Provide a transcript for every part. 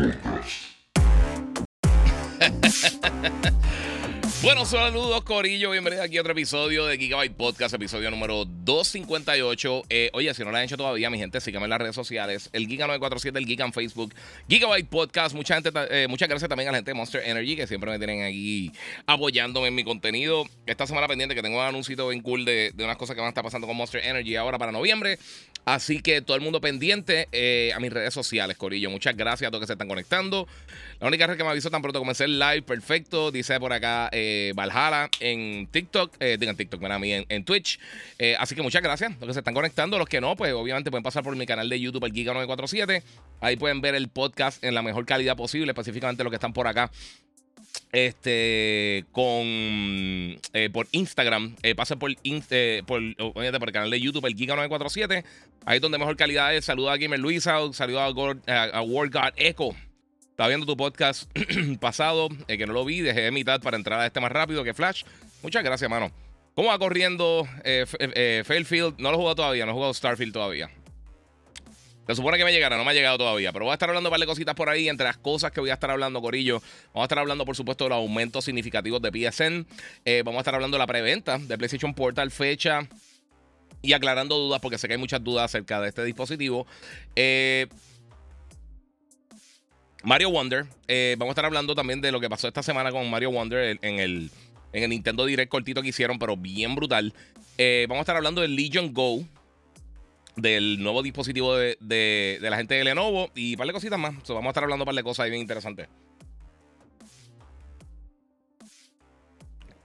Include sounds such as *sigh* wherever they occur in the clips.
*laughs* Bueno, saludos Corillo, bienvenidos aquí a otro episodio de Gigabyte Podcast, episodio número 258. Eh, oye, si no lo han hecho todavía, mi gente, síganme en las redes sociales, el Giga947, el Giga Facebook, Gigabyte Podcast. Mucha gente, eh, muchas gracias también a la gente de Monster Energy que siempre me tienen aquí apoyándome en mi contenido. Esta semana pendiente que tengo un anuncio bien cool de, de unas cosas que van a estar pasando con Monster Energy ahora para noviembre. Así que todo el mundo pendiente eh, a mis redes sociales, Corillo. Muchas gracias a todos que se están conectando. La única red que me avisó tan pronto comencé el live, perfecto. Dice por acá eh, Valhalla en TikTok, eh, digan TikTok, mira a mí en, Twitch. Eh, así que muchas gracias a los que se están conectando. Los que no, pues obviamente pueden pasar por mi canal de YouTube, el Giga947. Ahí pueden ver el podcast en la mejor calidad posible, específicamente los que están por acá este con eh, por Instagram eh, pasa por, eh, por, por, el canal de YouTube el Giga947 ahí es donde mejor calidad es. Saluda a Gamer Luisa saluda a, a, World God Echo. Estaba viendo tu podcast *clears throat* pasado que no lo vi dejé de mitad para entrar a este más rápido que Flash. Muchas gracias mano. ¿Cómo va corriendo Fairfield? No lo he jugado todavía, no he jugado Starfield todavía. Se supone que me llegará, no me ha llegado todavía. Pero voy a estar hablando un par de cositas por ahí. Entre las cosas que voy a estar hablando, Corillo, vamos a estar hablando, por supuesto, de los aumentos significativos de PSN. Eh, vamos a estar hablando de la preventa de PlayStation Portal, fecha y aclarando dudas, porque sé que hay muchas dudas acerca de este dispositivo. Eh, Mario Wonder. Eh, vamos a estar hablando también de lo que pasó esta semana con Mario Wonder en el, en el Nintendo Direct cortito que hicieron, pero bien brutal. vamos a estar hablando del Legion Go del nuevo dispositivo de, la gente de Lenovo y un par de cositas más. vamos a estar hablando un par de cosas ahí bien interesantes.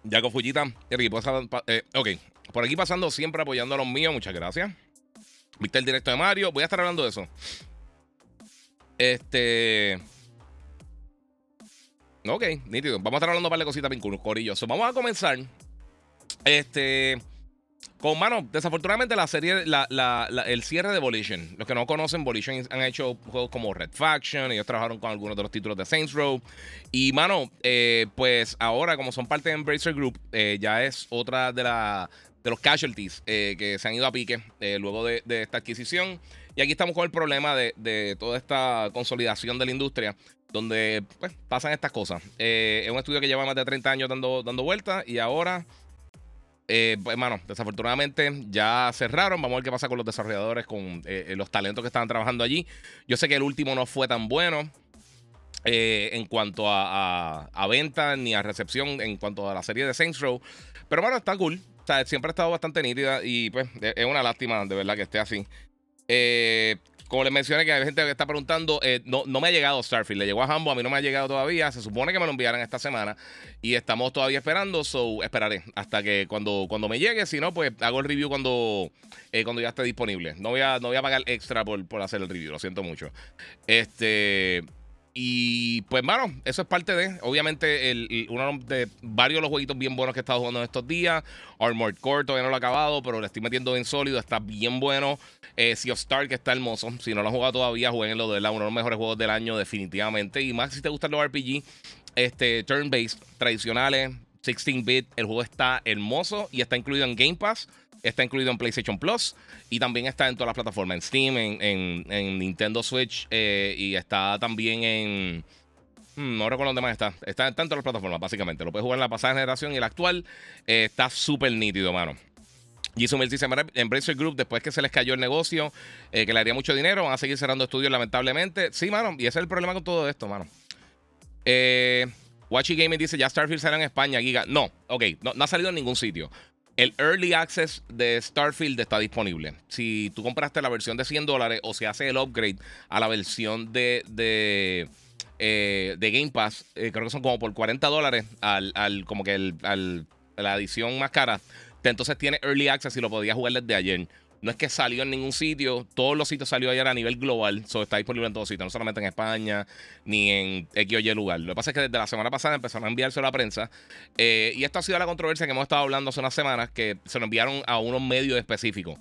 Jaco Fujita, eh, ok, por aquí pasando siempre apoyando a los míos, muchas gracias. Viste el directo de Mario, voy a estar hablando de eso. Este. Ok, nítido. Vamos a estar hablando un par de cositas bien corillos. vamos a comenzar. Este. Con mano, desafortunadamente la serie, el cierre de Volition. Los que no conocen, Volition han hecho juegos como Red Faction. Ellos trabajaron con algunos de los títulos de Saints Row. Y mano, eh, pues ahora, como son parte de Embracer Group, eh, ya es otra de, la, de los casualties eh, que se han ido a pique luego de, esta adquisición. Y aquí estamos con el problema de, toda esta consolidación de la industria donde pues, pasan estas cosas. es un estudio que lleva más de 30 años dando, dando vueltas y ahora eh, pues, hermano, desafortunadamente ya cerraron. Vamos a ver qué pasa con los desarrolladores, con eh, eh, los talentos que estaban trabajando allí. Yo sé que el último no fue tan bueno en cuanto a, venta ni a recepción en cuanto a la serie de Saints Row. Pero bueno, está cool. O sea, siempre ha estado bastante nítida y pues es una lástima de verdad que esté así. Como les mencioné, que hay gente que está preguntando, eh, no, no me ha llegado Starfield, le llegó a Hambo, a mí no me ha llegado todavía, se supone que me lo enviarán esta semana y estamos todavía esperando, so esperaré hasta que cuando, cuando me llegue, si no, pues hago el review cuando, eh, cuando ya esté disponible. No voy, a, no voy a pagar extra por, por hacer el review, lo siento mucho. Este... Y pues, bueno, eso es parte de, obviamente, el, uno de varios de los jueguitos bien buenos que he estado jugando en estos días. Armored Core todavía no lo he acabado, pero le estoy metiendo bien sólido, está bien bueno. Eh, of Star, que está hermoso. Si no lo han jugado todavía, jueguenlo de la uno de los mejores juegos del año, definitivamente. Y más si te gustan los RPG, este, turn-based, tradicionales, 16-bit, el juego está hermoso y está incluido en Game Pass. Está incluido en PlayStation Plus y también está en todas las plataformas, en Steam, en, Nintendo Switch eh, y está también en... Hmm, no recuerdo dónde más está. Está en todas las plataformas, básicamente. Lo puedes jugar en la pasada generación y la actual. Eh, está súper nítido, mano. Jisoo dice, Embracer Group, después que se les cayó el negocio, eh, que le haría mucho dinero, van a seguir cerrando estudios lamentablemente. Sí, mano, y ese es el problema con todo esto, mano. Eh, Watchy Gaming dice, ya Starfield será en España, Giga. No, ok, no, ha salido en ningún sitio. El Early Access de Starfield está disponible. Si tú compraste la versión de 100 dólares o se hace el upgrade a la versión de, de, eh, de Game Pass, eh, creo que son como por 40 dólares al, al como que el, al, la edición más cara. Entonces tiene Early Access y lo podías jugar desde ayer. No es que salió en ningún sitio, todos los sitios salió ayer a nivel global, so está disponible en todos sitios, no solamente en España ni en X o Y lugar. Lo que pasa es que desde la semana pasada empezaron a enviarse a la prensa eh, y esta ha sido la controversia que hemos estado hablando hace unas semanas, que se lo enviaron a unos medios específicos.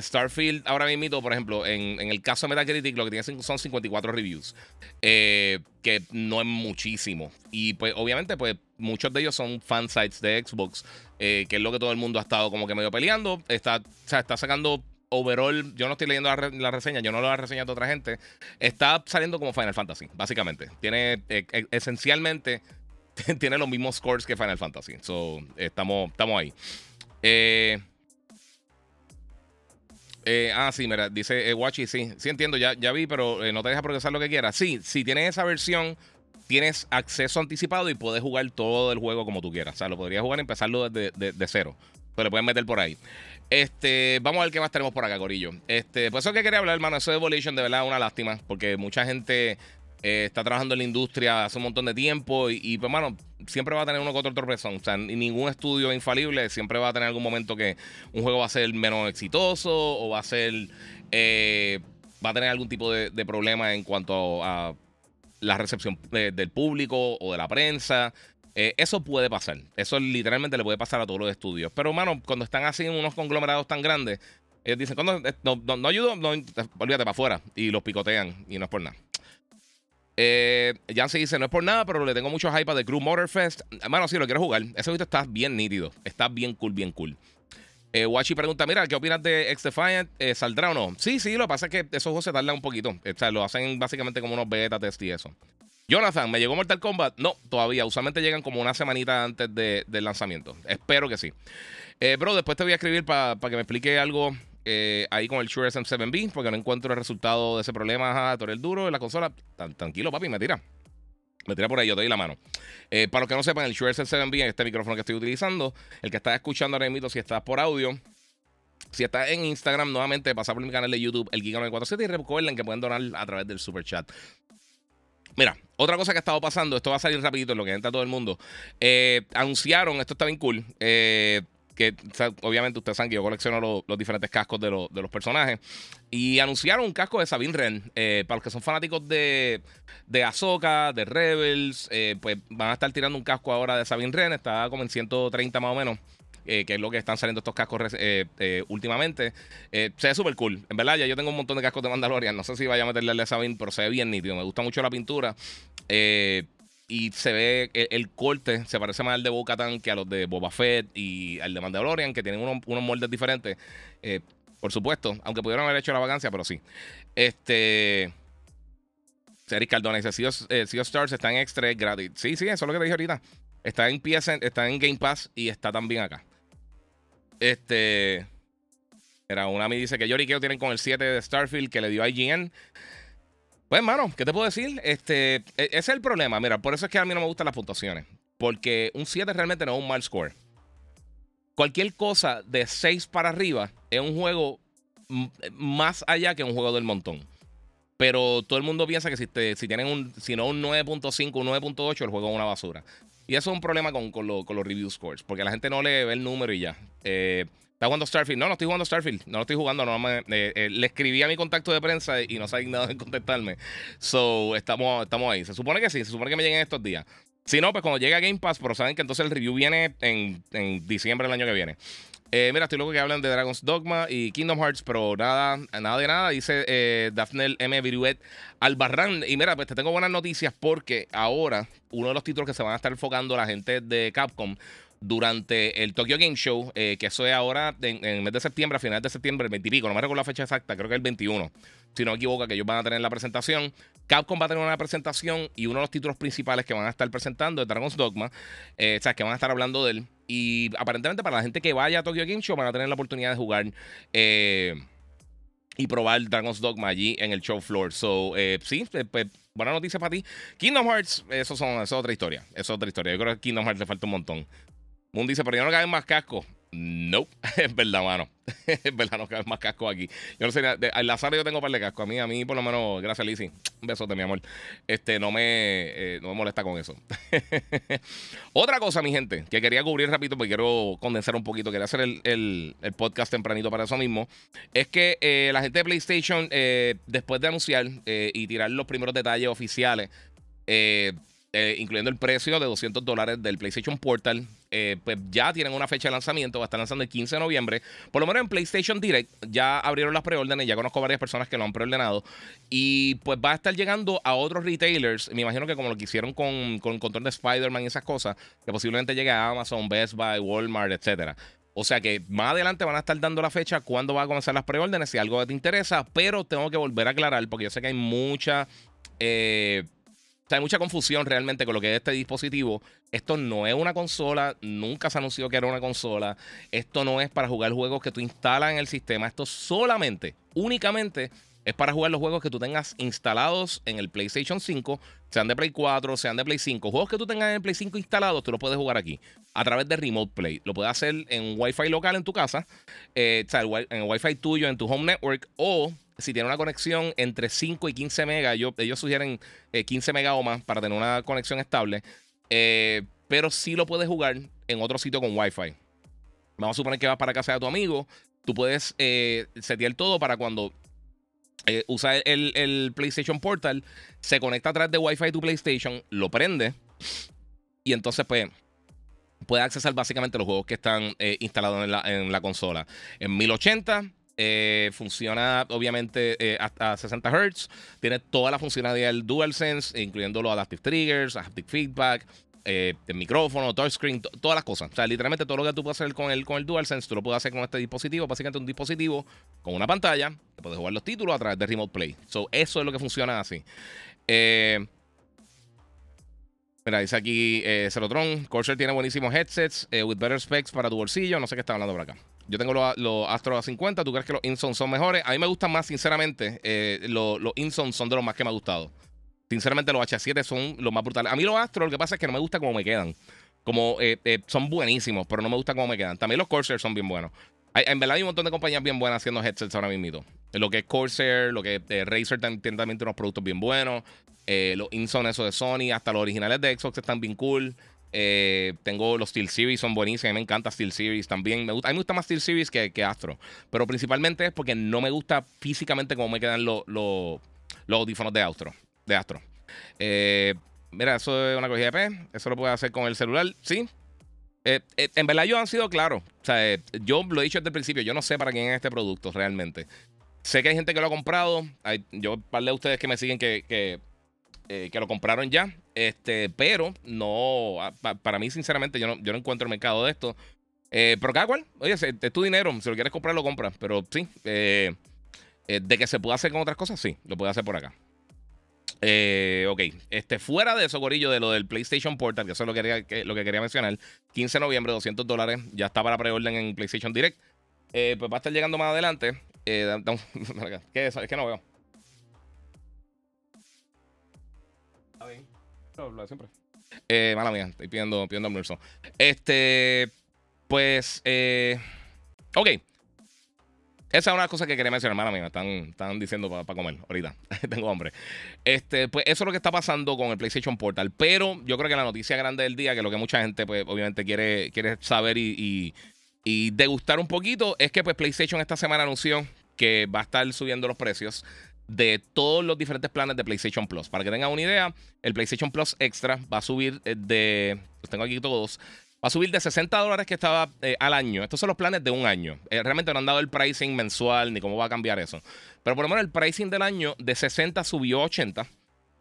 Starfield ahora mismo, por ejemplo, en, el caso de Metacritic lo que tiene son 54 reviews, eh, que no es muchísimo. Y pues obviamente pues muchos de ellos son fansites de Xbox, eh, que es lo que todo el mundo ha estado como que medio peleando. Está, o sea, está sacando overall, yo no estoy leyendo la, reseña, yo no lo he reseñado a otra gente. Está saliendo como Final Fantasy, básicamente. Tiene eh, eh, esencialmente *laughs* tiene los mismos scores que Final Fantasy. So, estamos, estamos ahí. Ah, sí, mira, dice Watchy, sí, sí entiendo, ya, ya vi, pero no te deja progresar lo que quieras. Sí, si tienes esa versión, tienes acceso anticipado y puedes jugar todo el juego como tú quieras. O sea, lo podrías jugar y empezarlo desde de, cero. Pero le puedes meter por ahí. Este, vamos a ver qué más tenemos por acá, Corillo. Este, pues eso que quería hablar, hermano, eso de Evolution, de verdad, una lástima, porque mucha gente eh, está trabajando en la industria hace un montón de tiempo y, pues, hermano, siempre va a tener uno que otro tropezón. O sea, ningún estudio es infalible, siempre va a tener algún momento que un juego va a ser menos exitoso o va a ser, eh, va a tener algún tipo de, problema en cuanto a la recepción del público o de la prensa. Eh, eso puede pasar. Eso literalmente le puede pasar a todos los estudios. Pero, hermano, cuando están así en unos conglomerados tan grandes, ellos dicen, eh, no, no, ayudo, no, olvídate para afuera. Y los picotean y no es por nada. Eh, se dice, no es por nada, pero le tengo mucho hype de Crew Motorfest. Hermano, sí, lo quiero jugar. Ese video está bien nítido. Está bien cool, bien cool. Eh, Wachi pregunta, mira, ¿qué opinas de X Defiant? Eh, ¿Saldrá o no? Sí, sí, lo que pasa es que esos juegos se tardan un poquito. O sea, lo hacen básicamente como unos beta test y eso. Jonathan, ¿me llegó Mortal Kombat? No, todavía. Usualmente llegan como una semanita antes del lanzamiento. Espero que sí. Eh, bro, después te voy a escribir para que me explique algo eh, ahí con el Shure SM7B, porque no encuentro el resultado de ese problema. Ajá, el duro en la consola. tranquilo, papi, me tira. Me tira por ahí, yo te doy la mano. Eh, para los que no sepan, el Shure S7B, este micrófono que estoy utilizando, el que estás escuchando ahora mismo, si estás por audio, si estás en Instagram, nuevamente pasa por mi canal de YouTube, el Giga947, y recuerden que pueden donar a través del super chat. Mira, otra cosa que ha estado pasando, esto va a salir rapidito en lo que entra todo el mundo. Eh, anunciaron, esto está bien cool, eh, que obviamente ustedes saben que yo colecciono los diferentes cascos de, de, los personajes. Y anunciaron un casco de Sabine Ren. Eh, para los que son fanáticos de, de de Rebels, eh, pues van a estar tirando un casco ahora de Sabine Ren. Está como en 130 más o menos. Eh, que es lo que están saliendo estos cascos últimamente. se ve súper cool. En verdad, ya yo tengo un montón de cascos de Mandalorian. No sé si vaya a meterle de Sabine, pero se ve bien nítido. Me gusta mucho la pintura. Y se ve el, corte, se parece más al de bo que a los de Boba Fett y al de Mandalorian, que tienen unos, moldes diferentes. Eh, por supuesto, aunque pudieron haber hecho la vacancia, pero sí. Este. Eric Cardona dice: Sea eh, Stars está en extra gratis. Sí, sí, eso es lo que te dije ahorita. Está en PSN, está en Game Pass y está también acá. Este. Era una me dice que yo Keo tienen con el 7 de Starfield que le dio a IGN. Pues, hermano, ¿qué te puedo decir? Este, e, ese es el problema. Mira, por eso es que a mí no me gustan las puntuaciones. Porque un 7 realmente no es un mal score. Cualquier cosa de 6 para arriba es un juego más allá que un juego del montón. Pero todo el mundo piensa que si, tienen un, si no un 9.5, un 9.8, el juego es una basura. Y eso es un problema con, con, con, los review scores. Porque la gente no le ve el número y ya. Eh, ¿Está jugando Starfield? No, no estoy jugando Starfield. No lo estoy jugando. No, eh, eh, le escribí a mi contacto de prensa y no se ha dignado en contestarme. So, estamos, estamos ahí. Se supone que sí. Se supone que me lleguen estos días. Si no, pues cuando llegue a Game Pass, pero saben que entonces el review viene en, diciembre del año que viene. Eh, mira, estoy loco que hablan de Dragon's Dogma y Kingdom Hearts, pero nada, nada de nada. Dice eh, Daphne M. Viruet Albarrán. Y mira, pues te tengo buenas noticias porque ahora uno de los títulos que se van a estar enfocando la gente de Capcom durante el Tokyo Game Show, eh, que eso es ahora en, el mes de septiembre, a finales de septiembre, el 20 y pico, no me recuerdo la fecha exacta, creo que el 21, si no me equivoco, que ellos van a tener la presentación. Capcom va a tener una presentación y uno de los títulos principales que van a estar presentando es Dragon's Dogma, eh, o sea, que van a estar hablando de él. Y aparentemente para la gente que vaya a Tokyo Game Show van a tener la oportunidad de jugar. Eh, y probar Dragon's Dogma allí en el show floor. So, sí, pues, buena noticia para ti. Kingdom Hearts, eso, son, eso es otra historia. Eso es otra historia. Yo creo que a Kingdom Hearts le falta un montón. Moon dice, pero ya no caben más cascos. No, *laughs* es verdad, mano. *laughs* Es verdad, no cabe más casco aquí. Yo no sé, al Lazaro yo tengo un par de casco. A mí, a mí, por lo menos, gracias, Lizzy. Un besote, mi amor. Este, no me, eh, no me molesta con eso. *laughs* Otra cosa, mi gente, que quería cubrir rápido porque quiero condensar un poquito. Quería hacer el, podcast tempranito para eso mismo. Es que eh, la gente de PlayStation, eh, después de anunciar y tirar los primeros detalles oficiales, incluyendo el precio de 200 dólares del PlayStation Portal, eh, pues ya tienen una fecha de lanzamiento, va a estar lanzando el 15 de noviembre. Por lo menos en PlayStation Direct ya abrieron las preórdenes, ya conozco varias personas que lo han preordenado. Y pues va a estar llegando a otros retailers, me imagino que como lo que hicieron con, con el control de Spider-Man y esas cosas, que posiblemente llegue a Amazon, Best Buy, Walmart, etcétera. O sea que más adelante van a estar dando la fecha cuando va a comenzar las preórdenes, si algo te interesa, pero tengo que volver a aclarar porque yo sé que hay mucha... Eh, hay mucha confusión realmente con lo que es este dispositivo. Esto no es una consola, nunca se anunció que era una consola. Esto no es para jugar juegos que tú instalas en el sistema. Esto solamente, únicamente es para jugar los juegos que tú tengas instalados en el PlayStation 5, sean de Play 4, sean de Play 5. Juegos que tú tengas en el Play 5 instalados, tú los puedes jugar aquí a través de Remote Play. Lo puedes hacer en Wi-Fi local en tu casa, eh, en el Wi-Fi tuyo en tu home network o si tiene una conexión entre 5 y 15 megas, ellos sugieren 15 eh, megas o más para tener una conexión estable, eh, pero sí lo puedes jugar en otro sitio con Wi-Fi. Vamos a suponer que vas para casa de tu amigo, tú puedes eh, setear todo para cuando eh, usa el, PlayStation Portal, se conecta a través de Wi-Fi tu PlayStation, lo prende y entonces pues puede accesar básicamente los juegos que están instalados en la, en la consola. En 1080 eh, funciona obviamente eh, hasta 60 Hz. Tiene toda la funcionalidad del DualSense, incluyendo los Adaptive Triggers, Haptic Feedback, eh, el micrófono, touchscreen, todas las cosas. O sea, literalmente todo lo que tú puedes hacer con el, con el DualSense, tú lo puedes hacer con este dispositivo. Básicamente un dispositivo con una pantalla, que puedes jugar los títulos a través de Remote Play. So, eso es lo que funciona así. Mira, dice aquí eh, Cerotron, Corsair tiene buenísimos headsets with better specs para tu bolsillo. No sé qué está hablando por acá. Yo tengo los, los Astro A50. ¿Tú crees que los Inson son mejores? A mí me gustan más, sinceramente. Eh, los, los Inson son de los más que me ha gustado. Sinceramente, los H7 son los más brutales. A mí los Astro, lo que pasa es que no me gusta cómo me quedan. Como eh, eh, son buenísimos, pero no me gusta cómo me quedan. También los Corsair son bien buenos. En verdad hay un montón de compañías bien buenas haciendo headsets ahora mismo. Lo que es Corsair, lo que es Razer también tiene unos productos bien buenos. los Inson, eso de Sony, hasta los originales de Xbox están bien cool. Eh, tengo los Steel Series, son buenísimos. Me encanta Steel Series también. Me gusta, a mí me gusta más Steel Series que, que Astro. Pero principalmente es porque no me gusta físicamente cómo me quedan los, los, audífonos de Astro. De Astro. Eh, mira, eso es una cogida de P. Eso lo puedes hacer con el celular. Sí. Eh, en verdad, ellos han sido claros. O sea, yo lo he dicho desde el principio. Yo no sé para quién es este producto realmente. Sé que hay gente que lo ha comprado. Hay, yo, par de ustedes que me siguen que, que eh, que lo compraron ya. Este, pero no, para mí, sinceramente, yo no, yo no encuentro el mercado de esto. Eh, pero cada cual, oye, es, tu dinero. Si lo quieres comprar, lo compras. Pero sí, eh, de que se puede hacer con otras cosas, sí, lo puede hacer por acá. Ok, este, fuera de eso, gorillo, de lo del PlayStation Portal, que eso es lo que quería, lo que quería mencionar. 15 de noviembre, 200 dólares. Ya está para preorden en PlayStation Direct. pues va a estar llegando más adelante. *laughs* ¿Qué es? Es que no veo. siempre. Eh, mala mía, estoy pidiendo, pidiendo almuerzo. Este, pues, eh, ok. Esa es una cosa que quería mencionar, mala mía. Están, están diciendo para comer ahorita. *laughs* Tengo hambre. Este, pues eso es lo que está pasando con el PlayStation Portal. Pero yo creo que la noticia grande del día, que lo que mucha gente, pues, obviamente quiere, quiere saber y, y, y degustar un poquito, es que pues PlayStation esta semana anunció que va a estar subiendo los precios de todos los diferentes planes de PlayStation Plus. Para que tengan una idea, el PlayStation Plus Extra va a subir eh, de. Los tengo aquí todos. Va a subir de 60 dólares que estaba eh, al año. Estos son los planes de un año. Eh, realmente no han dado el pricing mensual ni cómo va a cambiar eso. Pero por lo menos el pricing del año de 60 subió a 80.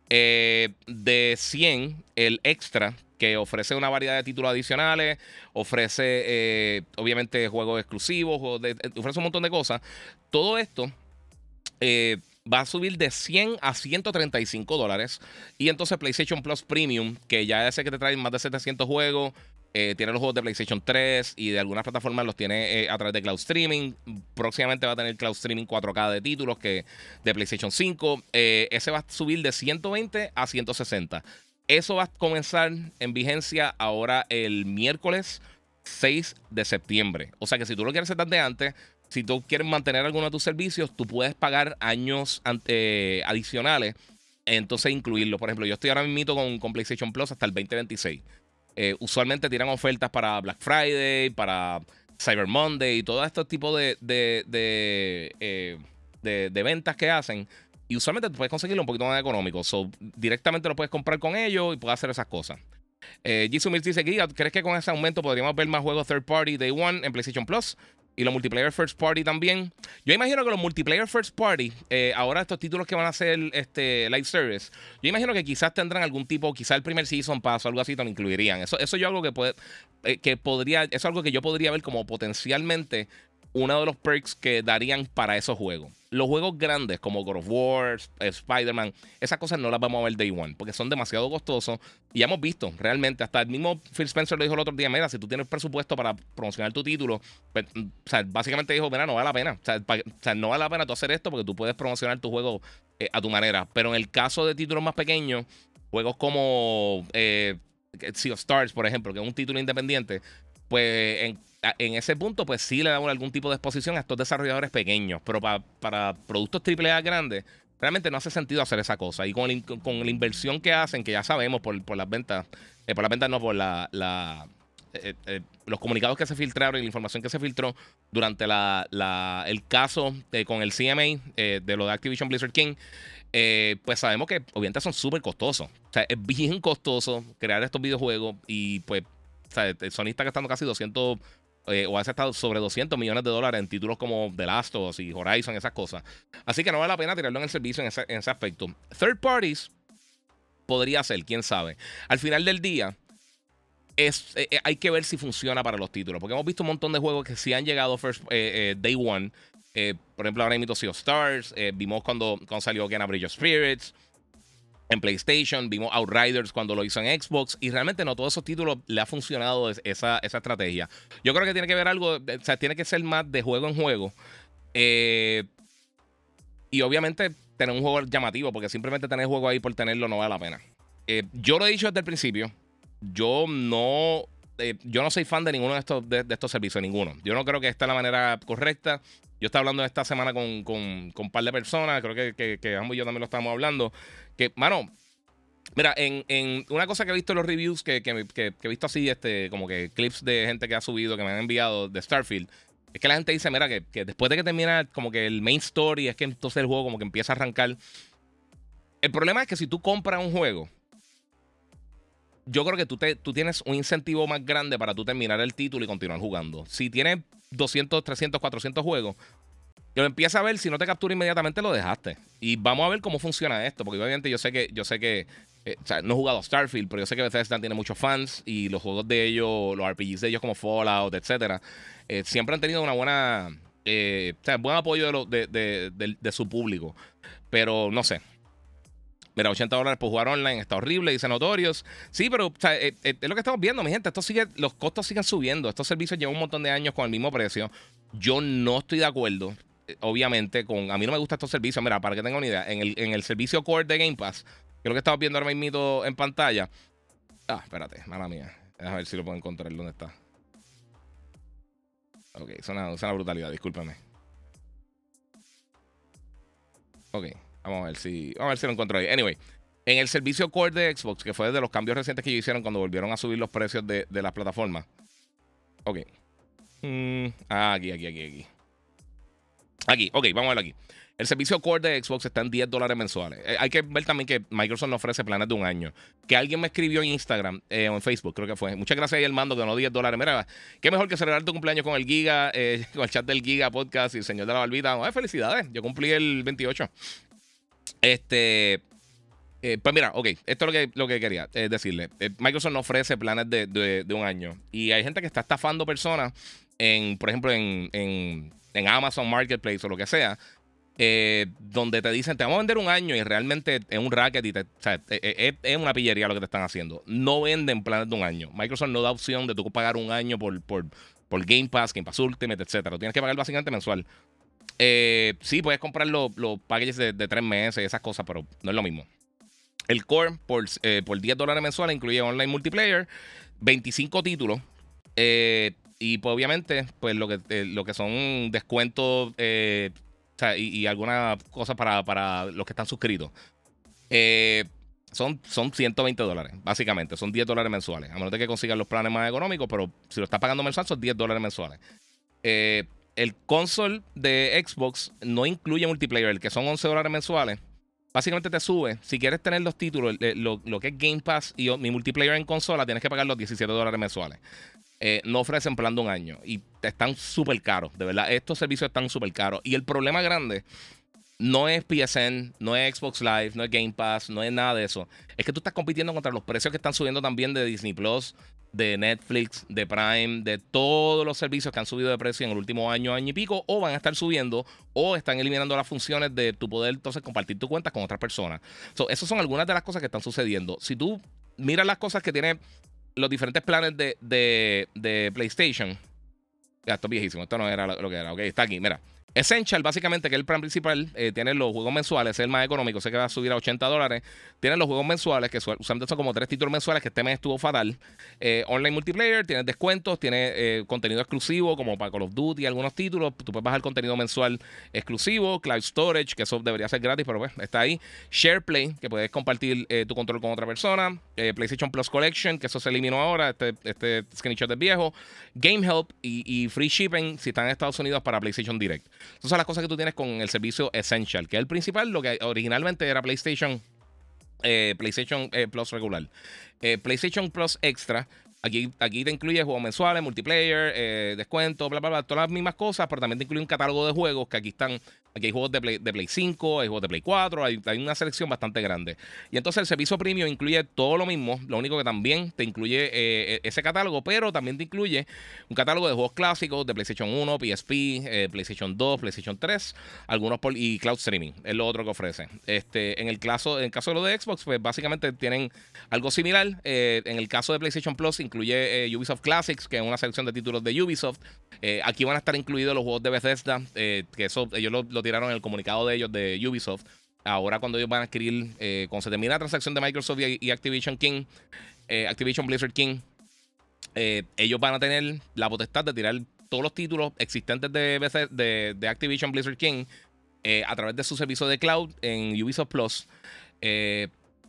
de 100, el extra, que ofrece una variedad de títulos adicionales, ofrece obviamente juegos exclusivos, ofrece un montón de cosas. Todo esto va a subir de 100 a 135 dólares. Y entonces PlayStation Plus Premium, que ya es que te trae más de 700 juegos, eh, tiene los juegos de PlayStation 3 y de algunas plataformas los tiene eh, a través de Cloud Streaming. Próximamente va a tener Cloud Streaming 4K de títulos que de PlayStation 5. Eh, ese va a subir de 120 a 160. Eso va a comenzar en vigencia ahora el miércoles 6 de septiembre. O sea que si tú lo quieres hacer de antes, si tú quieres mantener alguno de tus servicios, tú puedes pagar años adicionales, entonces incluirlo. Por ejemplo, yo estoy ahora mismo con, con PlayStation Plus hasta el 2026. Eh, usualmente tiran ofertas para Black Friday, para Cyber Monday y todo este tipo de, de, eh, de, de, ventas que hacen. Y usualmente puedes conseguirlo un poquito más económico. So, directamente lo puedes comprar con ellos y puedes hacer esas cosas. Eh, Jisoo dice: ¿crees que con ese aumento podríamos ver más juegos third party day one en PlayStation Plus? Y los multiplayer first party también. Yo imagino que los multiplayer first party, eh, ahora estos títulos que van a ser este, live service, yo imagino que quizás tendrán algún tipo, quizás el primer season pass o algo así, te lo incluirían. Eso, eso yo algo que puede, eh, que podría, eso es algo que yo podría ver como potencialmente uno de los perks que darían para esos juegos. Los juegos grandes como God of War, Spider-Man, esas cosas no las vamos a ver day one porque son demasiado costosos. Y ya hemos visto realmente, hasta el mismo Phil Spencer lo dijo el otro día: Mira, si tú tienes presupuesto para promocionar tu título, pues, mm, o sea, básicamente dijo: Mira, no vale la pena. O sea, no vale la pena tú hacer esto porque tú puedes promocionar tu juego eh, a tu manera. Pero en el caso de títulos más pequeños, juegos como eh, Sea of Stars, por ejemplo, que es un título independiente, pues en en ese punto, pues sí le damos algún tipo de exposición a estos desarrolladores pequeños, pero para, para productos AAA grandes, realmente no hace sentido hacer esa cosa. Y con, la inversión que hacen, que ya sabemos por, las ventas, eh, por las ventas no, por la, eh, eh, los comunicados que se filtraron y la información que se filtró durante la, el caso con el CMA de lo de Activision Blizzard King, pues sabemos que obviamente son súper costosos. O sea, es bien costoso crear estos videojuegos y pues o sea, Sony está gastando casi 200 eh, o ha estado sobre 200 millones de dólares en títulos como The Last of Us y Horizon, esas cosas. Así que no vale la pena tirarlo en el servicio en ese, aspecto. Third parties podría ser, quién sabe. Al final del día, es, eh, eh, hay que ver si funciona para los títulos. Porque hemos visto un montón de juegos que sí han llegado first, day one. por ejemplo, ahora mismo Sea of Stars. vimos cuando, cuando salió Again a Bridge of Spirits en PlayStation, vimos Outriders cuando lo hizo en Xbox y realmente no todos esos títulos le ha funcionado esa, esa estrategia. Yo creo que tiene que ver algo, o sea, tiene que ser más de juego en juego. Eh, y obviamente tener un juego llamativo, porque simplemente tener juego ahí por tenerlo no vale la pena. Eh, yo lo he dicho desde el principio, yo no, eh, yo no soy fan de ninguno de estos, de, estos servicios, ninguno. Yo no creo que esta es la manera correcta. Yo estaba hablando esta semana con, con, con un par de personas, creo que, que, que ambos y yo también lo estamos hablando. Que, mano, mira, en, una cosa que he visto en los reviews, que, he visto así, este, como que clips de gente que ha subido, que me han enviado de Starfield, es que la gente dice, mira, que, después de que termina como que el main story, es que entonces el juego como que empieza a arrancar. El problema es que si tú compras un juego, yo creo que tú, te, tú tienes un incentivo más grande para tú terminar el título y continuar jugando. Si tienes 200, 300, 400 juegos, lo empieza a ver, si no te captura inmediatamente lo dejaste. Y vamos a ver cómo funciona esto, porque obviamente yo sé que, yo sé que, eh, o sea, no he jugado Starfield, pero yo sé que Bethesda tiene muchos fans y los juegos de ellos, los RPGs de ellos como Fallout, etcétera, eh, siempre han tenido una buena, eh, o sea, buen apoyo de, de, su público. Pero no sé, Mira, 80 dólares por jugar online está horrible, dice Notorios. Sí, pero o sea, es, lo que estamos viendo, mi gente. Esto sigue, los costos siguen subiendo. Estos servicios llevan un montón de años con el mismo precio. Yo no estoy de acuerdo obviamente, con. A mí no me gustan estos servicios. Mira, para que tengan una idea, en el, en el servicio core de Game Pass, que es lo que estamos viendo ahora mismo en pantalla. Ah, espérate, mala mía. Déjame ver si lo puedo encontrar. ¿Dónde está? Ok, es una, es brutalidad, discúlpame. Ok, vamos a ver si. Vamos a ver si lo encuentro ahí. Anyway, en el servicio core de Xbox, que fue de los cambios recientes que ellos hicieron cuando volvieron a subir los precios de, las plataformas. Ok. Mm, ah, aquí, aquí, aquí, aquí. Aquí, ok, vamos a ver aquí. El servicio core de Xbox está en 10 dólares mensuales. Eh, hay que ver también que Microsoft no ofrece planes de un año. Que alguien me escribió en Instagram eh, o en Facebook, creo que fue. Muchas gracias el mando que no 10 dólares. Mira, qué mejor que celebrar tu cumpleaños con el Giga, eh, *laughs* con el chat del Giga Podcast y el señor de la barbita. Ay, felicidades. Yo cumplí el 28. Este. pues mira, ok, esto es lo que, lo que quería decirle. Microsoft no ofrece planes de, de, un año. Y hay gente que está estafando personas en, por ejemplo, en en Amazon Marketplace o lo que sea, eh, donde te dicen te vamos a vender un año y realmente es un racket y te, o sea, e, e, es, una pillería lo que te están haciendo. No venden planes de un año. Microsoft no da opción de tú pagar un año por, por, por Game Pass, Game Pass Ultimate, etcétera. Tienes que pagar básicamente mensual. Eh, sí, puedes comprar los, packages de, de, tres meses, esas cosas, pero no es lo mismo. El Core por, eh, por 10 dólares mensuales incluye online multiplayer, 25 títulos, y pues obviamente, pues lo que, eh, lo que son descuentos eh, y, algunas cosas para, para, los que están suscritos. son, son 120 dólares, básicamente. Son 10 dólares mensuales. A menos de que consigan los planes más económicos, pero si lo estás pagando mensual, son 10 dólares mensuales. El console de Xbox no incluye multiplayer, el que son 11 dólares mensuales básicamente te sube. Si quieres tener los títulos, lo, que es Game Pass y mi multiplayer en consola, tienes que pagar los 17 dólares mensuales. Eh, no ofrecen plan de un año y están súper caros, de verdad. Estos servicios están súper caros. Y el problema grande no es PSN, no es Xbox Live, no es Game Pass, no es nada de eso. Es que tú estás compitiendo contra los precios que están subiendo también de Disney Plus, de Netflix, de Prime, de todos los servicios que han subido de precio en el último año, año y pico, o van a estar subiendo, o están eliminando las funciones de tu poder entonces compartir tu cuenta con otras personas. So, esas son algunas de las cosas que están sucediendo. Si tú miras las cosas que tienen los diferentes planes de, de, PlayStation, ya, esto es viejísimo, esto no era lo que era, ok, está aquí, mira. Essential, básicamente, que es el plan principal, eh, tiene los juegos mensuales, es el más económico, sé que va a subir a 80 dólares. Tiene los juegos mensuales, que usualmente son como tres títulos mensuales, que este mes estuvo fatal. Eh, online multiplayer, tiene descuentos, tiene eh, contenido exclusivo, como para Call of Duty, algunos títulos. Tú puedes bajar contenido mensual exclusivo. Cloud Storage, que eso debería ser gratis, pero bueno, está ahí. SharePlay, que puedes compartir tu control con otra persona. PlayStation Plus Collection, que eso se eliminó ahora, este, este screenshot es viejo. Game Help y, y free shipping si están en Estados Unidos para PlayStation Direct. Son las cosas que tú tienes con el servicio Essential, que es el principal, lo que originalmente era PlayStation, eh, PlayStation eh, Plus regular. Eh, PlayStation Plus Extra Aquí, aquí te incluye juegos mensuales, multiplayer, descuento, bla, bla, bla, todas las mismas cosas, pero también te incluye un catálogo de juegos que aquí están. Aquí hay juegos de Play, de Play 5, hay juegos de Play 4, hay, una selección bastante grande. Y entonces el servicio premium incluye todo lo mismo, lo único que también te incluye eh, e, ese catálogo, pero también te incluye un catálogo de juegos clásicos de PlayStation 1, PSP, eh, PlayStation 2, PlayStation 3, algunos por, y Cloud Streaming, es lo otro que ofrece. Este, en el caso, en caso de lo de Xbox, pues básicamente tienen algo similar. en el caso de PlayStation Plus, incluye eh, Ubisoft Classics, que es una selección de títulos de Ubisoft. Eh, aquí van a estar incluidos los juegos de Bethesda, eh, que eso ellos lo, tiraron el comunicado de ellos de Ubisoft. Ahora cuando ellos van a adquirir, cuando se termina la transacción de Microsoft y, Activision King, Activision Blizzard King, ellos van a tener la potestad de tirar todos los títulos existentes de, Activision Blizzard King a través de su servicio de cloud en Ubisoft Plus.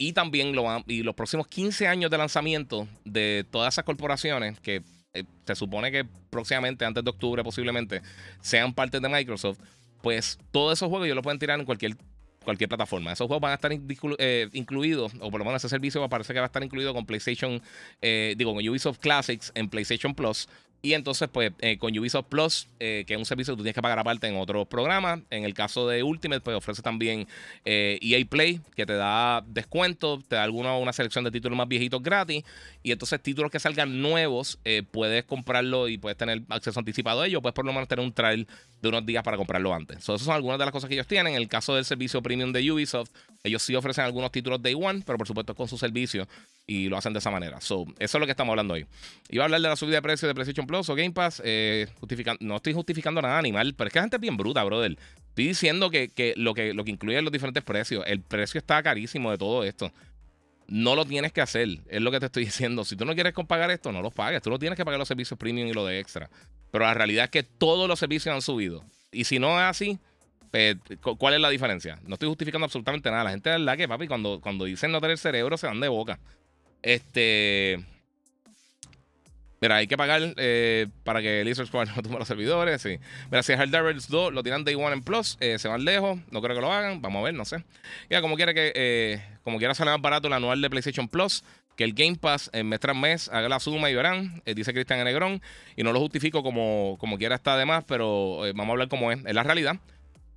Y también y los próximos 15 años de lanzamiento de todas esas corporaciones que eh, se supone que próximamente, antes de octubre posiblemente, sean parte de Microsoft, pues todos esos juegos ellos los pueden tirar en cualquier, cualquier plataforma. Esos juegos van a estar eh, incluidos, o por lo menos ese servicio parece que va a estar incluido con PlayStation, eh, digo, con Ubisoft Classics en PlayStation Plus. Y entonces, pues, eh, con Ubisoft Plus, eh, que es un servicio que tú tienes que pagar aparte en otros programas. En el caso de Ultimate, pues ofrece también EA eh, e Play, que te da descuento, te da alguna una selección de títulos más viejitos gratis. Y entonces, títulos que salgan nuevos, puedes comprarlo y puedes tener acceso anticipado a ellos. Puedes por lo menos tener un trial de unos días para comprarlo antes. So, esas son algunas de las cosas que ellos tienen. En el caso del servicio premium de Ubisoft, ellos sí ofrecen algunos títulos Day One, pero por supuesto con su servicio y lo hacen de esa manera. So, eso es lo que estamos hablando hoy. Iba a hablar de la subida de precio de PlayStation O Game Pass. Eh, no estoy justificando nada animal, pero es que la gente es bien bruta, brother. Estoy diciendo que, lo que lo que incluye los diferentes precios. El precio está carísimo de todo esto. No lo tienes que hacer, es lo que te estoy *laughs* diciendo. Si tú no quieres pagar esto, no lo pagues. Tú no tienes que pagar los servicios premium y lo de extra. Pero la realidad es que todos los servicios han subido. Y si no es así, pues, ¿cuál es la diferencia? No estoy justificando absolutamente nada. La gente es la que, papi, cuando, cuando dicen no tener cerebro, se dan de boca. Este. Mira, hay que pagar eh, para que Lizard Squad *laughs* no tome los servidores. Sí. Mira, si es Helldivers 2 lo tiran Day One en Plus, eh, se van lejos. No creo que lo hagan. Vamos a ver, no sé. Ya, como quiera que eh, como quiera sale más barato el anual de PlayStation Plus que el Game Pass en mes tras mes haga la suma y verán, dice Cristian Negrón, y no lo justifico como, como quiera está de más, pero vamos a hablar como es, es la realidad.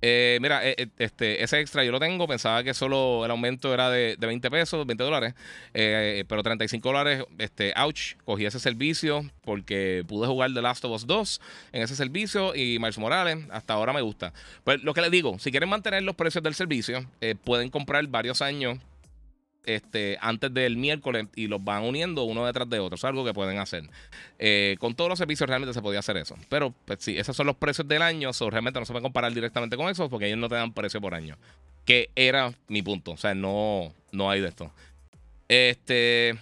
Eh, mira, eh, eh, este, ese extra yo lo tengo. Pensaba que solo el aumento era de, 20 pesos, 20 dólares. pero 35 dólares, este, ouch. Cogí ese servicio porque pude jugar The Last of Us 2 en ese servicio y Miles Morales. Hasta ahora me gusta. Pues lo que les digo, si quieren mantener los precios del servicio, pueden comprar varios años este, antes del miércoles y los van uniendo uno detrás de otro. Es algo que pueden hacer. Eh, con todos los servicios realmente se podía hacer eso. Pero pues sí, esos son los precios del año. realmente no se puede comparar directamente con eso porque ellos no te dan precio por año. Que era mi punto. O sea, no, no hay de esto. Este.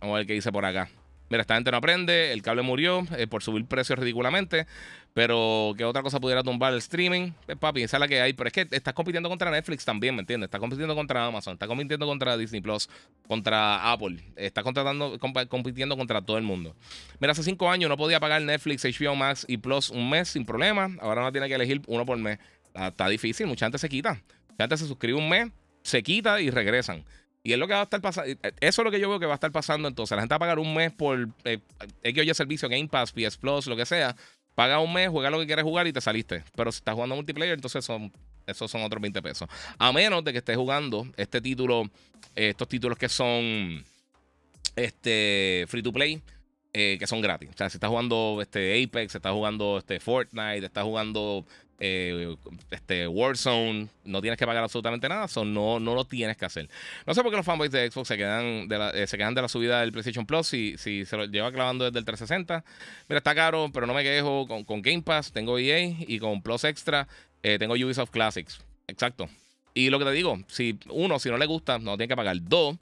Vamos a ver qué dice por acá. Mira, esta gente no aprende, el cable murió eh, por subir precios ridículamente, pero que otra cosa pudiera tumbar el streaming, pues, papi, esa es la que hay. Pero es que estás compitiendo contra Netflix también, ¿me entiendes? Estás compitiendo contra Amazon, estás compitiendo contra Disney Plus, contra Apple, estás contratando, compitiendo contra todo el mundo. Mira, hace cinco años no podía pagar Netflix, HBO Max y Plus un mes sin problema, ahora no tiene que elegir uno por mes. Está, difícil, mucha gente se quita. Mucha gente se suscribe un mes, se quita y regresan. Y es lo que va a estar pasando. Eso es lo que yo veo que va a estar pasando. Entonces, la gente va a pagar un mes por eh, X oye servicio, Game Pass, PS Plus, lo que sea. Paga un mes, juega lo que quieres jugar y te saliste. Pero si estás jugando multiplayer, entonces son, esos son otros 20 pesos. A menos de que estés jugando este título, eh, estos títulos que son este, free to play. Eh, que son gratis. O sea, si estás jugando este Apex, estás jugando este Fortnite, estás jugando eh, este Warzone, no tienes que pagar absolutamente nada, eso no, no lo tienes que hacer. No sé por qué los fanboys de Xbox se quedan de la, eh, se quedan de la subida del PlayStation Plus si, si se lo lleva clavando desde el 360. Mira, está caro, pero no me quejo con, con Game Pass, tengo EA y con Plus Extra tengo Ubisoft Classics. Exacto. Y lo que te digo, si uno, si no le gusta, no tiene que pagar. Dos,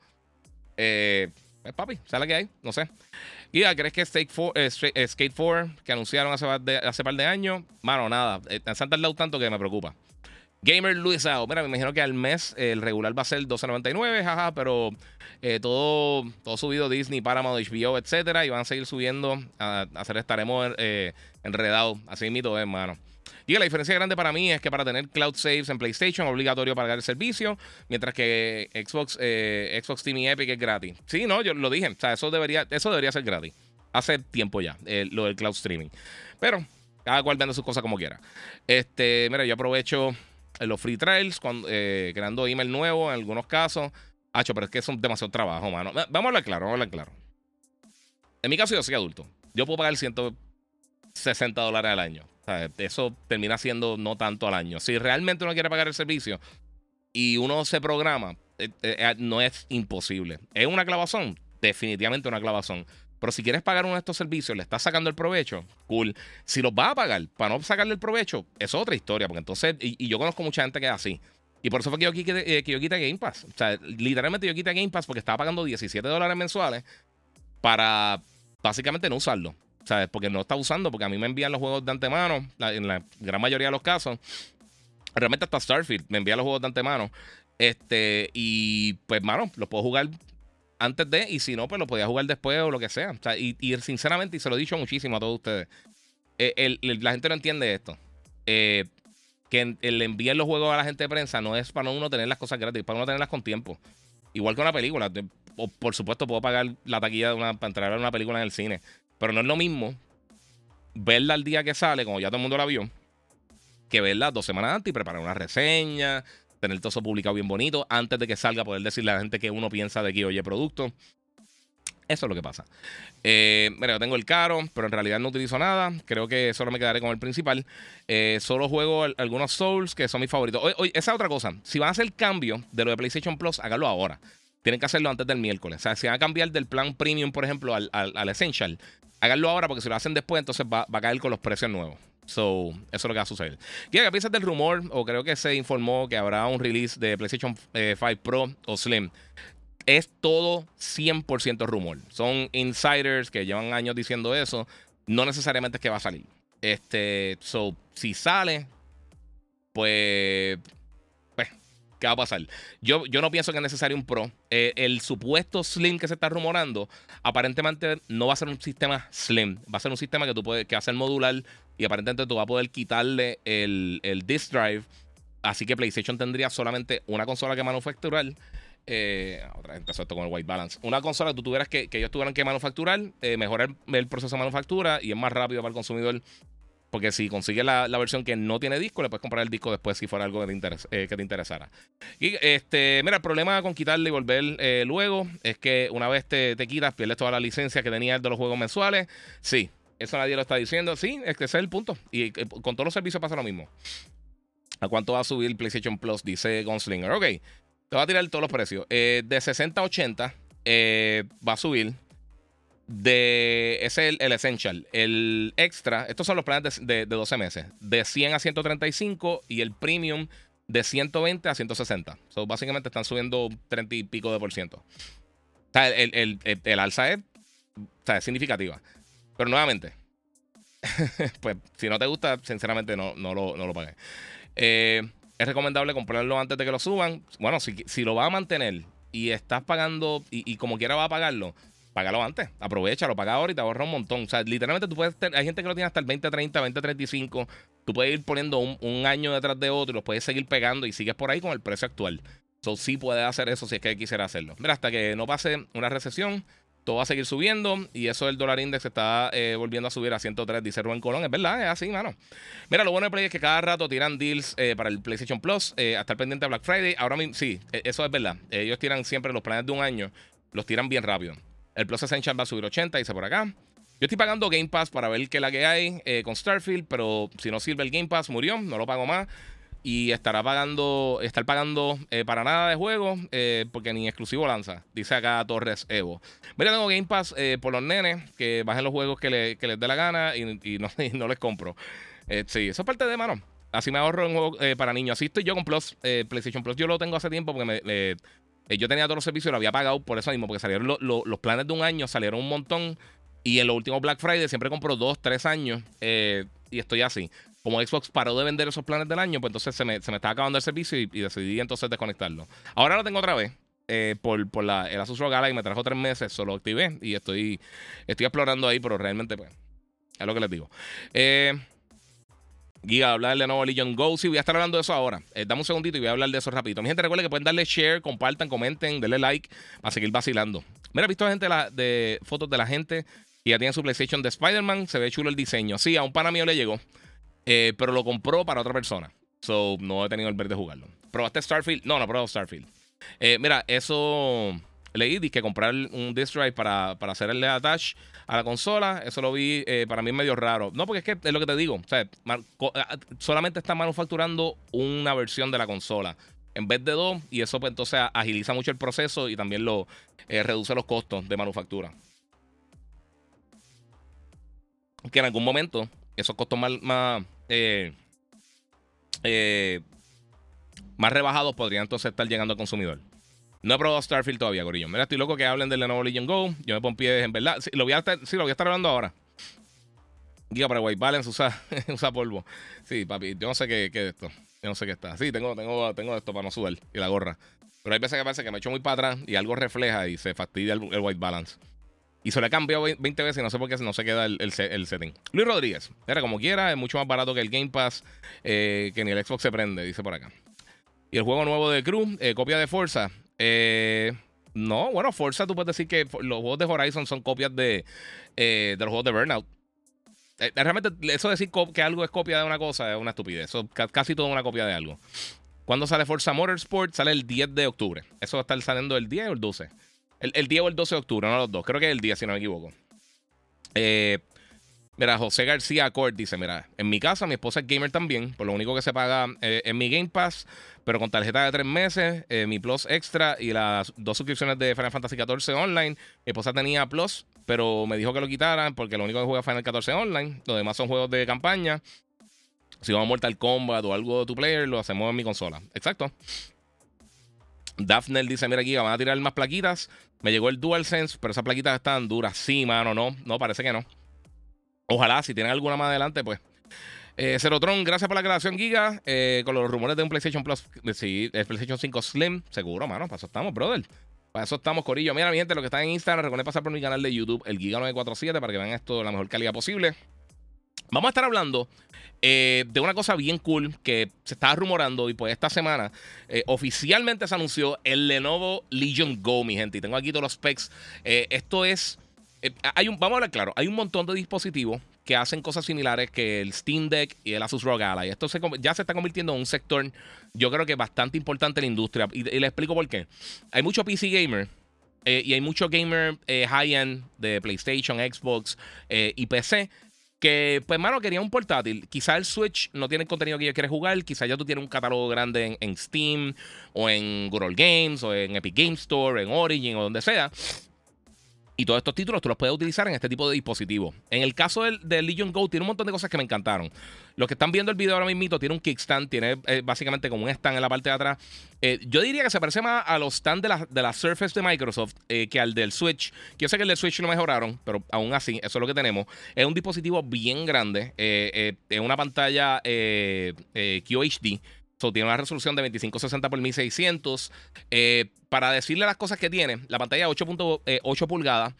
eh, pues, papi, ¿sabes que hay? No sé. Y ¿crees que Skate 4, eh, eh, Skate 4 que anunciaron hace, hace par de años? Mano, nada. Eh, han tardado tanto que me preocupa. Gamer Luisao. Mira, me imagino que al mes el regular va a ser 12.99, jaja, pero todo, todo subido Disney, Paramount, HBO, etcétera, y van a seguir subiendo a, hacer estaremos enredados. Así mito, hermano. Y la diferencia grande para mí es que para tener cloud saves en PlayStation es obligatorio pagar el servicio, mientras que Xbox, eh, Xbox Team y Epic es gratis. Sí, no, yo lo dije. O sea, eso debería, eso debería ser gratis. Hace tiempo ya, lo del cloud streaming. Pero cada cual vende sus cosas como quiera. Este, mira, yo aprovecho los free trials cuando, eh, creando email nuevo en algunos casos. Hacho, pero es que es un demasiado trabajo, mano. Vamos a hablar claro, vamos a hablar claro. En mi caso, yo soy adulto. Yo puedo pagar 160 dólares al año eso termina siendo no tanto al año. Si realmente uno quiere pagar el servicio y uno se programa, eh, eh, eh, no es imposible. ¿Es una clavazón? Definitivamente una clavazón. Pero si quieres pagar uno de estos servicios, le estás sacando el provecho, cool. Si los vas a pagar para no sacarle el provecho, es otra historia. Porque entonces, y, yo conozco mucha gente que es así. Y por eso fue que yo, quité, Game Pass. Literalmente yo quité Game Pass porque estaba pagando 17 dólares mensuales para básicamente no usarlo. ¿Sabes? Porque no está usando, porque a mí me envían los juegos de antemano, en la gran mayoría de los casos. Realmente hasta Starfield me envía los juegos de antemano. Este, y pues, mano, los puedo jugar antes de, y si no, pues lo podía jugar después o lo que sea. y, sinceramente, y se lo he dicho muchísimo a todos ustedes, eh, la gente no entiende esto. Eh, que el enviar los juegos a la gente de prensa no es para uno tener las cosas gratis, para uno tenerlas con tiempo. Igual que una película. O, por supuesto, puedo pagar la taquilla de una, para entrar a una película en el cine. Pero no es lo mismo verla al día que sale, como ya todo el mundo la vio, que verla dos semanas antes y preparar una reseña, tener todo eso publicado bien bonito, antes de que salga, poder decirle a la gente que uno piensa de que oye producto. Eso es lo que pasa. Eh, mira, yo tengo el caro, pero en realidad no utilizo nada. Creo que solo me quedaré con el principal. Eh, solo juego algunos Souls que son mis favoritos. Oye, esa es otra cosa. Si van a hacer cambio de lo de PlayStation Plus, háganlo ahora. Tienen que hacerlo antes del miércoles. O sea, si van a cambiar del plan premium, por ejemplo, al, al Essential, háganlo ahora porque si lo hacen después, entonces va, a caer con los precios nuevos. So, eso es lo que va a suceder. ¿Qué piensas del rumor? O creo que se informó que habrá un release de PlayStation 5 eh, Pro o Slim. Es todo 100% rumor. Son insiders que llevan años diciendo eso. No necesariamente es que va a salir. Este, so, si sale, pues ¿Qué va a pasar? Yo, yo no pienso que es necesario un Pro. Eh, el supuesto Slim que se está rumorando, aparentemente no va a ser un sistema Slim. Va a ser un sistema que tú puedes, que va a ser modular y aparentemente tú vas a poder quitarle el, el disk drive. Así que PlayStation tendría solamente una consola que manufacturar. Eh, otra vez empezó esto con el white balance. Una consola que tú tuvieras que, ellos tuvieran que manufacturar, eh, mejorar el proceso de manufactura y es más rápido para el consumidor porque si consigues la, versión que no tiene disco, le puedes comprar el disco después si fuera algo que te, eh, que te interesara. Y este, mira, el problema con quitarle y volver eh, luego es que una vez te, quitas, pierdes toda la licencia que tenías de los juegos mensuales. Sí, eso nadie lo está diciendo. Sí, es que ese es el punto. Y eh, con todos los servicios pasa lo mismo. ¿A cuánto va a subir PlayStation Plus? Dice Gunslinger. Ok, te va a tirar todos los precios. de 60 a 80 va a subir de ese es el, Essential. El Extra, estos son los planes de, 12 meses, de 100 a 135 y el Premium de 120 a 160. So, básicamente están subiendo 30 y pico de por ciento. O sea, el, alza es sea, es significativa. Pero nuevamente, *laughs* pues si no te gusta, sinceramente no, no, lo, no lo pagues. Eh, es recomendable comprarlo antes de que lo suban. Bueno, si, si lo vas a mantener y estás pagando y, como quiera va a pagarlo, págalo antes. Aprovechalo, paga ahora y te ahorra un montón. O sea, literalmente tú puedes tener, hay gente que lo tiene hasta el 2030, 2035. Tú puedes ir poniendo un, año detrás de otro y los puedes seguir pegando y sigues por ahí con el precio actual. So, sí puedes hacer eso si es que quisiera hacerlo. Mira, hasta que no pase una recesión, todo va a seguir subiendo y eso del dólar index está eh, volviendo a subir a 103, dice Rubén Colón. Es verdad, es así, mano. Mira, lo bueno de Play es que cada rato tiran deals eh, para el PlayStation Plus, eh, hasta pendiente de Black Friday. Ahora mismo, sí, e, eso es verdad. Ellos tiran siempre los planes de un año, los tiran bien rápido. El Plus Essential va a subir 80, dice por acá. Yo estoy pagando Game Pass para ver qué la que hay con Starfield, pero si no sirve el Game Pass, murió, no lo pago más y estará pagando, estar pagando eh, para nada de juego eh, porque ni exclusivo lanza, dice acá Torres Evo. Mira, tengo Game Pass eh, por los nenes que bajen los juegos que, les dé la gana y, *laughs* no, les compro. sí, eso es parte de mano. Así me ahorro un juego para niños. Así estoy yo con Plus, PlayStation Plus. Yo lo tengo hace tiempo porque me, yo tenía todos los servicios y lo había pagado por eso mismo, porque salieron los planes de un año, salieron un montón. Y en los últimos Black Friday siempre compro dos, tres años. y estoy así como Xbox paró de vender esos planes del año, pues entonces se me, se me estaba acabando el servicio y, decidí entonces desconectarlo. Ahora lo tengo otra vez. Eh, por, por la, el Asus ROG Ally me trajo tres meses, solo activé y estoy, estoy explorando ahí, pero realmente pues es lo que les digo. Eh, Giga, hablar de nuevo Legion Go. Sí, voy a estar hablando de eso ahora. Eh, dame un segundito y voy a hablar de eso rapidito. Mi gente, recuerden que pueden darle share, compartan, comenten, denle like para seguir vacilando. Mira, he visto gente de, fotos de la gente y ya tienen su PlayStation de Spider-Man. Se ve chulo el diseño. Sí, a un pana mío le llegó. Eh, pero lo compró para otra persona. So, no he tenido el ver de jugarlo. ¿Probaste Starfield? No, no probado Starfield. Eh, mira, eso leí, que comprar un disc drive para, para hacerle attach a la consola, eso lo vi, eh, para mí medio raro. No, porque es que es lo que te digo, sea, solamente está manufacturando una versión de la consola en vez de dos, y eso pues entonces agiliza mucho el proceso y también lo reduce los costos de manufactura. Que en algún momento esos costos más eh, eh, más rebajados podrían entonces estar llegando al consumidor. No he probado Starfield todavía, Gorillo. Mira, estoy loco que hablen del Lenovo Legion Go. Yo me pongo pies en verdad. Sí, lo voy a estar, sí, lo voy a estar hablando ahora. Diga para White Balance usa, *laughs* usa polvo. Sí, papi, yo no sé qué, qué es esto. Yo no sé qué está. Sí, tengo, tengo, tengo esto para no sudar y la gorra. Pero hay veces que parece que me echo muy para atrás y algo refleja y se fastidia el White Balance. Y se le ha cambiado 20 veces y no sé por qué no se queda el, el, setting. Luis Rodríguez, era como quiera, es mucho más barato que el Game Pass, eh, que ni el Xbox se prende, dice por acá. Y el juego nuevo de Crew, eh, copia de Forza. Eh, no, bueno, Forza tú puedes decir que los juegos de Horizon son copias de, de los juegos de Burnout. realmente, eso de decir que algo es copia de una cosa es una estupidez. Casi todo es una copia de algo. ¿Cuándo sale Forza Motorsport? Sale el 10 de octubre. Eso va a estar saliendo el 10 o el 12. El, el 10 o el 12 de octubre, no los dos. Creo que es el día, si no me equivoco. Eh, mira, José García Accord dice: Mira, en mi casa mi esposa es gamer también. Por lo único que se paga eh, en mi Game Pass, pero con tarjeta de tres meses, eh, mi Plus Extra y las dos suscripciones de Final Fantasy XIV Online. Mi esposa tenía Plus, pero me dijo que lo quitaran porque lo único que juega Final 14 Online. Los demás son juegos de campaña. Si vamos a Mortal Kombat o algo de tu player, lo hacemos en mi consola. Exacto. Daphne dice: Mira, aquí van a tirar más plaquitas. Me llegó el DualSense, pero esas plaquitas están duras. Sí, mano, no. No, parece que no. Ojalá, si tienen alguna más adelante, pues. Eh, Cerotron, gracias por la creación, Giga. Eh, con los rumores de un PlayStation Plus. Sí, el PlayStation 5 Slim. Seguro, mano. Para eso estamos, brother. Para eso estamos, Corillo. Mira, mi gente, lo que está en Instagram, recuerden pasar por mi canal de YouTube, el Giga947, para que vean esto de la mejor calidad posible. Vamos a estar hablando eh, de una cosa bien cool que se estaba rumorando y pues esta semana eh, oficialmente se anunció el Lenovo Legion Go, mi gente. Y tengo aquí todos los specs. Eh, esto es... hay un, vamos a hablar claro, hay un montón de dispositivos que hacen cosas similares que el Steam Deck y el Asus ROG Ally. Esto ya se está convirtiendo en un sector, yo creo que bastante importante en la industria. Y, le explico por qué. Hay mucho PC gamer y hay mucho gamer high-end de PlayStation, Xbox y PC que, pues, mano, quería un portátil. Quizá el Switch no tiene contenido que yo quiere jugar. Quizá ya tú tienes un catálogo grande en, Steam, o en Good Games, o en Epic Game Store, en Origin, o donde sea. Y todos estos títulos tú los puedes utilizar en este tipo de dispositivos. En el caso del, Legion Go, tiene un montón de cosas que me encantaron. Los que están viendo el video ahora mismo, tiene un kickstand, tiene eh, básicamente como un stand en la parte de atrás. Eh, yo diría que se parece más a los stands de la, de la Surface de Microsoft eh, que al del Switch. Yo sé que el del Switch lo mejoraron, pero aún así, eso es lo que tenemos. Es un dispositivo bien grande, en una pantalla QHD. So, tiene una resolución de 2560 x 1600. para decirle las cosas que tiene, la pantalla 8.8 pulgadas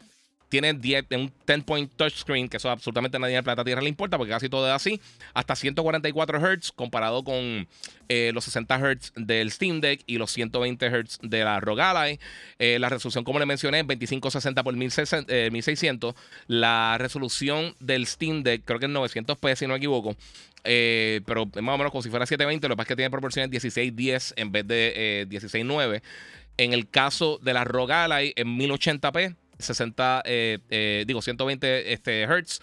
tiene 10, un 10-point touchscreen, que eso absolutamente nadie en el planeta Tierra le importa, porque casi todo es así, hasta 144 Hz comparado con eh, los 60 Hz del Steam Deck y los 120 Hz de la ROG Ally. Eh, la resolución, como le mencioné, es 2560 por 1600. La resolución del Steam Deck, creo que es 900p, si no me equivoco. Eh, pero es más o menos como si fuera 720, lo que pasa es que tiene proporciones 1610 en vez de 16.9. En el caso de la ROG Ally, es 1080p 60, eh, eh, digo, 120 este, Hz.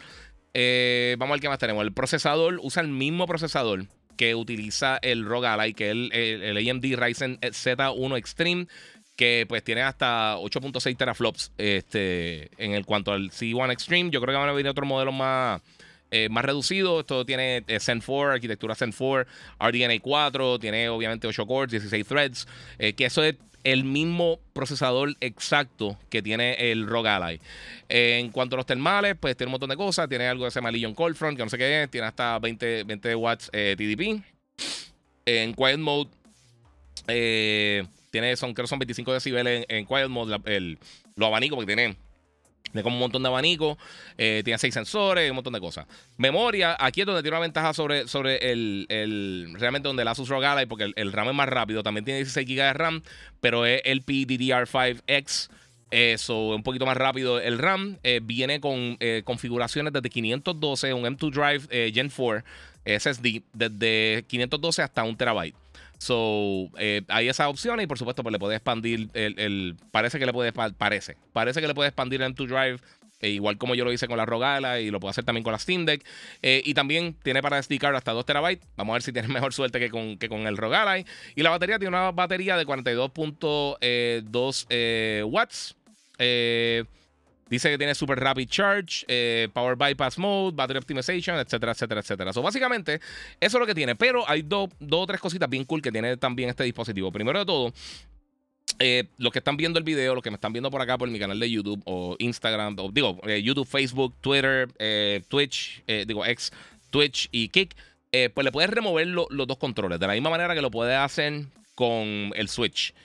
Eh, vamos a ver qué más tenemos. El procesador usa el mismo procesador que utiliza el ROG Ally, que es el, AMD Ryzen Z1 Extreme, que pues tiene hasta 8.6 teraflops este, en el cuanto al C1 Extreme. Yo creo que van a venir otros modelos más, más reducidos. Esto tiene Zen 4, arquitectura Zen 4, RDNA 4, tiene obviamente 8 cores, 16 threads, que eso es el mismo procesador exacto que tiene el ROG Ally. en cuanto a los termales, pues tiene un montón de cosas. Tiene algo que se llama Legion Front, que no sé qué es. Tiene hasta 20, 20 watts eh, TDP. En Quiet Mode, eh, tiene, son, creo que son 25 decibeles en, Quiet Mode. el, los abanicos, porque tiene tiene como un montón de abanicos, eh, tiene seis sensores, un montón de cosas. Memoria, aquí es donde tiene una ventaja sobre, sobre el, el realmente donde el Asus ROG Ally, porque el, RAM es más rápido, también tiene 16 GB de RAM, pero es el PDDR5X. Eso, un poquito más rápido el RAM. Eh, viene con eh, configuraciones desde 512, un M2 Drive Gen 4 SSD, desde 512 hasta un terabyte. So, eh, hay esas opciones y por supuesto pues le puede expandir el, parece que le puede parece, parece que le puede expandir el M2 Drive eh, igual como yo lo hice con la Rogala y lo puedo hacer también con la Steam Deck. Eh, y también tiene para SD card hasta 2 terabytes. Vamos a ver si tiene *laughs* mejor suerte que con, que con el Rogala. Y la batería tiene una batería de 42.2 watts. Eh, Dice que tiene super rapid charge, eh, power bypass mode, battery optimization, etcétera, etcétera, etcétera. So, básicamente, eso es lo que tiene. Pero hay dos o tres cositas bien cool que tiene también este dispositivo. Primero de todo, eh, los que están viendo el video, los que me están viendo por acá por mi canal de YouTube o Instagram, o digo, eh, YouTube, Facebook, Twitter, Twitch, digo, X, Twitch y Kick, pues le puedes remover los dos controles de la misma manera que lo puedes hacer con el Switch.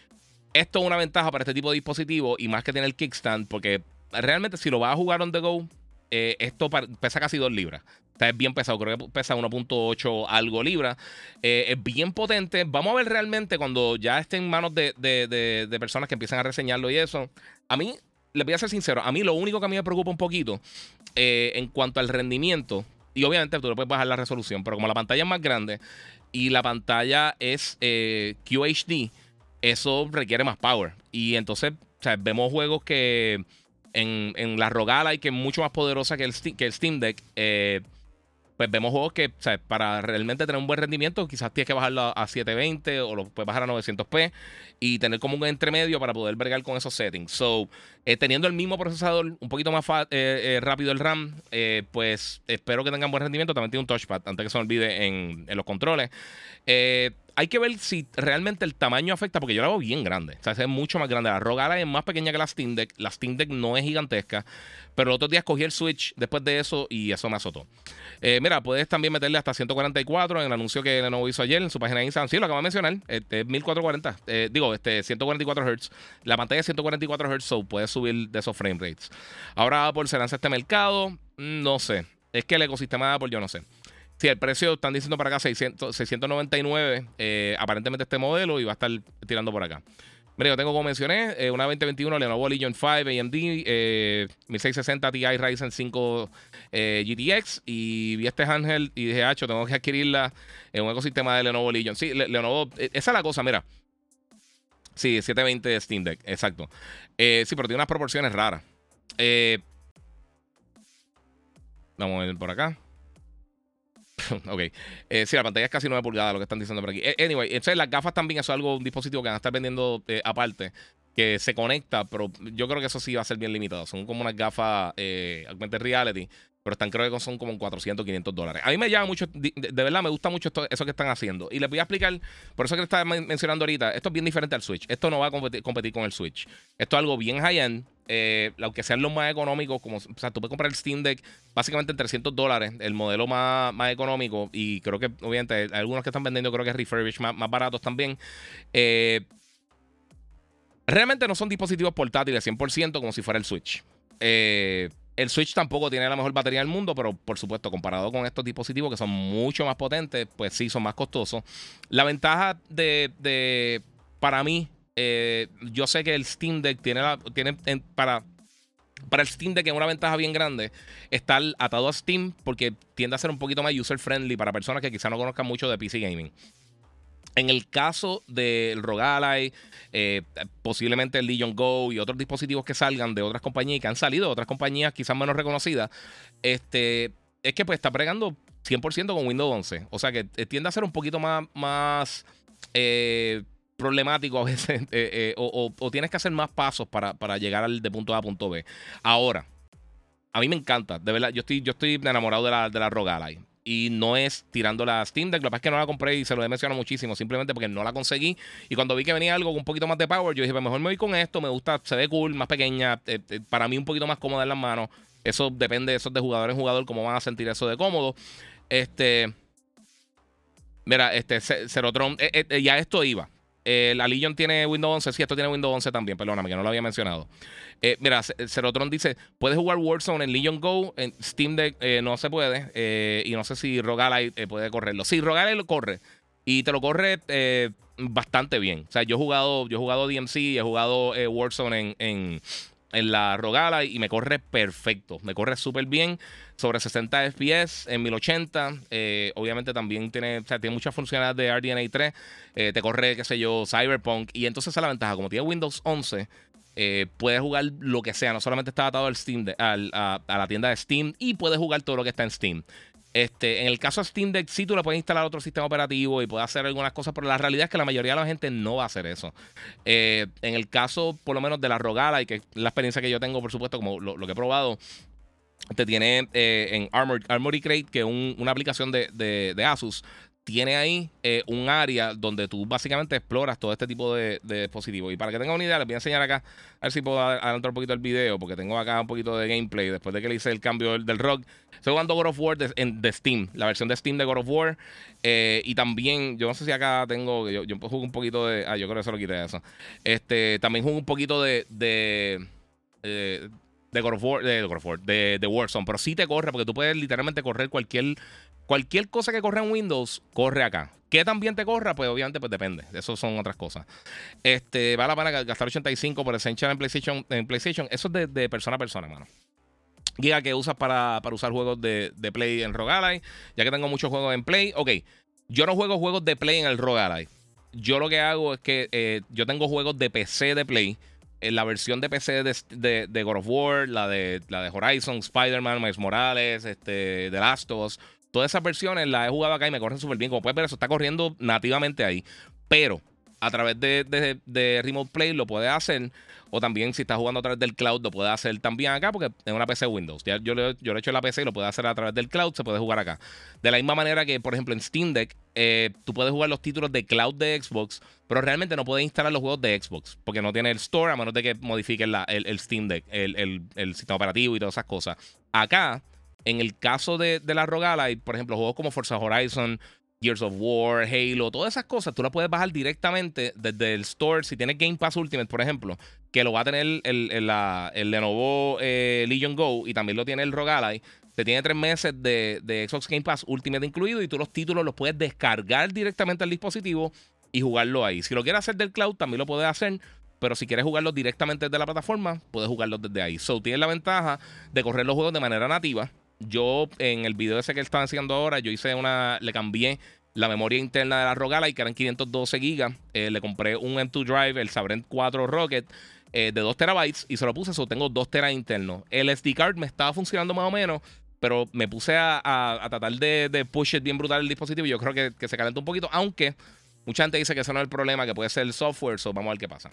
Esto es una ventaja para este tipo de dispositivo y más que tener el kickstand, porque realmente si lo vas a jugar on the go, eh, esto pesa casi 2 libras. Está es bien pesado, creo que pesa 1.8 algo libras. Eh, es bien potente. Vamos a ver realmente cuando ya esté en manos de, personas que empiezan a reseñarlo y eso. A mí, les voy a ser sincero, a mí lo único que a mí me preocupa un poquito eh, en cuanto al rendimiento, y obviamente tú le puedes bajar la resolución, pero como la pantalla es más grande y la pantalla es QHD, eso requiere más power. Y entonces, vemos juegos que en, en la Rogala y que es mucho más poderosa que el, que el Steam Deck. Eh, pues vemos juegos que, para realmente tener un buen rendimiento, quizás tienes que bajarlo a 720 o lo puedes bajar a 900p y tener como un entremedio para poder bregar con esos settings. So, eh, teniendo el mismo procesador, un poquito más eh, rápido el RAM, pues espero que tengan buen rendimiento. También tiene un touchpad, antes que se me olvide en, en los controles hay que ver si realmente el tamaño afecta, porque yo la hago bien grande. O sea, es mucho más grande. La Rogala es más pequeña que la Steam Deck. La Steam Deck no es gigantesca. Pero el otro día escogí el Switch después de eso y eso me azotó. Eh, mira, puedes también meterle hasta 144 en el anuncio que Lenovo hizo ayer en su página de Instagram. Sí, lo acabo de mencionar. Este, 1440. Eh, digo, este, 144 Hz. La pantalla es 144 Hz, so puedes subir de esos frame rates. Ahora Apple se lanza este mercado. No sé. Es que el ecosistema de Apple yo no sé. Sí, el precio están diciendo para acá 600, 699, eh, aparentemente este modelo, y va a estar tirando por acá. Mira, yo tengo, como mencioné, eh, una 2021 Lenovo Legion 5 AMD, 1660 Ti Ryzen 5 eh, GTX, y vi este Ángel y dije, hacho, tengo que adquirirla en un ecosistema de Lenovo Legion. Sí, Lenovo, esa es la cosa, mira. Sí, 720 Steam Deck, exacto. sí, pero tiene unas proporciones raras. vamos a ver por acá. *laughs* ok. Eh, sí, la pantalla es casi 9 pulgadas, lo que están diciendo por aquí. Eh, anyway, entonces las gafas también, eso es algo, un dispositivo que van a estar vendiendo eh, aparte. que se conecta, pero yo creo que eso sí va a ser bien limitado. Son como unas gafas eh, augmented reality, pero están creo que son como 400, 500 dólares. A mí me llama mucho, de, verdad me gusta mucho eso que están haciendo. Y les voy a explicar, por eso que estaba mencionando ahorita, esto es bien diferente al Switch. Esto no va a competir, con el Switch. Esto es algo bien high-end. Eh, aunque sean los más económicos, como, o sea, tú puedes comprar el Steam Deck básicamente en 300 dólares, el modelo más, más económico, y creo que, obviamente, hay algunos que están vendiendo, creo que es refurbished, más, más baratos también. Eh, Realmente no son dispositivos portátiles 100% como si fuera el Switch. Eh, el Switch tampoco tiene la mejor batería del mundo, pero por supuesto, comparado con estos dispositivos que son mucho más potentes, pues sí, son más costosos. La ventaja de, para mí, eh, yo sé que el Steam Deck tiene, la, tiene para, para el Steam Deck es una ventaja bien grande estar atado a Steam porque tiende a ser un poquito más user friendly para personas que quizá no conozcan mucho de PC Gaming. En el caso del Rogalai, eh, posiblemente el Legion Go y otros dispositivos que salgan de otras compañías y que han salido de otras compañías quizás menos reconocidas, este, es que pues está pregando 100% con Windows 11. O sea que eh, tiende a ser un poquito más, más eh, problemático a veces *laughs* o, tienes que hacer más pasos para, llegar de punto A a punto B. Ahora, a mí me encanta, de verdad, yo estoy, yo estoy enamorado de la, de la Rogalai y no es tirando la Steam Deck. Lo que pasa es que no la compré y se lo he mencionado muchísimo, simplemente porque no la conseguí. Y cuando vi que venía algo con un poquito más de power, yo dije, pues mejor me voy con esto. Me gusta, se ve cool, más pequeña. Eh, eh, para mí, un poquito más cómoda en las manos. Eso depende, eso de jugador en jugador, cómo van a sentir eso de cómodo. Este. Mira, este Cerotron, eh, ya esto iba. La Legion tiene Windows 11. Sí, esto tiene Windows 11 también, perdóname, que no lo había mencionado. Eh, mira, Cerotron dice: Puedes jugar Warzone en Legion Go, en Steam Deck eh, no se puede. Eh, y no sé si Rogalai puede correrlo. Sí, Rogalai lo corre. Y te lo corre bastante bien. O sea, yo he jugado, yo he jugado DMC, he jugado Warzone en, la Rogalai y me corre perfecto. Me corre súper bien. Sobre 60 FPS en 1080. obviamente también tiene, o sea, tiene muchas funcionalidades de RDNA 3. te corre, qué sé yo, Cyberpunk. Y entonces esa es la ventaja. Como tiene Windows 11 eh, puedes jugar lo que sea. No solamente está atado al Steam a, la tienda de Steam y puedes jugar todo lo que está en Steam. Este, en el caso de Steam Deck, sí tú le puedes instalar otro sistema operativo y puedes hacer algunas cosas, pero la realidad es que la mayoría de la gente no va a hacer eso. Eh, en el caso, por lo menos, de la Rogala, y que la experiencia que yo tengo, por supuesto, como lo, que he probado, te tiene eh, en Armor, Armory Crate, que es una aplicación de, Asus, tiene ahí eh, un área donde tú básicamente exploras todo este tipo de, dispositivos. Y para que tengan una idea, les voy a enseñar acá, a ver si puedo adelantar un poquito el video, porque tengo acá un poquito de gameplay después de que le hice el cambio del, rock. Estoy jugando God of War de, en, de Steam, la versión de Steam de God of War. Eh, y también, yo no sé si acá tengo, yo, yo juego un poquito de, ah, yo creo que eso lo quité eso. Este, también juego un poquito de, de eh, de God of War, de, God of War, de, de Warzone, pero sí te corre porque tú puedes literalmente correr cualquier Cualquier cosa que corra en Windows, corre acá. ¿Qué también te corra? Pues obviamente pues depende. Eso son otras cosas. Este, vale la pena gastar 85 por Essential en PlayStation. En PlayStation. Eso es de, persona a persona, hermano. Guía que usas para, usar juegos de, Play en Rogue Ya que tengo muchos juegos en Play. Ok, yo no juego juegos de Play en el Rogue Yo lo que hago es que eh, yo tengo juegos de PC de Play. En la versión de PC de, de, God of War, la de, la de Horizon, Spider-Man, Miles Morales, este, The Last of Us. Todas esas versiones las he jugado acá y me corren súper bien. Como puedes ver, eso está corriendo nativamente ahí. Pero a través de, de, Remote Play lo puedes hacer. O también si estás jugando a través del cloud lo puedes hacer también acá porque es una PC Windows. Ya yo, yo lo he hecho en la PC y lo puedes hacer a través del cloud, se puede jugar acá. De la misma manera que, por ejemplo, en Steam Deck, eh, tú puedes jugar los títulos de cloud de Xbox, pero realmente no puedes instalar los juegos de Xbox porque no tiene el store a menos de que modifiquen el, Steam Deck, el, el sistema operativo y todas esas cosas. Acá en el caso de, la Rogala, hay, por ejemplo, juegos como Forza Horizon, Gears of War, Halo, todas esas cosas, tú las puedes bajar directamente desde el store. Si tienes Game Pass Ultimate, por ejemplo, que lo va a tener el, el, el, Lenovo eh, Legion Go y también lo tiene el Rogalai, te tiene tres meses de, de, Xbox Game Pass Ultimate incluido y tú los títulos los puedes descargar directamente al dispositivo y jugarlo ahí. Si lo quieres hacer del cloud, también lo puedes hacer. Pero si quieres jugarlos directamente desde la plataforma, puedes jugarlos desde ahí. So, tienes la ventaja de correr los juegos de manera nativa yo en el video ese que están haciendo ahora, yo hice una, le cambié la memoria interna de la Rogala y que eran 512 gigas. Eh, le compré un M2 Drive, el Sabrent 4 Rocket. Eh, de 2 terabytes y se lo puse, eso tengo 2 teras internos. El SD card me estaba funcionando más o menos, pero me puse a, tratar de, push it bien brutal el dispositivo y yo creo que, que se calentó un poquito, aunque mucha gente dice que ese no es el problema, que puede ser el software, so vamos a ver qué pasa.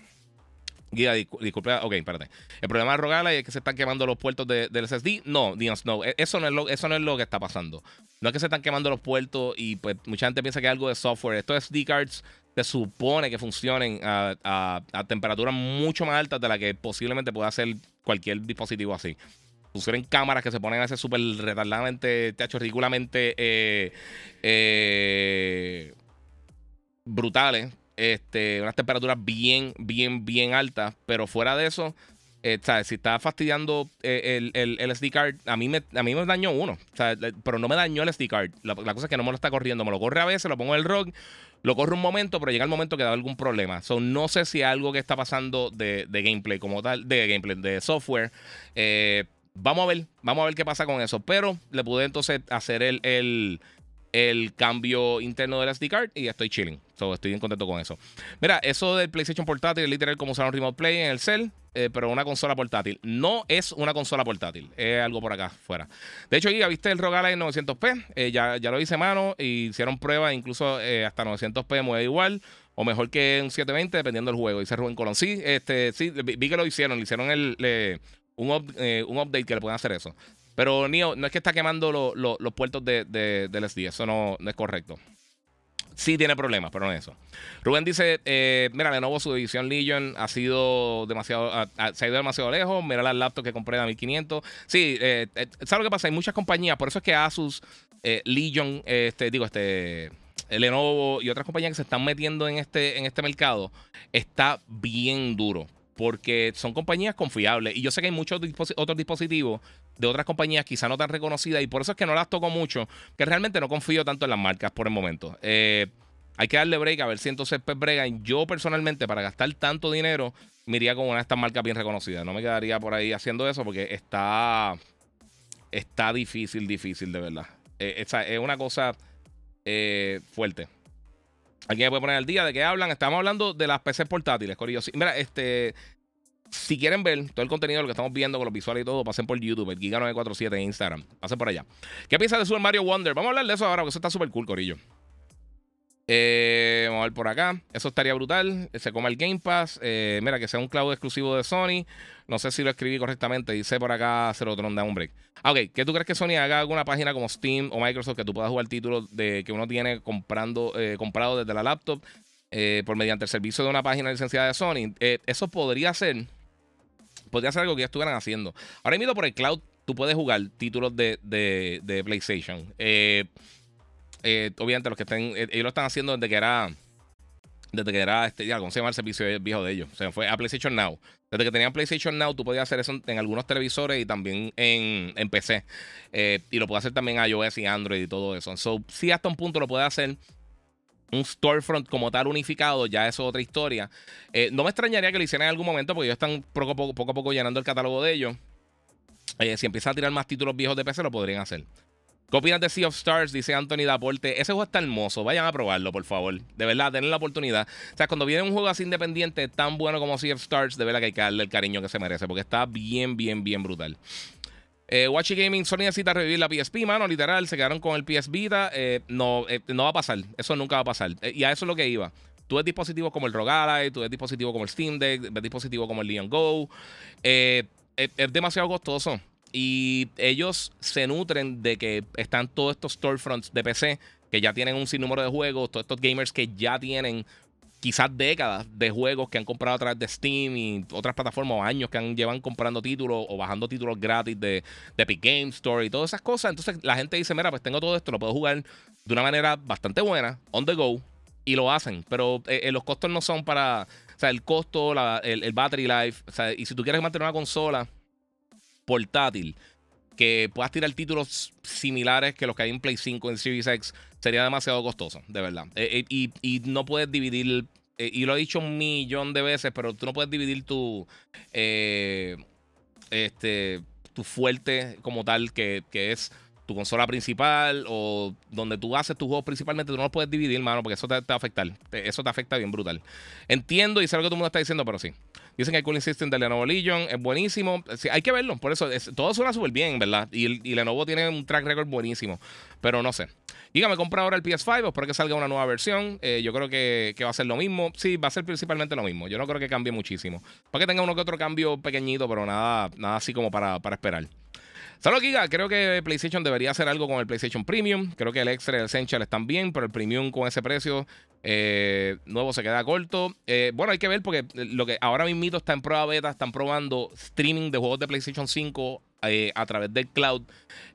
Guía, disculpe. Ok, espérate. El problema de Rogala es que se están quemando los puertos de, del SSD. No, Dios, no. E, eso no, es lo, eso no es lo que está pasando. No es que se están quemando los puertos y pues mucha gente piensa que es algo de software. Estos SD cards se supone que funcionen a, temperaturas mucho más altas de la que posiblemente pueda hacer cualquier dispositivo así. Funcionan cámaras que se ponen a ser súper retardadamente, hecho ridículamente eh, eh, brutales este, unas temperaturas bien, bien, bien altas. Pero fuera de eso, eh, si está fastidiando eh, el, el, SD card, a mí, me, a mí me dañó uno. pero no me dañó el SD card. La, cosa es que no me lo está corriendo. Me lo corre a veces, lo pongo en el rock, lo corre un momento, pero llega el momento que da algún problema. So, no sé si algo que está pasando de, gameplay como tal, de gameplay, de software. Eh, vamos a ver, vamos a ver qué pasa con eso. Pero le pude entonces hacer el, el el cambio interno del SD card y estoy chilling. So, estoy bien contento con eso. Mira, eso del PlayStation portátil es literal como usar un Remote Play en el cel, eh, pero una consola portátil. No es una consola portátil, es algo por acá fuera. De hecho, Giga, ¿viste el Rogala en 900p? Eh, ya, ya lo hice mano y hicieron pruebas, incluso eh, hasta 900p mueve igual. O mejor que un 720, dependiendo del juego. Dice Rubén Colón. Sí, este, sí, vi que lo hicieron. Le hicieron el, un, un update que le pueden hacer eso. Pero Nio, no es que está quemando los puertos de, del SD, eso no, es correcto. Sí tiene problemas, pero no es eso. Rubén dice, eh, mira, Lenovo su división Legion ha sido demasiado, se ha ido demasiado lejos. Mira las laptops que compré de 1500. Sí, eh, eh, ¿sabes lo que pasa? Hay muchas compañías, por eso es que Asus, eh, Legion, este, digo, este, Lenovo y otras compañías que se están metiendo en este, en este mercado, está bien duro porque son compañías confiables. Y yo sé que hay muchos otros dispositivos de otras compañías quizá no tan reconocidas y por eso es que no las toco mucho, que realmente no confío tanto en las marcas por el momento. Eh, hay que darle break a ver si entonces pues bregan. Yo personalmente para gastar tanto dinero me iría con una de estas marcas bien reconocidas. No me quedaría por ahí haciendo eso porque está, está difícil, difícil de verdad. Eh, es una cosa eh, fuerte. Alguien me puede poner al día de qué hablan. Estamos hablando de las PCs portátiles, Corillo. Mira, este. Si quieren ver todo el contenido lo que estamos viendo con los visuales y todo, pasen por YouTube, el Giga947 en Instagram. Pasen por allá. ¿Qué piensas de Super Mario Wonder? Vamos a hablar de eso ahora, porque eso está súper cool, Corillo. Eh, vamos a ver por acá. Eso estaría brutal. Se come el Game Pass. Eh, mira, que sea un cloud exclusivo de Sony. No sé si lo escribí correctamente. Dice por acá Cerotron un Break. Ah, ok, ¿qué tú crees que Sony haga alguna página como Steam o Microsoft que tú puedas jugar títulos de que uno tiene comprando, eh, comprado desde la laptop por mediante el servicio de una página licenciada de Sony? eso podría ser. Podría ser algo que ya estuvieran haciendo. Ahora mismo por el cloud tú puedes jugar títulos de, de, de PlayStation. Eh eh, obviamente los que estén, eh, ellos lo están haciendo desde que era, desde que era, este, ya, ¿cómo se llama el servicio viejo de ellos? O sea, fue a PlayStation Now. Desde que tenían PlayStation Now, tú podías hacer eso en algunos televisores y también en, PC. Eh, y lo puedes hacer también en iOS y Android y todo eso. So, sí, hasta un punto lo puede hacer un storefront como tal unificado, ya eso es otra historia. no me extrañaría que lo hicieran en algún momento porque ellos están poco, a poco llenando el catálogo de ellos. si empiezan a tirar más títulos viejos de PC, lo podrían hacer. ¿Qué de Sea of Stars? Dice Anthony Daporte. Ese juego está hermoso. Vayan a probarlo, por favor. De verdad, denle la oportunidad. O sea, cuando viene un juego así independiente tan bueno como Sea of Stars, de verdad que hay que darle el cariño que se merece. Porque está bien, bien, bien brutal. Eh, Watchy Gaming, Sony necesita revivir la PSP, mano, literal. Se quedaron con el PS Vita. Eh, no, eh, no va a pasar. Eso nunca va a pasar. y a eso es lo que iba. Tú ves dispositivos como el Rogala, tú ves dispositivos como el Steam Deck, ves dispositivos como el Leon Go. es demasiado costoso. Y ellos se nutren de que están todos estos storefronts de PC que ya tienen un sinnúmero de juegos, todos estos gamers que ya tienen quizás décadas de juegos que han comprado a través de Steam y otras plataformas o años que han, llevan comprando títulos o bajando títulos gratis de, Epic Game Store y todas esas cosas. Entonces la gente dice, mira, pues tengo todo esto, lo puedo jugar de una manera bastante buena, on the go, y lo hacen. Pero eh, eh, los costos no son para, o sea, el costo, el, battery life, y si tú quieres mantener una consola portátil que puedas tirar títulos similares que los que hay en Play 5 en Series X sería demasiado costoso, de verdad. Eh, eh, y, no puedes dividir, eh, y lo he dicho un millón de veces, pero tú no puedes dividir tu, este, tu fuerte como tal, que, es tu consola principal o donde tú haces tus juegos principalmente, tú no los puedes dividir, mano, porque eso te, te va a afectar. Eso te afecta bien brutal. Entiendo y sé lo que todo el mundo está diciendo, pero sí. Dicen que el Cooling System de Lenovo Legion es buenísimo. hay que verlo, por eso todo suena súper bien, ¿verdad? Y, Lenovo tiene un track record buenísimo, pero no sé. Giga, me compra ahora el PS5, espero que salga una nueva versión. Eh, yo creo que, va a ser lo mismo. Sí, va a ser principalmente lo mismo. Yo no creo que cambie muchísimo. Para que tenga uno que otro cambio pequeñito, pero nada, nada así como para esperar. Solo Giga, creo que PlayStation debería hacer algo con el PlayStation Premium. Creo que el Extra y el Essential están bien, pero el Premium con ese precio eh, nuevo se queda corto. Eh, bueno, hay que ver porque lo que ahora mismo está en prueba beta, están probando streaming de juegos de PlayStation 5 eh, a través del cloud.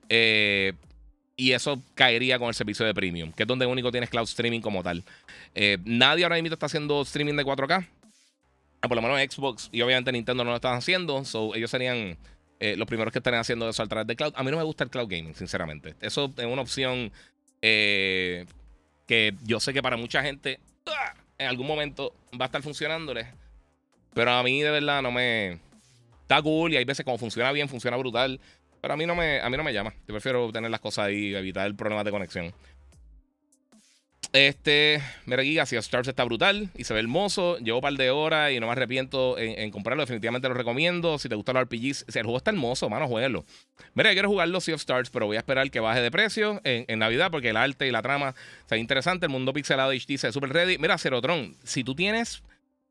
y eso caería con el servicio de Premium, que es donde único tienes cloud streaming como tal. nadie ahora mismo está haciendo streaming de 4K. Ah, por lo menos Xbox y obviamente Nintendo no lo están haciendo. So ellos serían eh, los primeros que estarían haciendo eso al través de cloud. A mí no me gusta el cloud gaming, sinceramente. Eso es una opción eh, que yo sé que para mucha gente ¡ah! en algún momento va a estar funcionándole. Pero a mí de verdad no me... Está cool y hay veces como funciona bien, funciona brutal. Pero a mí no me, a mí no me llama. Yo prefiero tener las cosas ahí y evitar el problema de conexión. Este, mira aquí, Sea Stars está brutal y se ve hermoso. Llevo un par de horas y no me arrepiento en, comprarlo. Definitivamente lo recomiendo. Si te gustan los RPGs, el juego está hermoso, mano, jueguenlo. Mira, yo quiero jugarlo Sea of Stars, pero voy a esperar que baje de precio en, Navidad porque el arte y la trama está interesante. El mundo pixelado HD se ve super ready. Mira, Cerotron, si tú tienes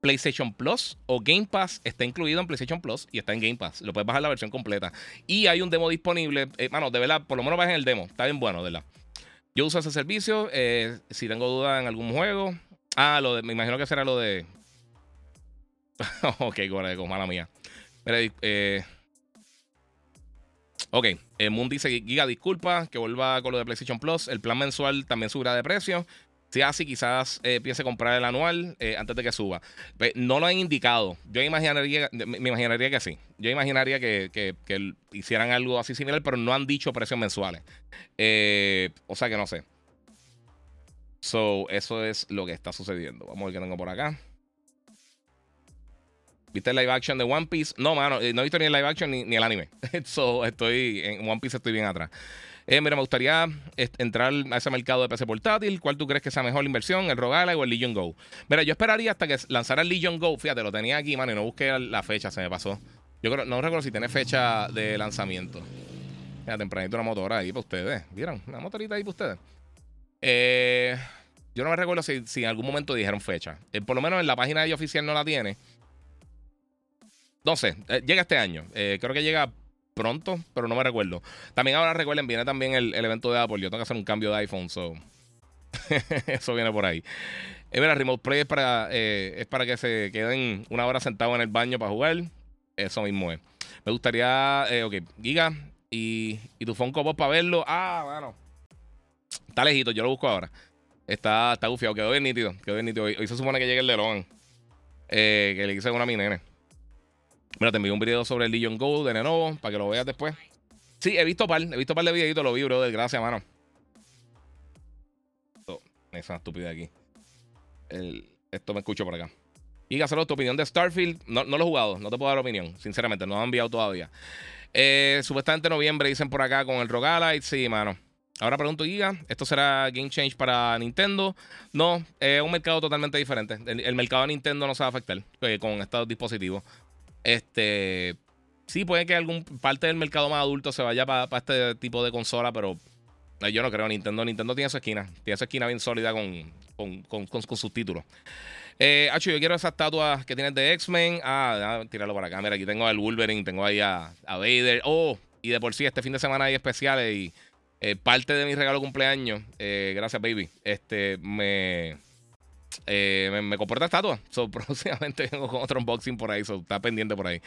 PlayStation Plus o Game Pass está incluido en PlayStation Plus y está en Game Pass. Lo puedes bajar la versión completa. Y hay un demo disponible. Eh, mano, de verdad, por lo menos bajen el demo. Está bien bueno, de verdad. Yo uso ese servicio. Eh, si tengo duda en algún juego. Ah, lo de, me imagino que será lo de. *laughs* ok, con mala mía. eh, ok, eh, Moon dice: Giga, disculpa que vuelva con lo de PlayStation Plus. El plan mensual también subirá de precio. Si así, quizás eh, a comprar el anual eh, antes de que suba. no lo han indicado. Yo imaginaría, me imaginaría que sí. Yo imaginaría que, hicieran algo así similar, pero no han dicho precios mensuales. Eh, o sea que no sé. So, eso es lo que está sucediendo. Vamos a ver qué tengo por acá. ¿Viste el live action de One Piece? No, mano, no he visto ni el live action ni, ni el anime. *laughs* so, estoy en One Piece estoy bien atrás. Eh, mira, me gustaría entrar a ese mercado de PC portátil. ¿Cuál tú crees que sea mejor inversión, el Rogala o el Legion Go? Mira, yo esperaría hasta que lanzara el Legion Go. Fíjate, lo tenía aquí, mano, y no busqué la fecha, se me pasó. Yo no recuerdo si tiene fecha de lanzamiento. Mira, tempranito una motora ahí para ustedes. ¿Vieron? Una motorita ahí para ustedes. Eh, yo no me recuerdo si, en algún momento dijeron fecha. Eh, por lo menos en la página de ellos oficial no la tiene. No sé, llega este año. creo que llega pronto, pero no me recuerdo. También ahora recuerden, viene también el, evento de Apple. Yo tengo que hacer un cambio de iPhone, so. *laughs* Eso viene por ahí. Eh, mira, Remote Play es para, eh, es para que se queden una hora sentados en el baño para jugar. Eso mismo es. Me gustaría, eh, ok, Giga y, y tu Funko Pop para verlo. Ah, bueno. Está lejito, yo lo busco ahora. Está, está gufiado, quedó bien nítido. Quedó bien nítido. Hoy, se supone que llegue el de. Eh, que le hice una a mi nene. Mira, te envío un video sobre el Legion Gold de Lenovo para que lo veas después. Sí, he visto par, he visto par de videitos, lo vi, bro, gracias, mano. Esto, esa estúpida aquí. esto me escucho por acá. Y hacerlo tu opinión de Starfield. No, no, lo he jugado, no te puedo dar opinión, sinceramente, no lo han enviado todavía. Eh, supuestamente noviembre dicen por acá con el Rogalite. Sí, mano. Ahora pregunto, Giga, ¿esto será Game Change para Nintendo? No, es un mercado totalmente diferente. El, mercado de Nintendo no se va a afectar eh, con estos dispositivos. Este. Sí, puede que algún parte del mercado más adulto se vaya para este tipo de consola, pero yo no creo. Nintendo, Nintendo tiene su esquina. Tiene su esquina bien sólida con, con, con, sus títulos. Eh, yo quiero esas estatuas que tienes de X-Men. Ah, tíralo para acá. Mira, aquí tengo al Wolverine, tengo ahí a, Vader. Oh, y de por sí, este fin de semana hay especiales y eh, parte de mi regalo cumpleaños, eh, gracias, baby, este, me eh, me, comporta estatua. *laughs* So, próximamente vengo con otro unboxing por ahí. So, está pendiente por ahí.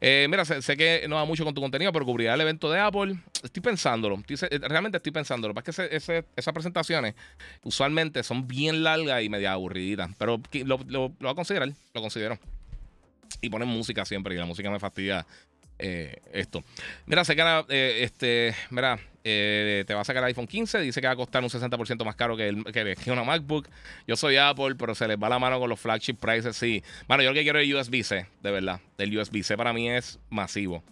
Eh, mira, sé, que no va mucho con tu contenido, pero cubrirá el evento de Apple. Estoy pensándolo. realmente estoy pensándolo. Lo que es que esas presentaciones usualmente son bien largas y media aburriditas. Pero lo, lo, lo voy a considerar. Lo considero. Y ponen música siempre. Y la música me fastidia eh, esto. Mira, se queda, eh, este, mira, eh, te va a sacar el iPhone 15, dice que va a costar un 60% más caro que, el, que, una MacBook. Yo soy Apple, pero se les va la mano con los flagship prices, sí. Bueno, yo lo que quiero es USB-C, de verdad. El USB-C para mí es masivo.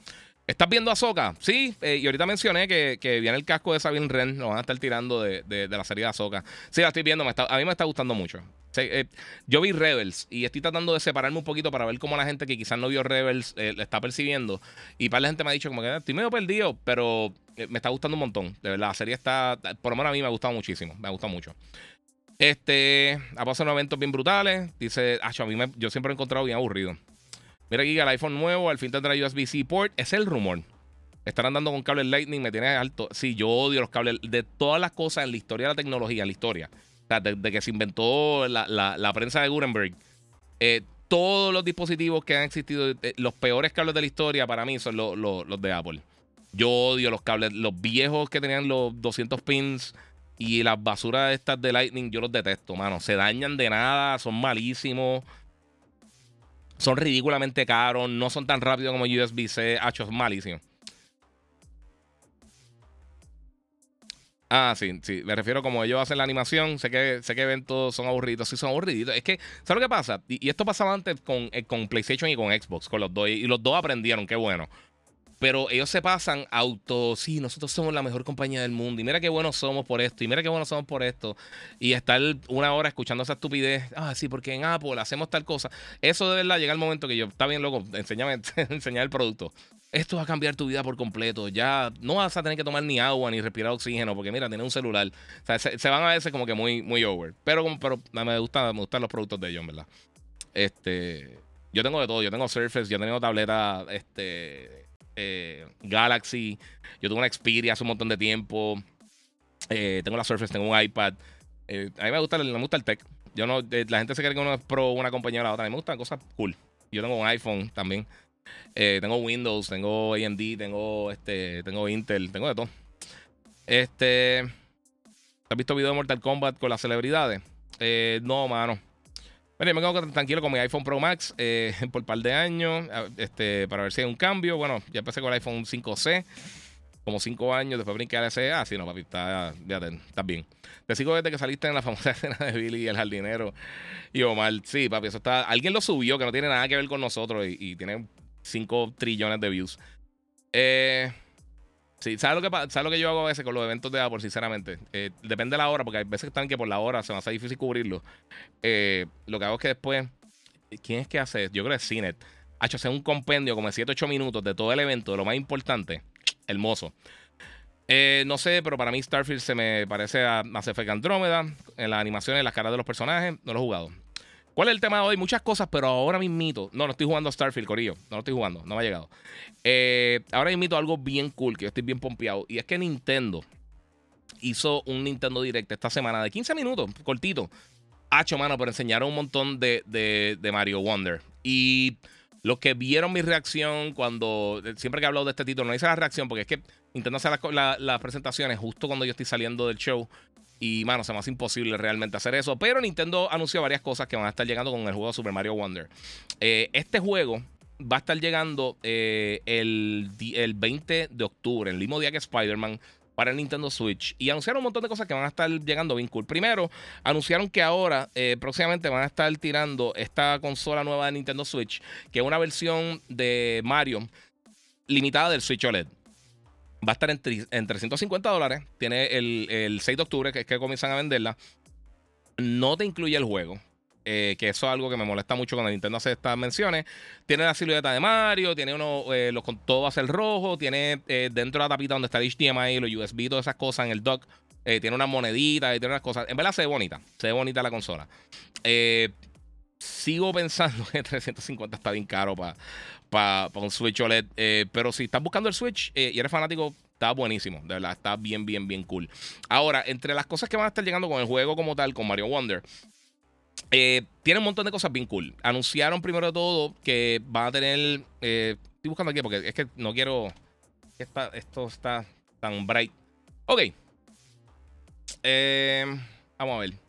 ¿Estás viendo a Soca? Sí, y ahorita mencioné que, viene el casco de Sabine Ren, lo van a estar tirando de, la serie de Azoka. Sí, la estoy viendo, a mí me está gustando mucho. Eh, yo vi Rebels y estoy tratando de separarme un poquito para ver cómo la gente que quizás no vio Rebels eh, está percibiendo. Y para la gente me ha dicho como que estoy medio perdido, pero me está gustando un montón. De verdad, la serie está, por lo menos a mí me ha gustado muchísimo. Me ha gustado mucho. Este, ha pasado eventos bien brutales. Dice, a mí yo siempre he encontrado bien aburrido. Mira aquí el iPhone nuevo, al fin tendrá USB-C port. Es el rumor. Estar andando con cables Lightning me tiene alto. Sí, yo odio los cables. De todas las cosas en la historia de la tecnología, en la historia, sea, desde que se inventó la, prensa de Gutenberg, eh, todos los dispositivos que han existido, eh, los peores cables de la historia para mí son los de Apple. Yo odio los cables, los viejos que tenían los 200 pins y las basuras estas de Lightning, yo los detesto, mano. Se dañan de nada, son malísimos. Son ridículamente caros, no son tan rápidos como USB-C. Hacho, es malísimo. Ah, sí, sí. Me refiero como ellos hacen la animación. Sé que, sé que eventos son aburridos. Sí, son aburridos. Es que, ¿sabes lo que pasa? Y, esto pasaba antes con, eh, con PlayStation y con Xbox, con los dos. Y los dos aprendieron, qué bueno. Pero ellos se pasan auto, sí, nosotros somos la mejor compañía del mundo. Y mira qué buenos somos por esto. Y mira qué buenos somos por esto. Y estar una hora escuchando esa estupidez. Ah, sí, porque en Apple hacemos tal cosa. Eso de verdad llega el momento que yo, está bien loco, enséñame, *laughs* enseñar el producto. Esto va a cambiar tu vida por completo. Ya no vas a tener que tomar ni agua ni respirar oxígeno. Porque mira, tienes un celular. O sea, se, van a veces como que muy, muy over. Pero, pero me, gusta, me gustan los productos de ellos, ¿verdad? Este. Yo tengo de todo. Yo tengo Surface, yo tengo tableta, este eh, Galaxy. Yo tengo una Xperia hace un montón de tiempo. Eh, tengo la Surface, tengo un iPad. Eh, a mí me gusta, me gusta el tech. Yo no, la gente se cree que uno es pro una compañía o la otra. A mí me gustan cosas cool. Yo tengo un iPhone también. Tengo Windows, tengo AMD, tengo este, tengo Intel, tengo de todo. Este. ¿Has visto video de Mortal Kombat con las celebridades? no, mano. Bueno, yo me quedo tranquilo con mi iPhone Pro Max eh, *laughs* por un par de años este, para ver si hay un cambio. Bueno, ya empecé con el iPhone 5C, como 5 años, después brinqué al SE. Ah, sí, no, papi, está, está bien. Te sigo desde que saliste en la *laughs* famosa escena de Billy y el jardinero y Omar. Sí, papi, eso está. Alguien lo subió que no tiene nada que ver con nosotros y tiene 5 trillones de views. Eh. Sí, ¿sabes lo, que, ¿sabes lo que yo hago a veces con los eventos de Apple, sinceramente? Eh, depende de la hora, porque hay veces que están que por la hora se va a hacer difícil cubrirlo. Eh, lo que hago es que después, ¿quién es que hace? Yo creo que es Cinet. Ha hecho hacer un compendio como de 7 8 minutos de todo el evento, de lo más importante. Hermoso. Eh, no sé, pero para mí Starfield se me parece a Mass Effect Andrómeda. En las animaciones, en las caras de los personajes, no lo he jugado. ¿Cuál es el tema de hoy? Muchas cosas, pero ahora mismito. No, no estoy jugando Starfield, Corillo. No lo estoy jugando, no me ha llegado. Eh, ahora mismito algo bien cool, que yo estoy bien pompeado. Y es que Nintendo hizo un Nintendo Direct esta semana de 15 minutos, cortito. Hacho, mano, pero enseñaron un montón de, de, Mario Wonder. Y los que vieron mi reacción cuando. Siempre que he hablado de este título, no hice la reacción porque es que Nintendo hace las presentaciones justo cuando yo estoy saliendo del show. Y, mano, se me hace imposible realmente hacer eso. Pero Nintendo anunció varias cosas que van a estar llegando con el juego Super Mario Wonder. Eh, este juego va a estar llegando eh, el, el 20 de octubre, el mismo día que Spider-Man para el Nintendo Switch. Y anunciaron un montón de cosas que van a estar llegando bien cool. Primero, anunciaron que ahora, eh, próximamente, van a estar tirando esta consola nueva de Nintendo Switch, que es una versión de Mario limitada del Switch OLED. Va a estar en, en 350 dólares. Tiene el, 6 de octubre, que es que comienzan a venderla. No te incluye el juego. Eh, que eso es algo que me molesta mucho cuando Nintendo hace estas menciones. Tiene la silueta de Mario, tiene uno, eh, los, todo va a ser rojo, tiene eh, dentro de la tapita donde está el HDMI, los USB, todas esas cosas en el dock. tiene una monedita y tiene unas cosas. En verdad se ve bonita, se ve bonita la consola. sigo pensando *laughs* que 350 está bien caro para para un Switch OLED. Eh, pero si estás buscando el Switch eh, y eres fanático, está buenísimo. De verdad, está bien, bien, bien cool. Ahora, entre las cosas que van a estar llegando con el juego como tal, con Mario Wonder. Eh, tiene un montón de cosas bien cool. Anunciaron primero de todo que van a tener. estoy buscando aquí porque es que no quiero. esto está tan bright. Ok. vamos a ver.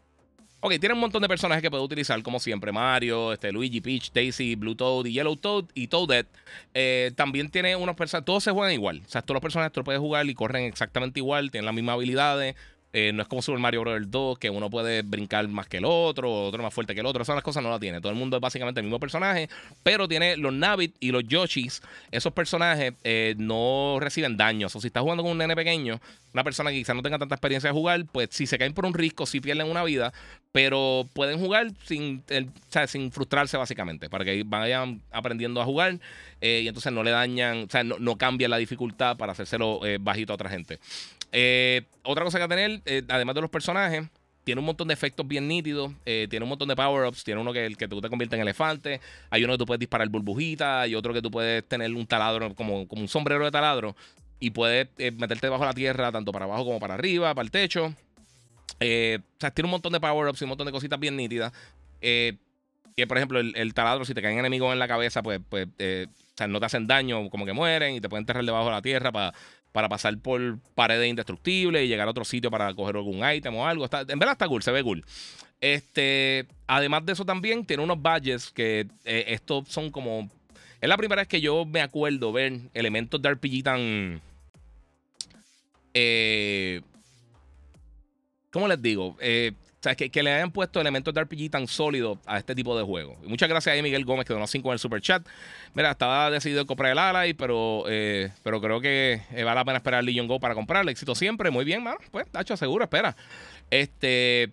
Ok, tiene un montón de personajes que puede utilizar, como siempre: Mario, este, Luigi, Peach, Daisy, Blue Toad y Yellow Toad y Toadette. Eh, también tiene unos personajes, todos se juegan igual. O sea, todos los personajes tú los puedes jugar y corren exactamente igual, tienen las mismas habilidades. Eh, no es como Super Mario Bros. 2, que uno puede brincar más que el otro, otro más fuerte que el otro. Esas las cosas no las tiene. Todo el mundo es básicamente el mismo personaje, pero tiene los Navit y los Yoshis. Esos personajes eh, no reciben daño. O si estás jugando con un nene pequeño, una persona que quizás no tenga tanta experiencia de jugar, pues si se caen por un risco, sí pierden una vida, pero pueden jugar sin, sin frustrarse básicamente, para que vayan aprendiendo a jugar eh, y entonces no le dañan, o sea, no, no la dificultad para hacérselo bajito a otra gente. Eh, otra cosa que tener, eh, además de los personajes, tiene un montón de efectos bien nítidos. Eh, tiene un montón de power-ups. Tiene uno que, tú te convierte en elefante. Hay uno que tú puedes disparar burbujitas. Hay otro que tú puedes tener un taladro, como, un sombrero de taladro. Y puedes meterte debajo de la tierra, tanto para abajo como para arriba, para el techo. o sea, tiene un montón de power-ups y un montón de cositas bien nítidas. que, por ejemplo, el, taladro, si te caen enemigos en la cabeza, pues, pues no te hacen daño, como que mueren y te pueden enterrar debajo de la tierra para para pasar por paredes indestructibles y llegar a otro sitio para coger algún ítem o algo. Está, en verdad está cool, se ve cool. Este, además de eso también tiene unos badges que eh, estos son como... Es la primera vez que yo me acuerdo ver elementos de RPG tan... Eh, ¿Cómo les digo? Eh, o sea, que, le hayan puesto elementos de RPG tan sólidos a este tipo de juego. muchas gracias a Miguel Gómez que donó 5 en el super chat. Mira, estaba decidido comprar el Ally, pero, eh, pero creo que eh, vale la pena esperar el Legion Go para comprarlo. Éxito siempre, muy bien, mano. Pues, Tacho, seguro, espera. Este.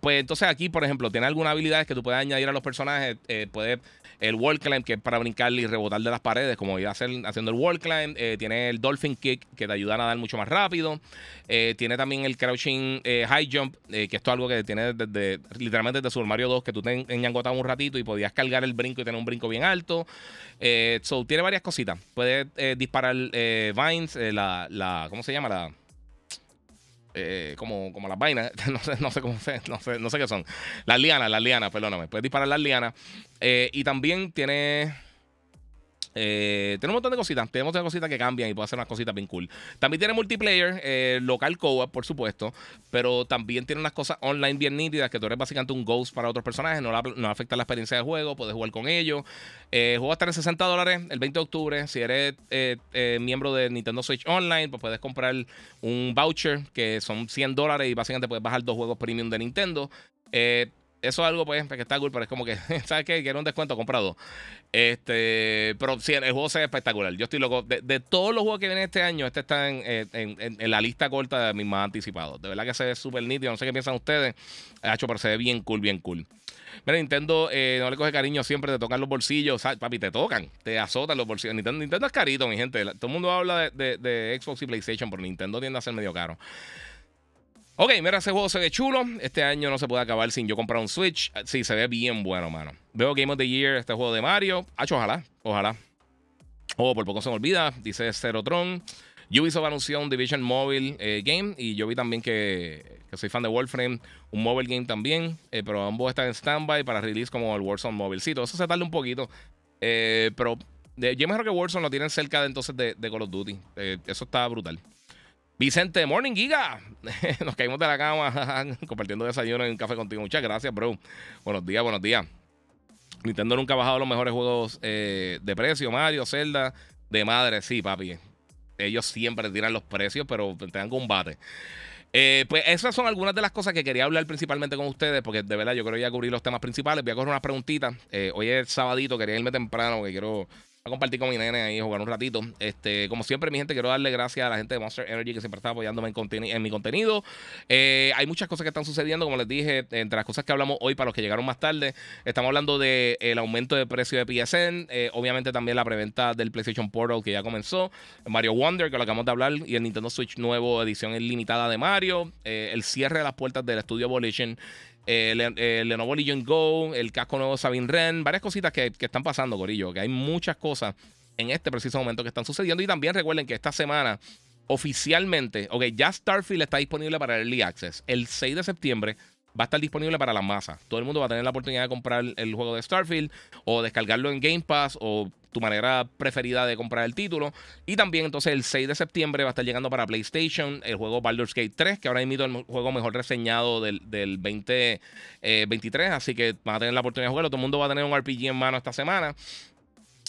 Pues entonces aquí, por ejemplo, tiene algunas habilidades que tú puedes añadir a los personajes. Eh, puedes el wall climb, que es para brincar y rebotar de las paredes, como iba a hacer haciendo el wall climb. Eh, tiene el dolphin kick, que te ayuda a nadar mucho más rápido. Eh, tiene también el crouching eh, high jump, que esto es algo que tiene desde, literalmente desde Super Mario 2, que tú te enñangotado un ratito y podías cargar el brinco y tener un brinco bien alto. so, tiene varias cositas. Puedes disparar vines, la, la, ¿cómo se llama? La eh, como, como las vainas, *laughs* no sé, no sé cómo sé, no sé, no sé qué son. Las lianas, las lianas, perdóname. Puedes disparar las lianas. Eh, y también tiene eh, tiene un montón de cositas. Montón de cositas que cambian y puede hacer unas cositas bien cool. También tiene multiplayer, eh, local co-op, por supuesto. Pero también tiene unas cosas online bien nítidas que tú eres básicamente un ghost para otros personajes. No, no afecta la experiencia de juego. Puedes jugar con ellos. Eh, juego hasta en 60 dólares el 20 de octubre. Si eres eh, miembro de Nintendo Switch Online, pues puedes comprar un voucher que son 100 dólares y básicamente puedes bajar dos juegos premium de Nintendo. Eh, eso es algo, pues, que está cool, pero es como que, *laughs* ¿sabes qué? Quiero un descuento comprado. Este, pero sí, el juego se ve espectacular. Yo estoy loco. De, todos los juegos que vienen este año, este está en, la lista corta de mis más anticipados. De verdad que se ve súper nítido. No sé qué piensan ustedes. hecho, pero se ve bien cool, bien cool. Mira, Nintendo eh, no le coge cariño siempre de tocar los bolsillos. Papi, te tocan, te azotan los bolsillos. Nintendo, es carito, mi gente. Todo el mundo habla de, de Xbox y PlayStation, pero Nintendo tiende a ser medio caro. Ok, mira, ese juego se ve chulo. Este año no se puede acabar sin yo comprar un Switch. Sí, se ve bien bueno, mano. Veo Game of the Year, este juego de Mario. Hacho, ojalá, ojalá. Oh, por poco se me olvida. Dice Tron. Ubisoft anunció un Division Mobile eh, Game. Y yo vi también que, soy fan de Warframe, un mobile game también. Eh, pero ambos están en standby para release como el Warzone Mobile. Sí, todo eso se tarda un poquito. Eh, pero yo mejor que Warzone lo tienen cerca de entonces de, de Call of Duty. eso está brutal. Vicente Morning Giga. *laughs* Nos caímos de la cama *laughs* compartiendo desayuno en un café contigo. Muchas gracias, bro. Buenos días, buenos días. Nintendo nunca ha bajado los mejores juegos eh, de precio. Mario, Zelda, de madre, sí, papi. Ellos siempre tiran los precios, pero tengan combate. Eh, pues esas son algunas de las cosas que quería hablar principalmente con ustedes, porque de verdad yo creo ya cubrir los temas principales. Voy a coger unas preguntitas. Eh, hoy es sabadito, quería irme temprano, porque quiero a compartir con mi nene ahí, jugar un ratito. Este, como siempre, mi gente, quiero darle gracias a la gente de Monster Energy que siempre está apoyándome en, mi contenido. Eh, hay muchas cosas que están sucediendo, como les dije, entre las cosas que hablamos hoy para los que llegaron más tarde, estamos hablando del el aumento de precio de PSN, eh, obviamente también la preventa del PlayStation Portal que ya comenzó, Mario Wonder, que lo acabamos de hablar, y el Nintendo Switch nuevo, edición ilimitada de Mario, eh, el cierre de las puertas del estudio Abolition el, el, Lenovo Legion Go, el casco nuevo Sabin Ren, varias cositas que, están pasando, Corillo, que hay muchas cosas en este preciso momento que están sucediendo. Y también recuerden que esta semana, oficialmente, ok, ya Starfield está disponible para Early Access. El 6 de septiembre va a estar disponible para la masa. Todo el mundo va a tener la oportunidad de comprar el juego de Starfield o descargarlo en Game Pass o tu manera preferida de comprar el título. Y también entonces el 6 de septiembre va a estar llegando para PlayStation el juego Baldur's Gate 3, que ahora mismo es el juego mejor reseñado del, del 2023. Eh, así que van a tener la oportunidad de jugarlo. Todo el mundo va a tener un RPG en mano esta semana.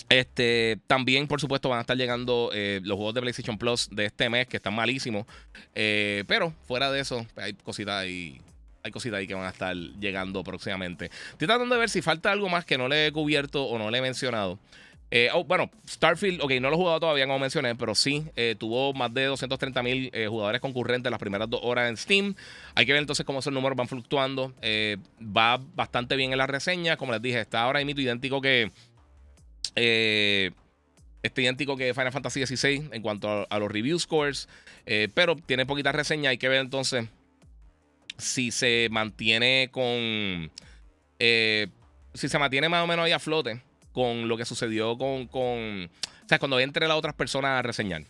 Este, también, por supuesto, van a estar llegando eh, los juegos de PlayStation Plus de este mes, que están malísimos. Eh, pero fuera de eso, hay cositas ahí. Hay cositas ahí que van a estar llegando próximamente. Estoy tratando de ver si falta algo más que no le he cubierto o no le he mencionado. Eh, oh, bueno, Starfield, ok, no lo he jugado todavía como mencioné, pero sí, tuvo más de 230 mil jugadores concurrentes las primeras dos horas en Steam. Hay que ver entonces cómo esos números van fluctuando. va bastante bien en la reseña, como les dije, está ahora mismo idéntico que eh, este idéntico que Final Fantasy XVI en cuanto a, los review scores, eh, pero tiene poquita reseña. Hay que ver entonces si se mantiene con. Eh, si se mantiene más o menos ahí a flote con lo que sucedió con. con o sea, cuando entre las otras personas a reseñar.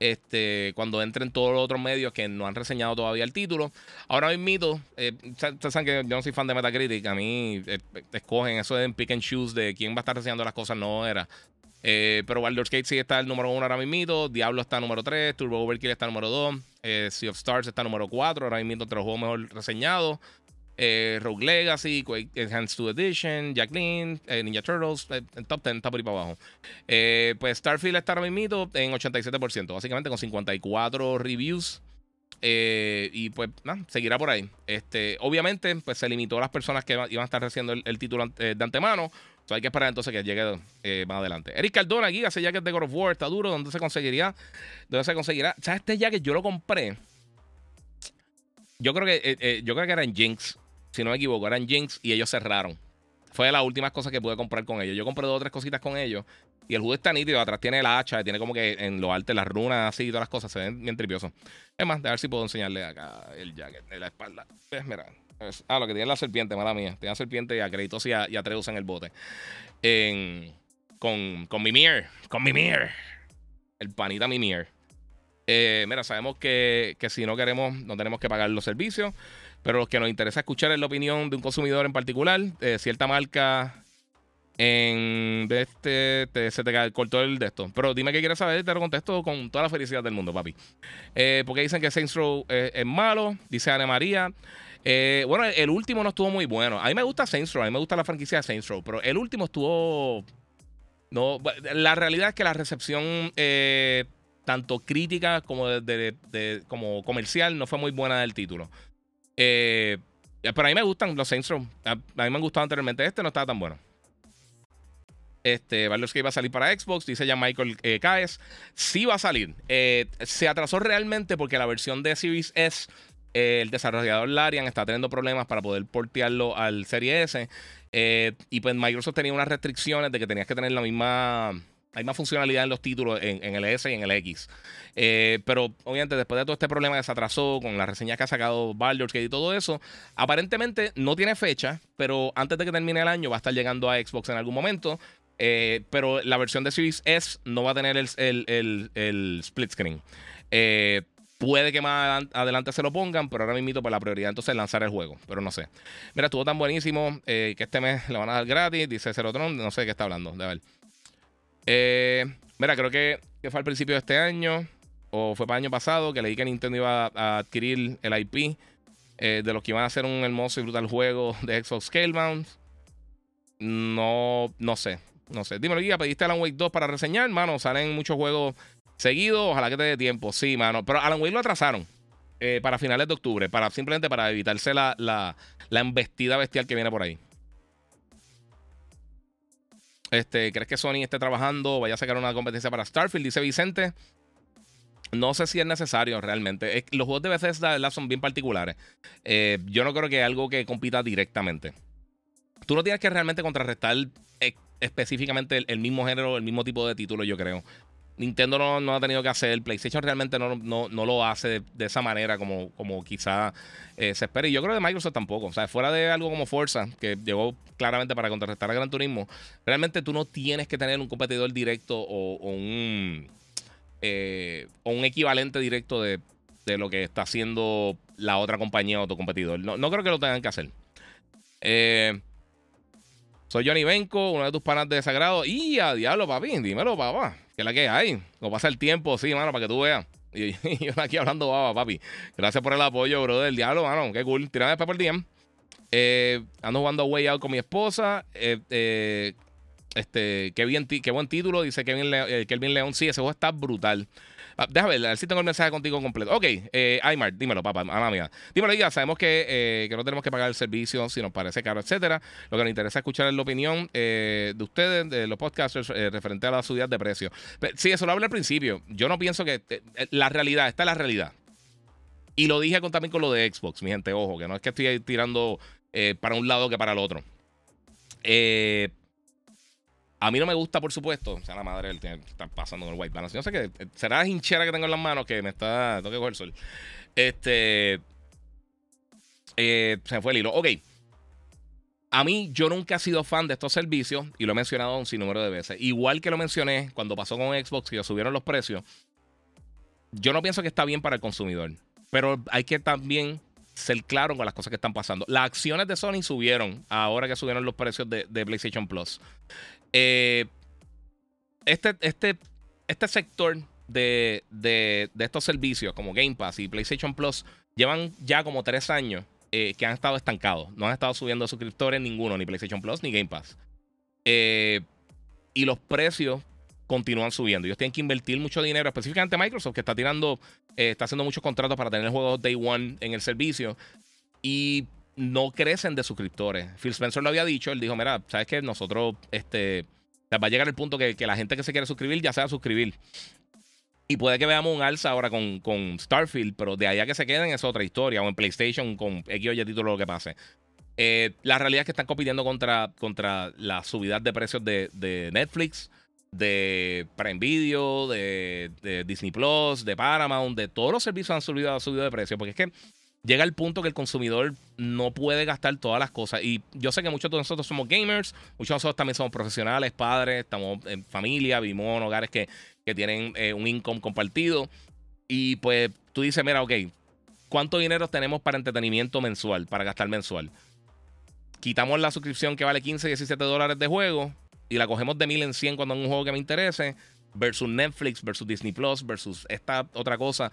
Este, cuando entren todos los otros medios que no han reseñado todavía el título. Ahora mismo, eh, saben que yo no soy fan de Metacritic. A mí eh, escogen eso de pick and choose de quién va a estar reseñando las cosas, no era. Eh, pero Baldur's Gate sí está el número uno ahora mismo. Diablo está número 3. Turbo Overkill está número 2. Sea of Stars está número 4. Ahora mismo entre los juegos mejor reseñados eh, Rogue Legacy, Quake Enhanced 2 Edition, Jacqueline, eh, Ninja Turtles, eh, top 10, está por ahí para abajo. Eh, pues Starfield está ahora mismo en 87%, básicamente con 54 reviews. y pues nada, seguirá por ahí. Este, obviamente, pues se limitó a las personas que iban a estar recibiendo el, título de antemano. So, hay que esperar entonces que llegue más adelante. Eric Cardona aquí hace jacket de God of War, está duro. ¿Dónde se conseguiría? ¿Dónde se conseguirá? ¿Sabes este jacket? Yo lo compré. Yo creo que yo creo que era Jinx si no me equivoco, eran Jinx y ellos cerraron. Fue de las últimas cosas que pude comprar con ellos. Yo compré dos o tres cositas con ellos. Y el juego está nítido. Atrás tiene el hacha, tiene como que en lo alto las runas así y todas las cosas. Se ven bien tripiosos. Es más, a ver si puedo enseñarle acá el jacket de la espalda. Pues. Ah, lo que tiene la serpiente, mala mía. Tiene la serpiente y a Kratos y a, en el bote. con, con Mimir. Con Mimir. El panita Mimir. Eh, mira, sabemos que, que si no queremos, no tenemos que pagar los servicios. Pero lo que nos interesa escuchar es la opinión de un consumidor en particular, de cierta marca en de este se te cortó el de esto. Pero dime qué quieres saber, te lo contesto con toda la felicidad del mundo, papi. Eh, porque dicen que Saints Row eh, es malo, dice Ana María. Eh, bueno, el último no estuvo muy bueno. A mí me gusta Saints Row, a mí me gusta la franquicia de Saints Row, pero el último estuvo. No, la realidad es que la recepción, tanto crítica como, comercial, no fue muy buena del título. Eh, pero a mí me gustan los Saints Row. A, mí me han gustado anteriormente. Este no estaba tan bueno. Este, Baldur's que iba a salir para Xbox, dice ya Michael eh, Caes. Sí va a salir. Eh, se atrasó realmente porque la versión de Series S, eh, el desarrollador Larian está teniendo problemas para poder portearlo al Serie S. y pues Microsoft tenía unas restricciones de que tenías que tener la misma hay más funcionalidad en los títulos en, el S y en el X. Eh, pero obviamente después de todo este problema que se atrasó con las reseñas que ha sacado Baldur's Gate y todo eso, aparentemente no tiene fecha, pero antes de que termine el año va a estar llegando a Xbox en algún momento. Eh, pero la versión de Series S no va a tener el, split screen. Eh, puede que más adelante se lo pongan, pero ahora mismo por pues, la prioridad entonces es lanzar el juego. Pero no sé. Mira, estuvo tan buenísimo que este mes le van a dar gratis. Dice Cerotron, no sé de qué está hablando. De ver. Eh, mira, creo que, fue al principio de este año, o fue para el año pasado, que leí que Nintendo iba a, adquirir el IP eh, de los que iban a hacer un hermoso y brutal juego de Xbox Scalebound. No, no sé, no sé. Dímelo, Guía, ¿pediste Alan Wake 2 para reseñar? Mano, salen muchos juegos seguidos, ojalá que te dé tiempo. Sí, mano, pero Alan Wake lo atrasaron. Eh, para finales de octubre, para, simplemente para evitarse la, la, la embestida bestial que viene por ahí. Este, ¿Crees que Sony esté trabajando? Vaya a sacar una competencia para Starfield, dice Vicente. No sé si es necesario realmente. los juegos de Bethesda son bien particulares. Eh, yo no creo que algo que compita directamente. Tú no tienes que realmente contrarrestar eh, específicamente el, mismo género, el mismo tipo de título, yo creo. Nintendo no, ha tenido que hacer, PlayStation realmente no, lo hace de, esa manera como, como quizá eh, se espera. Y yo creo que Microsoft tampoco. O sea, fuera de algo como Forza, que llegó claramente para contrarrestar a Gran Turismo, realmente tú no tienes que tener un competidor directo o, un, eh, un equivalente directo de, lo que está haciendo la otra compañía o tu competidor. No, creo que lo tengan que hacer. Eh, soy Johnny Benko, uno de tus panas de desagrado. Y a diablo, papi, dímelo, papá. ¿Qué es la que hay? O pasa el tiempo, sí, mano, para que tú veas. *laughs* Y, yo aquí hablando baba, papi. Gracias por el apoyo, bro, del diablo, mano. Qué cool. Tírame después por el. Eh, ando jugando Way Out con mi esposa. Eh, eh, Este, qué, bien, qué buen título, dice Kevin, Le Kelvin León. Sí, ese juego está brutal. Déjame ver, a ver tengo el mensaje contigo completo. Ok, eh, Aymar, dímelo, papá, mamá mía. Dímelo, ya sabemos que, eh, que, no tenemos que pagar el servicio si nos parece caro, etcétera. Lo que nos interesa es escuchar la opinión eh, de ustedes, de los podcasters, eh, referente a la subida de precio. sí, eso lo hablé al principio. Yo no pienso que la realidad, esta es la realidad. Y lo dije también con lo de Xbox, mi gente, ojo, que no es que estoy tirando para un lado que para el otro. Eh, a mí no me gusta, por supuesto. O sea, la madre está pasando con el white balance. No sé qué. Será la hinchera que tengo en las manos que me está. Tengo que coger el sol. Este. Eh, se fue el hilo. Ok. A mí, yo nunca he sido fan de estos servicios y lo he mencionado un sinnúmero de veces. Igual que lo mencioné cuando pasó con Xbox, que subieron los precios. Yo no pienso que está bien para el consumidor. Pero hay que también ser claro con las cosas que están pasando. Las acciones de Sony subieron ahora que subieron los precios de PlayStation Plus. Eh, este, este, este sector de, estos servicios como Game Pass y PlayStation Plus llevan ya como tres años eh, que han estado estancados. No han estado subiendo suscriptores ninguno, ni PlayStation Plus ni Game Pass. Eh, y los precios continúan subiendo. Ellos tienen que invertir mucho dinero, específicamente Microsoft, que está tirando, está haciendo muchos contratos para tener juegos Day One en el servicio. Y no crecen de suscriptores. Phil Spencer lo había dicho, él dijo, mira, sabes que nosotros, este, va a llegar el punto que, la gente que se quiere suscribir ya se va a suscribir. Y puede que veamos un alza ahora con, con Starfield, pero de allá que se queden es otra historia, o en PlayStation con X o título lo que pase. Eh, la realidad es que están compitiendo contra, contra la subida de precios de, Netflix, de Prime Video, de, de, Disney Plus, de Paramount, de todos los servicios han subido, han subido de precio. Porque es que llega el punto que el consumidor no puede gastar todas las cosas. Y yo sé que muchos de nosotros somos gamers, muchos de nosotros también somos profesionales, padres, estamos en familia, vivimos en hogares que, tienen eh, un income compartido. Y pues tú dices, mira, ok, ¿cuánto dinero tenemos para entretenimiento mensual, para gastar mensual? Quitamos la suscripción que vale 15, 17 dólares de juego y la cogemos de mil en 100 cuando hay un juego que me interese versus Netflix, versus Disney Plus, versus esta otra cosa.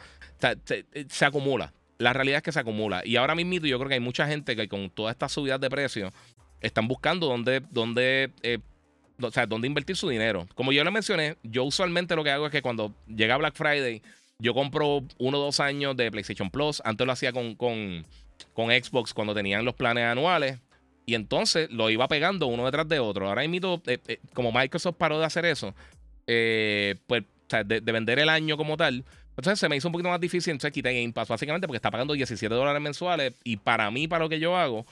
se acumula la realidad es que se acumula. Y ahora mismo yo creo que hay mucha gente que con todas estas subidas de precios están buscando dónde, dónde, eh, o sea, dónde invertir su dinero. Como yo le mencioné, yo usualmente lo que hago es que cuando llega Black Friday, yo compro uno o dos años de PlayStation Plus. Antes lo hacía con, con, con Xbox cuando tenían los planes anuales. Y entonces lo iba pegando uno detrás de otro. Ahora mismo, eh, eh, como Microsoft paró de hacer eso, pues, o sea, de, vender el año como tal, entonces se me hizo un poquito más difícil, entonces quité Game Pass básicamente porque está pagando 17 dólares mensuales y para mí, para lo que yo hago,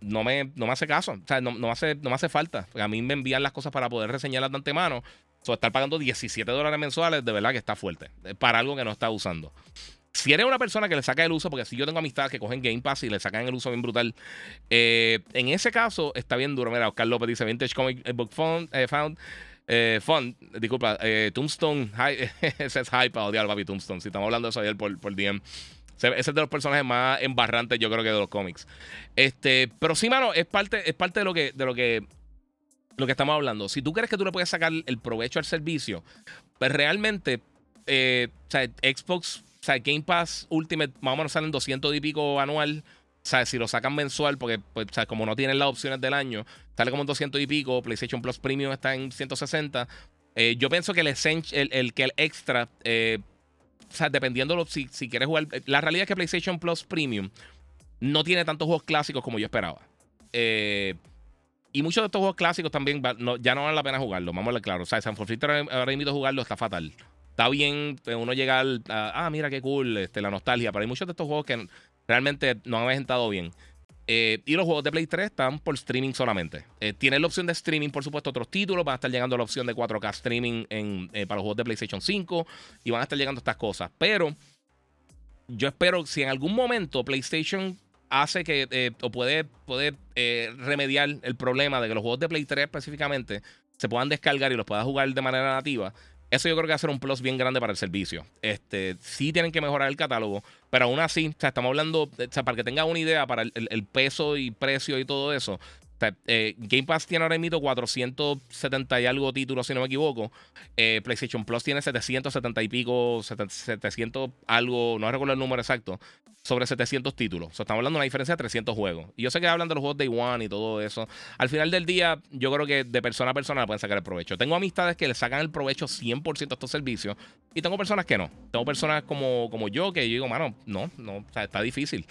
no me, no me hace caso, o sea, no, no, hace, no me hace falta. A mí me envían las cosas para poder reseñarlas de antemano. So, estar pagando 17 dólares mensuales, de verdad que está fuerte. Para algo que no está usando. Si eres una persona que le saca el uso, porque si yo tengo amistades que cogen Game Pass y le sacan el uso bien brutal, eh, en ese caso está bien duro. Mira, Oscar López dice Vintage Comic Book Found, eh, found eh, fun, disculpa, eh, Tombstone, *laughs* ese es hype para odiar papi Tombstone. Si estamos hablando de eso ayer por, por DM. Ese es de los personajes más embarrantes, yo creo que de los cómics. Este, pero sí, mano, es parte, es parte de lo que, de lo que, lo que estamos hablando. Si tú crees que tú le puedes sacar el provecho al servicio, pues realmente, eh, o sea, Xbox, o sea, Game Pass Ultimate, más o menos salen 200 y pico anual. Sea, si lo sacan mensual, porque pues, como no tienen las opciones del año, sale como en 200 y pico. PlayStation Plus Premium está en 160. Eh, yo pienso que el, el, que el extra, eh, o sea, dependiendo si, si quieres jugar. La realidad es que PlayStation Plus Premium no tiene tantos juegos clásicos como yo esperaba. Eh, y muchos de estos juegos clásicos también ya no vale la pena jugarlo, vamos a ver claro. O sea, San Francisco ahora invito a jugarlo, está fatal. Está bien uno llegar a, ah, mira qué cool, este, la nostalgia, pero hay muchos de estos juegos que realmente no han aventado bien. Eh, y los juegos de Play 3 están por streaming solamente. Eh, tienen la opción de streaming, por supuesto, otros títulos. Van a estar llegando la opción de 4K streaming en, eh, para los juegos de PlayStation 5. Y van a estar llegando estas cosas. Pero yo espero, si en algún momento PlayStation hace que, o puede, puede remediar el problema de que los juegos de Play 3 específicamente se puedan descargar y los puedas jugar de manera nativa, eso yo creo que va a ser un plus bien grande para el servicio. Este, sí tienen que mejorar el catálogo, pero aún así, o sea, estamos hablando, o sea, para que tengan una idea para el, peso y precio y todo eso. Eh, Game Pass tiene ahora mismo 470 y algo títulos, si no me equivoco. Eh, PlayStation Plus tiene 770 y pico, 700 algo, no recuerdo el número exacto, sobre 700 títulos. Estamos hablando de una diferencia de 300 juegos. Y yo sé que hablan de los juegos Day One y todo eso. Al final del día, yo creo que de persona a persona le pueden sacar el provecho. Tengo amistades que le sacan el provecho 100% a estos servicios y tengo personas que no. Tengo personas como, como yo que yo digo, mano, no, no, o sea, está difícil.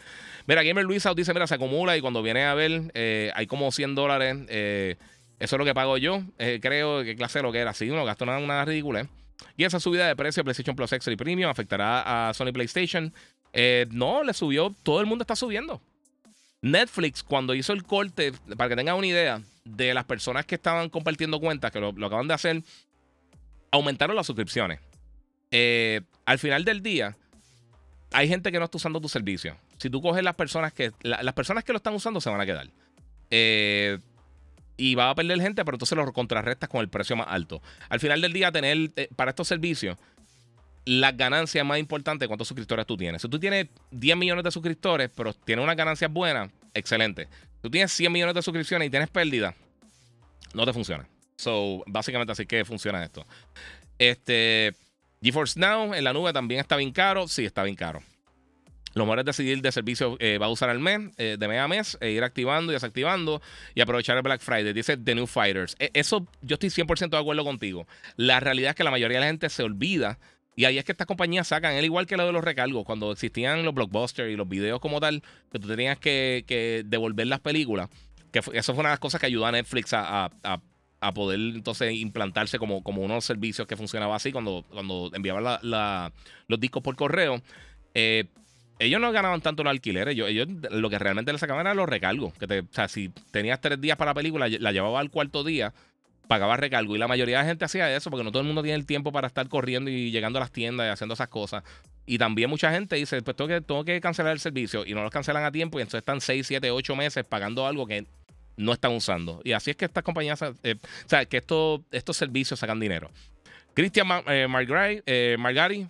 Mira, Gamer Luis dice, mira, se acumula y cuando viene a ver, eh, hay como 100 dólares. Eh, eso es lo que pago yo. Eh, creo que clase lo que era. Sí, no gasto nada, una ridícula. Y esa subida de precio de PlayStation Plus Extra y Premium afectará a Sony PlayStation. no, le subió. Todo el mundo está subiendo. Netflix, cuando hizo el corte, para que tengan una idea, de las personas que estaban compartiendo cuentas, que lo, acaban de hacer, aumentaron las suscripciones. al final del día, hay gente que no está usando tu servicio si tú coges las personas que. las personas que lo están usando se van a quedar. Eh, y va a perder gente, pero entonces lo contrarrestas con el precio más alto. Al final del día, tener eh, para estos servicios las ganancias más importantes de cuántos suscriptores tú tienes. Si tú tienes 10 millones de suscriptores, pero tienes una ganancia buena, excelente. Si tú tienes 100 millones de suscripciones y tienes pérdida, no te funciona. So, básicamente así que funciona esto. Este, GeForce Now en la nube también está bien caro. Sí, está bien caro. Lo mejor es decidir de servicio eh, va a usar al mes, eh, de mes a mes, e ir activando y desactivando y aprovechar el Black Friday. Dice The New Fighters. E, eso yo estoy 100% de acuerdo contigo. La realidad es que la mayoría de la gente se olvida. Y ahí es que estas compañías sacan, el igual que lo de los recargos, cuando existían los blockbusters y los videos como tal, que tú tenías que, devolver las películas. Eso fue una de las cosas que ayudó a Netflix a, poder entonces implantarse como, como unos servicios que funcionaba así cuando, cuando enviaban los discos por correo. Eh, ellos no ganaban tanto los alquileres. Ellos, lo que realmente le sacaban era los recargos. Que te, o sea, si tenías tres días para la película, la llevaba al cuarto día, pagaba recargo. Y la mayoría de la gente hacía eso porque no todo el mundo tiene el tiempo para estar corriendo y llegando a las tiendas y haciendo esas cosas. Y también mucha gente dice, pues tengo que, tengo que cancelar el servicio. Y no lo cancelan a tiempo y entonces están 6, 7, 8 meses pagando algo que no están usando. Y así es que estas compañías, eh, o sea, que estos estos servicios sacan dinero. Christian eh, Margari, eh, Margari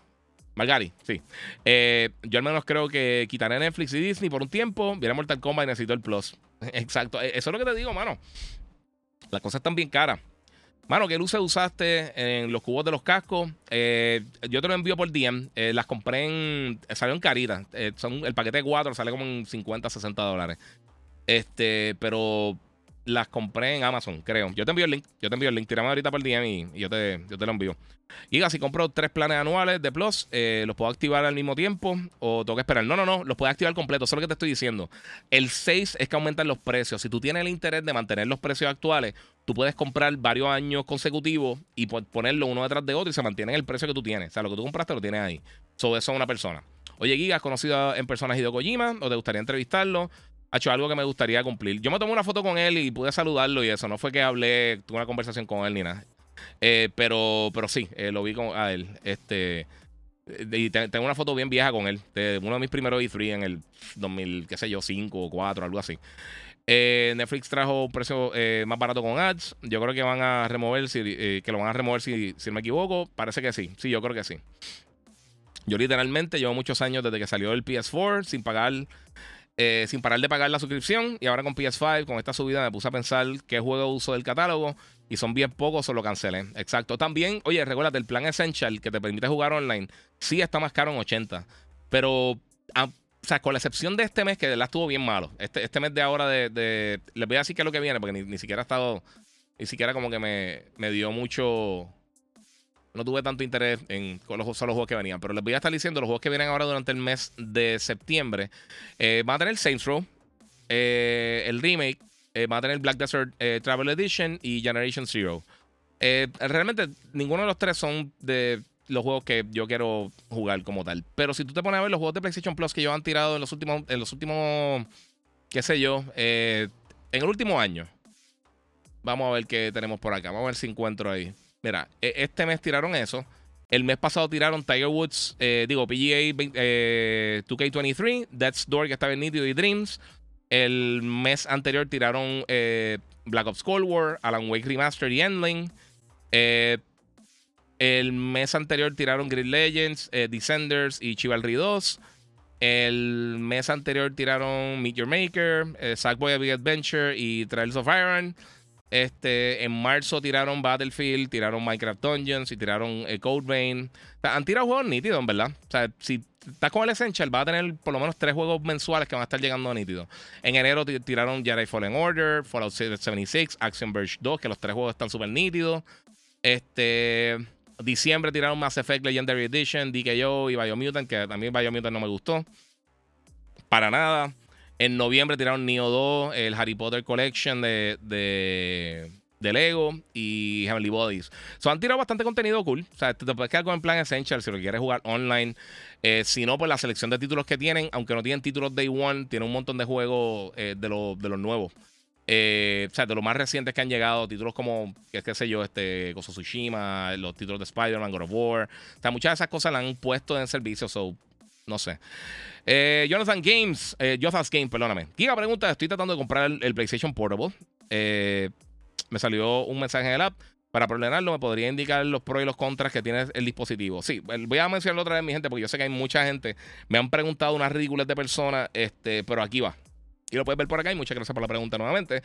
Margari, sí. Eh, yo al menos creo que quitaré Netflix y Disney por un tiempo. Viene Mortal Kombat y necesito el Plus. *laughs* Exacto. Eh, eso es lo que te digo, mano. Las cosas están bien caras. Mano, ¿qué luces usaste en los cubos de los cascos? Eh, yo te lo envío por DM. las compré en. Salió en carita. son, el paquete de 4 sale como en 50, 60 dólares. Este, pero las compré en Amazon, creo. Yo te envío el link. Yo te envío el link. Tirame ahorita por DM y, yo, te, yo te lo envío. Y si compro tres planes anuales de Plus, eh, ¿los puedo activar al mismo tiempo o tengo que esperar? No, no, no, los puedes activar completo. Eso es lo que te estoy diciendo. El 6 es que aumentan los precios. Si tú tienes el interés de mantener los precios actuales, tú puedes comprar varios años consecutivos y ponerlo uno detrás de otro y se mantiene el precio que tú tienes. O sea, lo que tú compraste lo tienes ahí. Sobre eso es una persona. Oye, Giga, ¿has conocido en persona a Hideo Kojima o te gustaría entrevistarlo? Ha hecho algo que me gustaría cumplir. Yo me tomé una foto con él y pude saludarlo y eso. No fue que hablé, tuve una conversación con él ni nada. Eh, pero, pero sí, eh, lo vi con, a él. Este, y tengo una foto bien vieja con él. Uno de mis primeros E3 en el 2000, qué sé yo, 5 o 4, algo así. Eh, Netflix trajo un precio más barato con ads. Yo creo que van a remover, que lo van a remover si, si me equivoco. Parece que sí. Sí, yo creo que sí. Yo literalmente llevo muchos años desde que salió el PS4 sin pagar eh, sin parar de pagar la suscripción. Y ahora con PS5, con esta subida, me puse a pensar qué juego uso del catálogo. Y son bien pocos o lo cancelé. Exacto. También, oye, recuérdate, el plan Essential que te permite jugar online, sí está más caro en 80. Pero, ah, o sea, con la excepción de este mes, que verdad estuvo bien malo. Este, este mes de ahora de, Les voy a decir qué es lo que viene, porque ni, ni siquiera ha estado. Ni siquiera como que me, me dio mucho no tuve tanto interés en con los, solo juegos que venían. Pero les voy a estar diciendo los juegos que vienen ahora durante el mes de septiembre. Eh, van a tener Saints Row, eh, el remake, eh, van a tener Black Desert Travel Edition y Generation Zero. realmente ninguno de los tres son de los juegos que yo quiero jugar como tal. Pero si tú te pones a ver los juegos de PlayStation Plus que yo han tirado en los últimos, en los últimos, qué sé yo, en el último año. Vamos a ver qué tenemos por acá. Vamos a ver si encuentro ahí. Mira, e, este mes tiraron eso. El mes pasado tiraron Tiger Woods, eh, digo, PGA 2K23, Death's Door, que estaba en Nítido y Dreams. El mes anterior tiraron eh, Black Ops Cold War, Alan Wake Remastered y Endling. Eh, el mes anterior tiraron Grid Legends, Descenders y Chivalry 2. El mes anterior tiraron Meet Your Maker, eh, Sackboy Big Adventure y Trails of Iron. Este, en marzo tiraron Battlefield, tiraron Minecraft Dungeons y tiraron eh, Code Vein. han tirado juegos nítidos, ¿verdad? O sea, si estás con el Essential, va a tener por lo menos tres juegos mensuales que van a estar llegando a nítido. En enero tiraron Jedi Fallen Order, Fallout 76, Action Verge 2, que los tres juegos están súper nítidos. Este. Diciembre tiraron Mass Effect Legendary Edition, DKO y Biomutant, que también Biomutant no me gustó. Para nada. En noviembre tiraron Neo 2, el Harry Potter Collection de, de, Lego y Heavenly Bodies. So, han tirado bastante contenido cool. O sea, te, puedes quedar con el plan Essential si lo quieres jugar online. Eh, si no, pues la selección de títulos que tienen, aunque no tienen títulos Day One, tienen un montón de juegos eh, de, de los nuevos. Eh, o sea, de los más recientes que han llegado, títulos como, qué, sé yo, este, los títulos de Spider-Man, God of War. O sea, muchas de esas cosas las han puesto en servicio, no sé. Eh, Jonathan Games, eh, Jonathan's Game, perdóname. Giga pregunta, estoy tratando de comprar el, PlayStation Portable. Eh, me salió un mensaje en el app. Para problemarlo, ¿me podría indicar los pros y los contras que tiene el dispositivo? Sí, voy a mencionarlo otra vez, mi gente, porque yo sé que hay mucha gente. Me han preguntado unas ridículas de personas, este, pero aquí va. Y lo puedes ver por acá. Y muchas gracias por la pregunta nuevamente.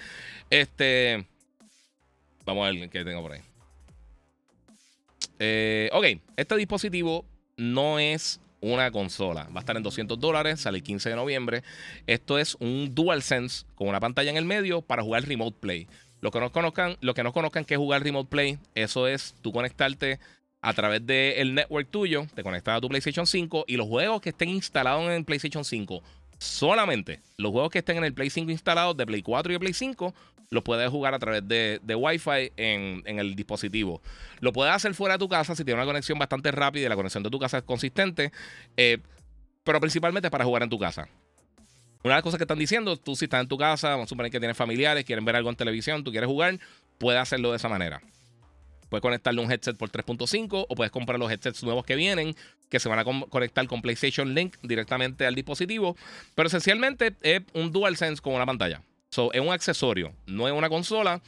Este. Vamos a ver qué tengo por ahí. Eh, ok, este dispositivo no es una consola. Va a estar en 200 dólares, sale el 15 de noviembre. Esto es un DualSense con una pantalla en el medio para jugar Remote Play. Los que no conozcan, los que no conozcan qué es jugar Remote Play, eso es tú conectarte a través del network tuyo, te conectas a tu PlayStation 5 y los juegos que estén instalados en el PlayStation 5 solamente los juegos que estén en el Play 5 instalados de Play 4 y de Play 5 los puedes jugar a través de, de Wi-Fi en, el dispositivo. Lo puedes hacer fuera de tu casa si tienes una conexión bastante rápida y la conexión de tu casa es consistente, eh, pero principalmente para jugar en tu casa. Una de las cosas que están diciendo, tú si estás en tu casa, vamos a suponer que tienes familiares, quieren ver algo en televisión, tú quieres jugar, puedes hacerlo de esa manera. Puedes conectarle un headset por 3.5 o puedes comprar los headsets nuevos que vienen, que se van a conectar con PlayStation Link directamente al dispositivo. Pero esencialmente es un DualSense con una pantalla. So, es un accesorio, no es una consola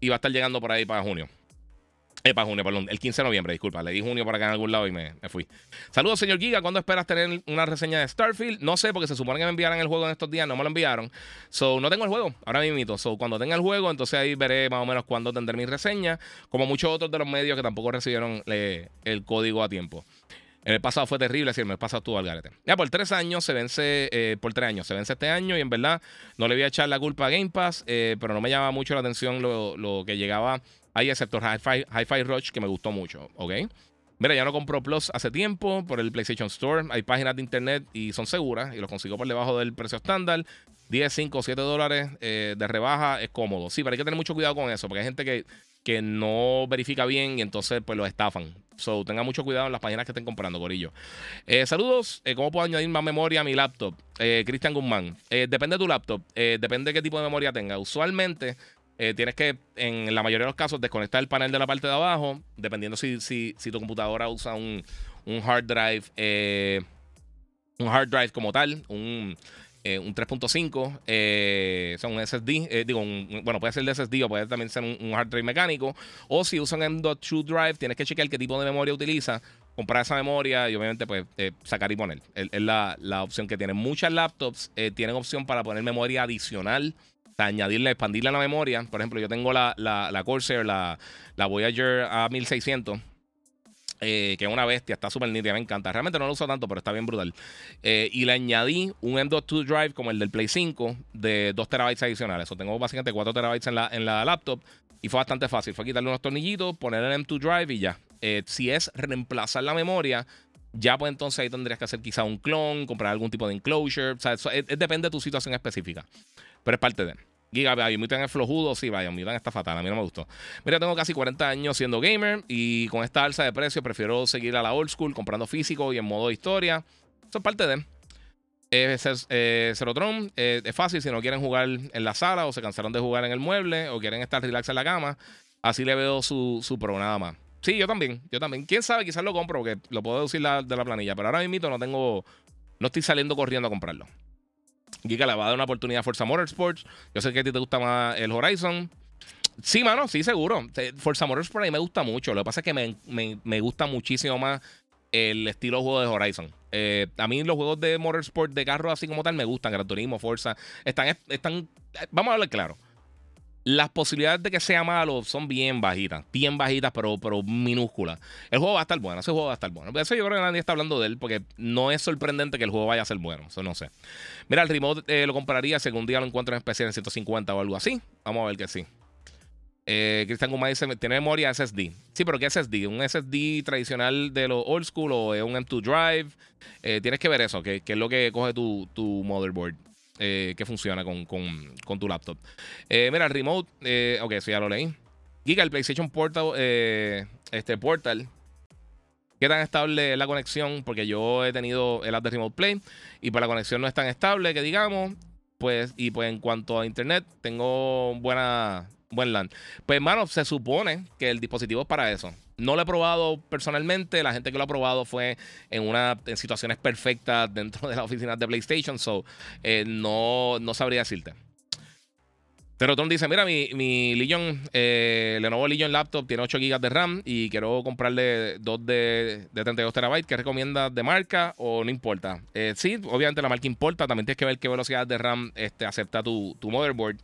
y va a estar llegando por ahí para junio. Eh, para junio, perdón. El 15 de noviembre, disculpa. Le di junio por acá en algún lado y me, fui. Saludos, señor Giga. ¿Cuándo esperas tener una reseña de Starfield? No sé, porque se supone que me enviaran el juego en estos días. No me lo enviaron. So, no tengo el juego. Ahora mismo. So, cuando tenga el juego, entonces ahí veré más o menos cuándo tendré mi reseña. Como muchos otros de los medios que tampoco recibieron eh, el código a tiempo. En el pasado fue terrible, así, el pasado estuvo al garete. Ya por tres años se vence, eh, por tres años se vence este año y en verdad no le voy a echar la culpa a Game Pass, pero no me llama mucho la atención lo, que llegaba hay excepto Hi-Fi, Rush que me gustó mucho, ¿ok? Mira, ya no compro Plus hace tiempo por el PlayStation Store. Hay páginas de internet y son seguras y los consigo por debajo del precio estándar. 10, 5, 7 dólares eh, de rebaja es cómodo. Sí, pero hay que tener mucho cuidado con eso porque hay gente que, que no verifica bien y entonces pues lo estafan. So, tenga mucho cuidado en las páginas que estén comprando, Corillo. Eh, saludos. Eh, ¿Cómo puedo añadir más memoria a mi laptop? Cristian Guzmán. depende de tu laptop. depende de qué tipo de memoria tenga. Usualmente eh, tienes que, en la mayoría de los casos, desconectar el panel de la parte de abajo, dependiendo si, si, si tu computadora usa un, un hard drive, eh, un hard drive como tal, un, eh, un 3.5, eh, o SSD, digo, bueno, puede ser de SSD o puede también ser un, hard drive mecánico, o si usan M.2 drive, tienes que chequear qué tipo de memoria utiliza, comprar esa memoria y obviamente pues sacar y poner. Es, la, la, opción que tienen. Muchas laptops tienen opción para poner memoria adicional añadirle, expandirle a la memoria. Por ejemplo, yo tengo la, la, Corsair, la, la Voyager A1600. Eh, que es una bestia, está súper nítida, me encanta. Realmente no lo uso tanto, pero está bien brutal. Eh, y le añadí un M.2 Drive como el del Play 5 de 2 terabytes adicionales. O tengo básicamente 4 terabytes en la, en la laptop y fue bastante fácil. Fue quitarle unos tornillitos, poner el M2 Drive y ya. Eh, si es reemplazar la memoria, ya pues entonces ahí tendrías que hacer quizá un clon, comprar algún tipo de enclosure. O sea, eso, depende de tu situación específica pero es parte de. Giga Biomutant es flojudo, sí, Biomutant está fatal, a mí no me gustó. Mira, tengo casi 40 años siendo gamer y con esta alza de precio prefiero seguir a la old school, comprando físico y en modo historia. Eso es parte de. Eh, eh, Cerotron eh, es fácil si no quieren jugar en la sala o se cansaron de jugar en el mueble o quieren estar relax en la cama. Así le veo su, su pro nada más. Sí, yo también, yo también. Quién sabe, quizás lo compro porque lo puedo deducir de la planilla, pero ahora mismo no tengo, no estoy saliendo corriendo a comprarlo. Giga le va a dar una oportunidad a Forza Motorsports. Yo sé que a ti te gusta más el Horizon. Sí, mano, sí, seguro. Forza Motorsport a mí me gusta mucho. Lo que pasa es que me, me, gusta muchísimo más el estilo de juego de Horizon. Eh, a mí los juegos de Motorsport de carro así como tal me gustan, Gran Turismo, Forza. Están, están, vamos a hablar claro. Las posibilidades de que sea malo son bien bajitas, bien bajitas, pero, pero minúsculas. El juego va a estar bueno, ese juego va a estar bueno. Eso yo creo que nadie está hablando de él, porque no es sorprendente que el juego vaya a ser bueno. Eso no sé. Mira, el remote eh, lo compraría si algún día lo encuentro en especial en 150 o algo así. Vamos a ver que sí. Eh, Cristian Guma dice: ¿Tiene memoria SSD? Sí, pero ¿qué SSD? ¿Un SSD tradicional de los old school o es un M2 Drive? Eh, tienes que ver eso, que, es lo que coge tu, tu motherboard. Eh, que funciona con, tu laptop. Eh, mira, el remote. ok, eso ya lo leí. Giga, el PlayStation Portal. este Portal. ¿Qué tan estable es la conexión? Porque yo he tenido el app de Remote Play y pues la conexión no es tan estable que digamos. Pues, y pues en cuanto a internet, tengo buena, buen LAN. Pues, hermano, se supone que el dispositivo es para eso. No lo he probado personalmente. La gente que lo ha probado fue en una en situaciones perfectas dentro de la oficina de PlayStation. So, eh, no, no sabría decirte. Pero Tom dice: Mira, mi, mi Legion, eh, Lenovo Legion Laptop tiene 8 GB de RAM y quiero comprarle dos de, de 32 TB. ¿Qué recomienda de marca o no importa? Eh, sí, obviamente la marca importa. También tienes que ver qué velocidad de RAM este, acepta tu, tu motherboard.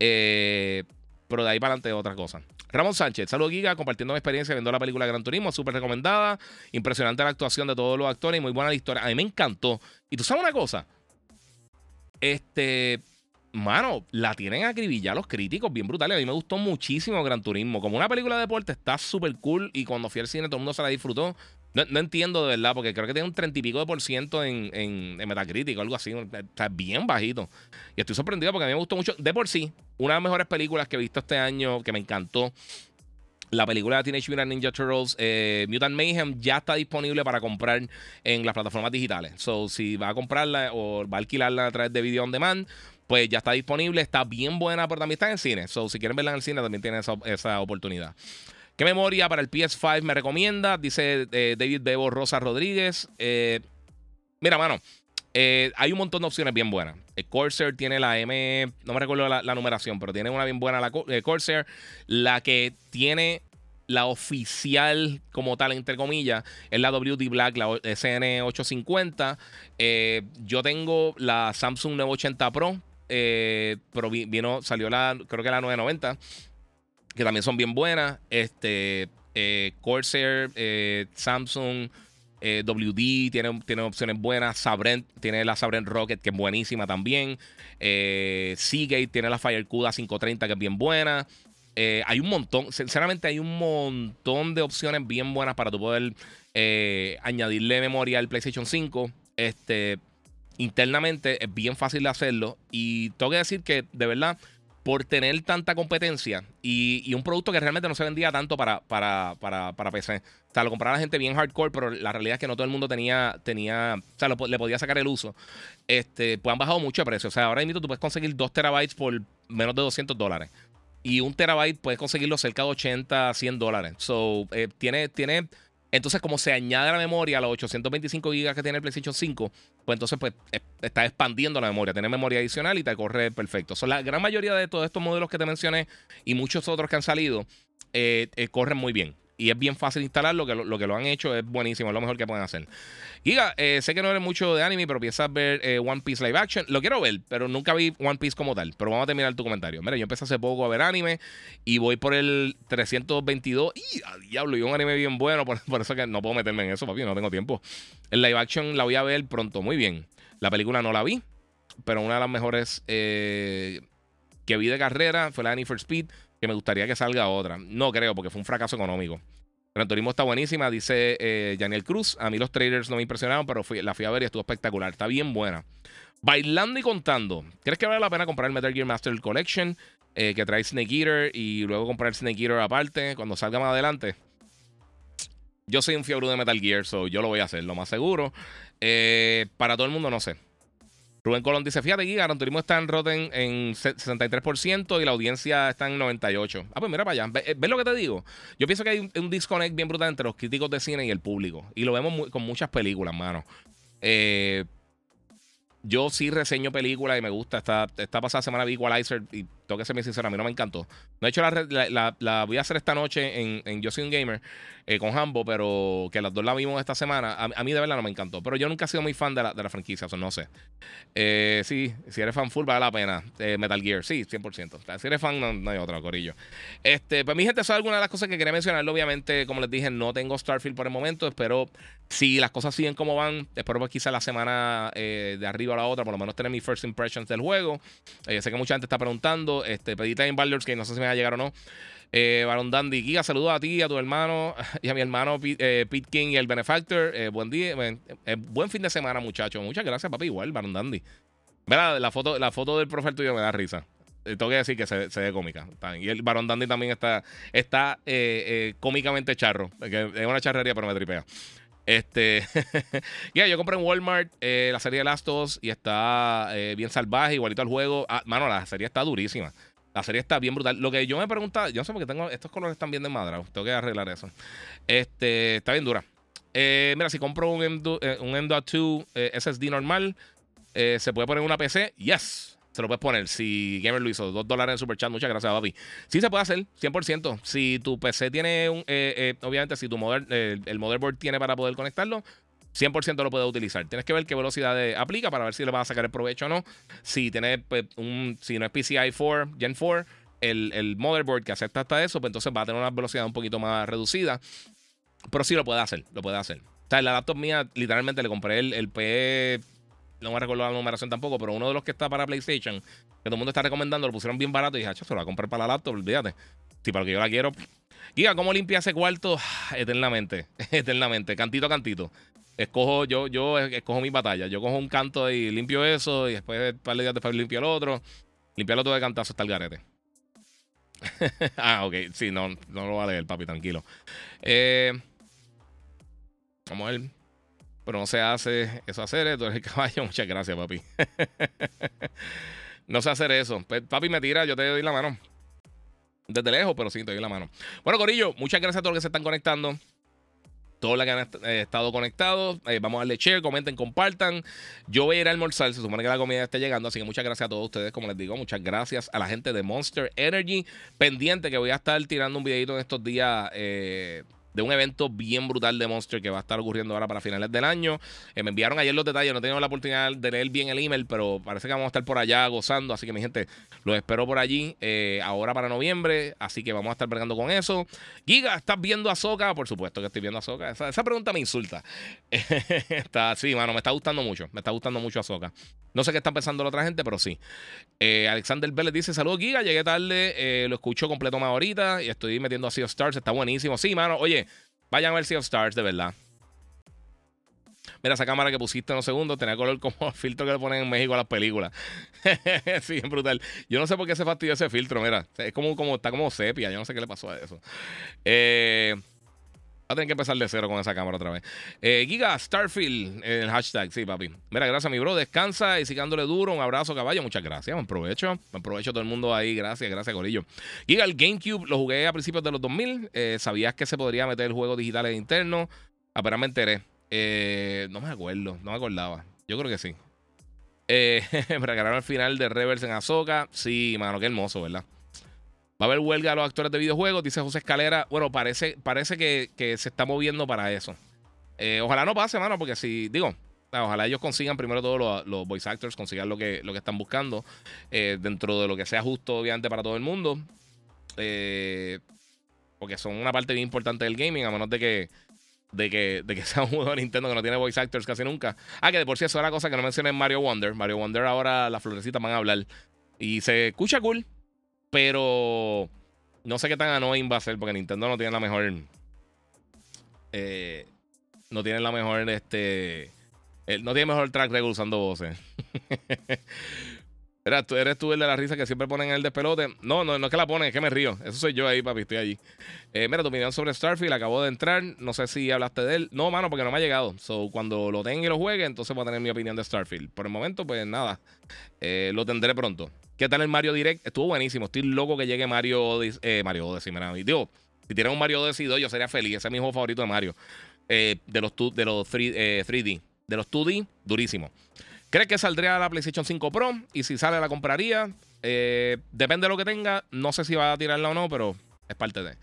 Eh, pero de ahí para adelante otra cosa. Ramón Sánchez, saludos Giga, compartiendo mi experiencia viendo la película Gran Turismo, súper recomendada, impresionante la actuación de todos los actores y muy buena la historia. A mí me encantó. Y tú sabes una cosa, este, mano, la tienen acribillada los críticos, bien brutales. A mí me gustó muchísimo Gran Turismo. Como una película de deporte está súper cool y cuando fui al cine todo el mundo se la disfrutó. No, entiendo de verdad, porque creo que tiene un 30 y pico de por ciento en, en, en Metacritic o algo así. Está bien bajito. Y estoy sorprendido porque a mí me gustó mucho. De por sí, una de las mejores películas que he visto este año, que me encantó. La película de Teenage Mutant Ninja Turtles, eh, Mutant Mayhem, ya está disponible para comprar en las plataformas digitales. So, si va a comprarla o va a alquilarla a través de Video On Demand, pues ya está disponible. Está bien buena, pero también está en cine. So, si quieren verla en el cine, también tienen esa, esa oportunidad. ¿Qué memoria para el PS5 me recomienda? Dice eh, David Bebo Rosa Rodríguez. Eh, mira, mano, eh, hay un montón de opciones bien buenas. El Corsair tiene la M, no me recuerdo la, numeración, pero tiene una bien buena la Corsair. La que tiene la oficial como tal, entre comillas, es la WD Black, la SN850. yo tengo la Samsung 980 Pro, pero vino, salió la, creo que la 990 que también son bien buenas. Este, eh, Corsair, eh, Samsung, eh, WD tiene, tiene, opciones buenas. Sabrent tiene la Sabrent Rocket, que es buenísima también. Seagate tiene la FireCuda 530, que es bien buena. hay un montón, sinceramente, hay un montón de opciones bien buenas para tu poder añadirle memoria al PlayStation 5. Este, internamente es bien fácil de hacerlo. Y tengo que decir que, de verdad por tener tanta competencia y, un producto que realmente no se vendía tanto para, para, para, para, PC. O sea, lo compraba la gente bien hardcore, pero la realidad es que no todo el mundo tenía, tenía o sea, le podía sacar el uso. Este, pues han bajado mucho de precio. O sea, ahora mismo tú puedes conseguir 2 terabytes por menos de 200 dólares. Y un terabyte puedes conseguirlo cerca de 80, 100 dólares. So, eh, tiene, tiene entonces, como se añade la memoria a los 825 GB que tiene el PlayStation 5, pues entonces pues, está expandiendo la memoria. Tiene memoria adicional y te corre perfecto. Son la gran mayoría de todos estos modelos que te mencioné y muchos otros que han salido eh, eh, corren muy bien y es bien fácil instalarlo. Que lo, que lo han hecho es buenísimo, es lo mejor que pueden hacer. Giga, eh, sé que no eres mucho de anime, pero piensas ver eh, One Piece live action. Lo quiero ver, pero nunca vi One Piece como tal. Pero vamos a terminar tu comentario. Mira, yo empecé hace poco a ver anime y voy por el 322. Y a diablo, y un anime bien bueno. Por, eso que no puedo meterme en eso, papi, no tengo tiempo. El live action la voy a ver pronto, muy bien. La película no la vi, pero una de las mejores eh, que vi de carrera fue la de for Speed que me gustaría que salga otra. No creo, porque fue un fracaso económico. Gran Turismo está buenísima, dice eh, Daniel Cruz. A mí los trailers no me impresionaron, pero la fui a ver y estuvo espectacular. Está bien buena. Bailando y contando. ¿Crees que vale la pena comprar el Metal Gear Master Collection? Eh, que trae Snake Eater y luego comprar Snake Eater aparte cuando salga más adelante. Yo soy un fiebre de Metal Gear, so yo lo voy a hacer, lo más seguro. Eh, para todo el mundo, no sé. Rubén Colón dice: Fíjate, aquí Gran Turismo está en Rotten en 63% y la audiencia está en 98%. Ah, pues mira para allá. ¿Ves, lo que te digo? Yo pienso que hay un, disconnect bien brutal entre los críticos de cine y el público. Y lo vemos con muchas películas, mano. Eh, yo sí reseño películas y me gusta. Esta, esta pasada semana vi Equalizer y tengo que ser muy sincero, a mí no me encantó. He hecho la, la, voy a hacer esta noche en, en Yo Soy un Gamer eh, con Hambo, pero que las dos la vimos esta semana. A, mí de verdad no me encantó. Pero yo nunca he sido muy fan de la, de la franquicia, eso no sé. Eh, sí, si eres fan full, vale la pena. Eh, Metal Gear, sí, 100%. Si eres fan, no, hay otra, Corillo. Este, pues mi gente, eso es alguna de las cosas que quería mencionar. Obviamente, como les dije, no tengo Starfield por el momento. Espero, si las cosas siguen como van, espero pues quizá la semana de arriba a la otra, por lo menos tener mis first impressions del juego. sé que mucha gente está preguntando. Este, pedí en Baldur's que no sé si me va a llegar o no. Eh, Baron Dandy Giga, saludos a ti, a tu hermano *laughs* y a mi hermano eh, Pete, King y el Benefactor. Eh, buen día, eh, buen fin de semana, muchachos. Muchas gracias, papi. Igual, Baron Dandy. La foto, la foto del profesor tuyo me da risa. Tengo que decir que se, ve cómica. Y el Baron Dandy también está, está cómicamente charro. es una charrería, pero me tripea. Este, *laughs* ya, yo compré en Walmart la serie de Last of Us y está bien salvaje, igualito al juego. Ah, mano, la serie está durísima. La serie está bien brutal. Lo que yo me preguntaba, yo no sé por qué tengo estos colores están bien de madra. Tengo que arreglar eso. Este, está bien dura. Eh, mira, si compro un, M2, eh, un M.2 eh, SSD normal, ¿se puede poner una PC? Yes. Se lo puedes poner. Si Gamer lo hizo, dos dólares en Super Chat, muchas gracias, papi. Sí se puede hacer, 100%. Si tu PC tiene, un, obviamente, si tu model, el motherboard tiene para poder conectarlo, 100% lo puede utilizar. Tienes que ver qué velocidad aplica para ver si le vas a sacar el provecho o no. Si tiene pues, un, si no es PCI 4, Gen 4, el, motherboard que acepta hasta eso, pues entonces va a tener una velocidad un poquito más reducida. Pero sí lo puede hacer, lo puede hacer. O sea, la laptop mía, literalmente le compré el, el PE, no me recuerdo la numeración tampoco, pero uno de los que está para PlayStation, que todo el mundo está recomendando, lo pusieron bien barato y dije, se lo voy a comprar para la laptop, olvídate. Si para lo que yo la quiero. Guía, ¿cómo limpia ese cuarto? *sighs* Eternamente, *laughs* eternamente, cantito a cantito escojo, yo, yo escojo mi batalla. Yo cojo un canto y limpio eso, y después, un par de días después limpio el otro. Limpio el otro de cantazo hasta el garete. *laughs* ah, ok. Sí, no, no lo va a leer, papi, tranquilo. Eh, vamos a ver. Pero no se hace eso hacer, tú eres el *laughs* caballo. Muchas gracias, papi. *laughs* no sé hacer eso. Pues, papi, me tira, yo te doy la mano. Desde lejos, pero sí, te doy la mano. Bueno, Corillo, muchas gracias a todos los que se están conectando todos los que han eh, estado conectados. Eh, vamos a darle share, comenten, compartan. Yo voy a ir a almorzar. Se supone que la comida esté llegando. Así que muchas gracias a todos ustedes. Como les digo, muchas gracias a la gente de Monster Energy. Pendiente que voy a estar tirando un videito en estos días. Eh, de un evento bien brutal de Monster que va a estar ocurriendo ahora para finales del año. Eh, me enviaron ayer los detalles, no he la oportunidad de leer bien el email, pero parece que vamos a estar por allá gozando. Así que, mi gente, los espero por allí eh, ahora para noviembre. Así que vamos a estar bregando con eso. Giga, ¿estás viendo a Soca? Por supuesto que estoy viendo a Soca. Esa, pregunta me insulta. *laughs* está, sí, mano, me está gustando mucho. Me está gustando mucho a Soca. No sé qué está pensando la otra gente, pero sí. Eh, Alexander Vélez dice: Saludos, Giga. Llegué tarde, lo escucho completo más ahorita y estoy metiendo a Sea Stars. Está buenísimo. Sí, mano. Oye, Vayan a ver Sea of Stars, de verdad. Mira esa cámara que pusiste en los segundos, tenía color *laughs* como el filtro que le ponen en México a las películas. *laughs* sí, es brutal. Yo no sé por qué se fastidió ese filtro, mira. Es como, como, está como sepia, yo no sé qué le pasó a eso. Eh. Va a tener que empezar de cero con esa cámara otra vez. Eh, Giga Starfield, el hashtag, sí, papi. Mira, gracias, mi bro. Descansa y sigándole duro. Un abrazo, caballo. Muchas gracias. Me aprovecho. Me aprovecho todo el mundo ahí. Gracias, gracias, Corillo. Giga, el GameCube lo jugué a principios de los 2000. Eh, ¿Sabías que se podría meter juegos digitales internos? Apenas me enteré. Eh, no me acuerdo, no me acordaba. Yo creo que sí. Eh, *laughs* para al final de Reverse en Azoka. Sí, mano, qué hermoso, ¿verdad? Va a haber huelga a los actores de videojuegos, dice José Escalera. Bueno, parece, parece que, se está moviendo para eso. Eh, ojalá no pase, mano, porque si, digo, ojalá ellos consigan primero todos los, voice actors, consigan lo que, lo que están buscando, eh, dentro de lo que sea justo, obviamente, para todo el mundo. Eh, porque son una parte bien importante del gaming, a menos de que, de que, de que *laughs* sea un juego de Nintendo que no tiene voice actors casi nunca. Ah, que de por sí es una cosa que no mencioné en Mario Wonder. Mario Wonder ahora las florecitas van a hablar. Y se escucha cool. Pero no sé qué tan annoying va a ser porque Nintendo no tiene la mejor. Eh, no tiene la mejor. Este. no tiene mejor track record usando voces. *laughs* Eres tú, eres tú el de la risa que siempre ponen en el despelote. No, no, no es que la ponen, es que me río. Eso soy yo ahí, papi, estoy allí. Eh, mira, tu opinión sobre Starfield, acabo de entrar. No sé si hablaste de él. No, mano, porque no me ha llegado. So, cuando lo tenga y lo juegue, entonces voy a tener mi opinión de Starfield. Por el momento, pues nada. Eh, lo tendré pronto. ¿Qué tal el Mario Direct? Estuvo buenísimo. Estoy loco que llegue Mario. Eh, Mario Odyssey, mira. Digo, si tienen un Mario Odyssey 2, yo sería feliz. Ese es mi juego favorito de Mario. de los, de los 3, 3D. De los 2D, durísimo. ¿Crees que saldría la PlayStation 5 Pro? Y si sale, la compraría. depende de lo que tenga. No sé si va a tirarla o no, pero es parte de.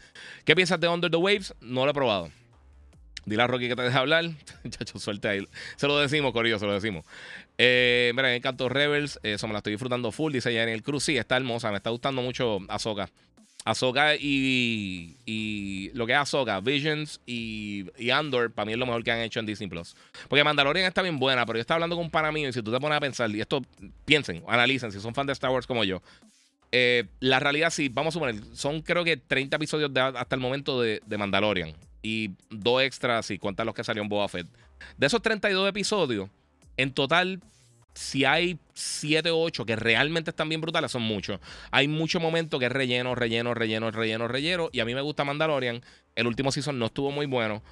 ¿Qué piensas de Under the Waves? No lo he probado. Dile a Rocky que te deje hablar. *laughs* Chacho, suerte ahí. Se lo decimos, Corillo, se lo decimos. Eh, mira, me encantó Rebels. Eso me la estoy disfrutando full. Dice el Cruz. Sí, está hermosa. Me está gustando mucho Ahsoka. Ahsoka y, y lo que es Ahsoka, Visions y, y, Andor, para mí es lo mejor que han hecho en Disney Plus. Porque Mandalorian está bien buena, pero yo estaba hablando con un pana mío y si tú te pones a pensar, y esto piensen, analicen, si son fans de Star Wars como yo, eh, la realidad sí, vamos a suponer, son creo que 30 episodios hasta el momento de, Mandalorian y dos extras y cuentan los que salió en Boba Fett. De esos 32 episodios, en total si hay 7 o 8 que realmente están bien brutales, son muchos. Hay mucho momento que es relleno, relleno, relleno, relleno, relleno. Y a mí me gusta Mandalorian. El último season no estuvo muy bueno.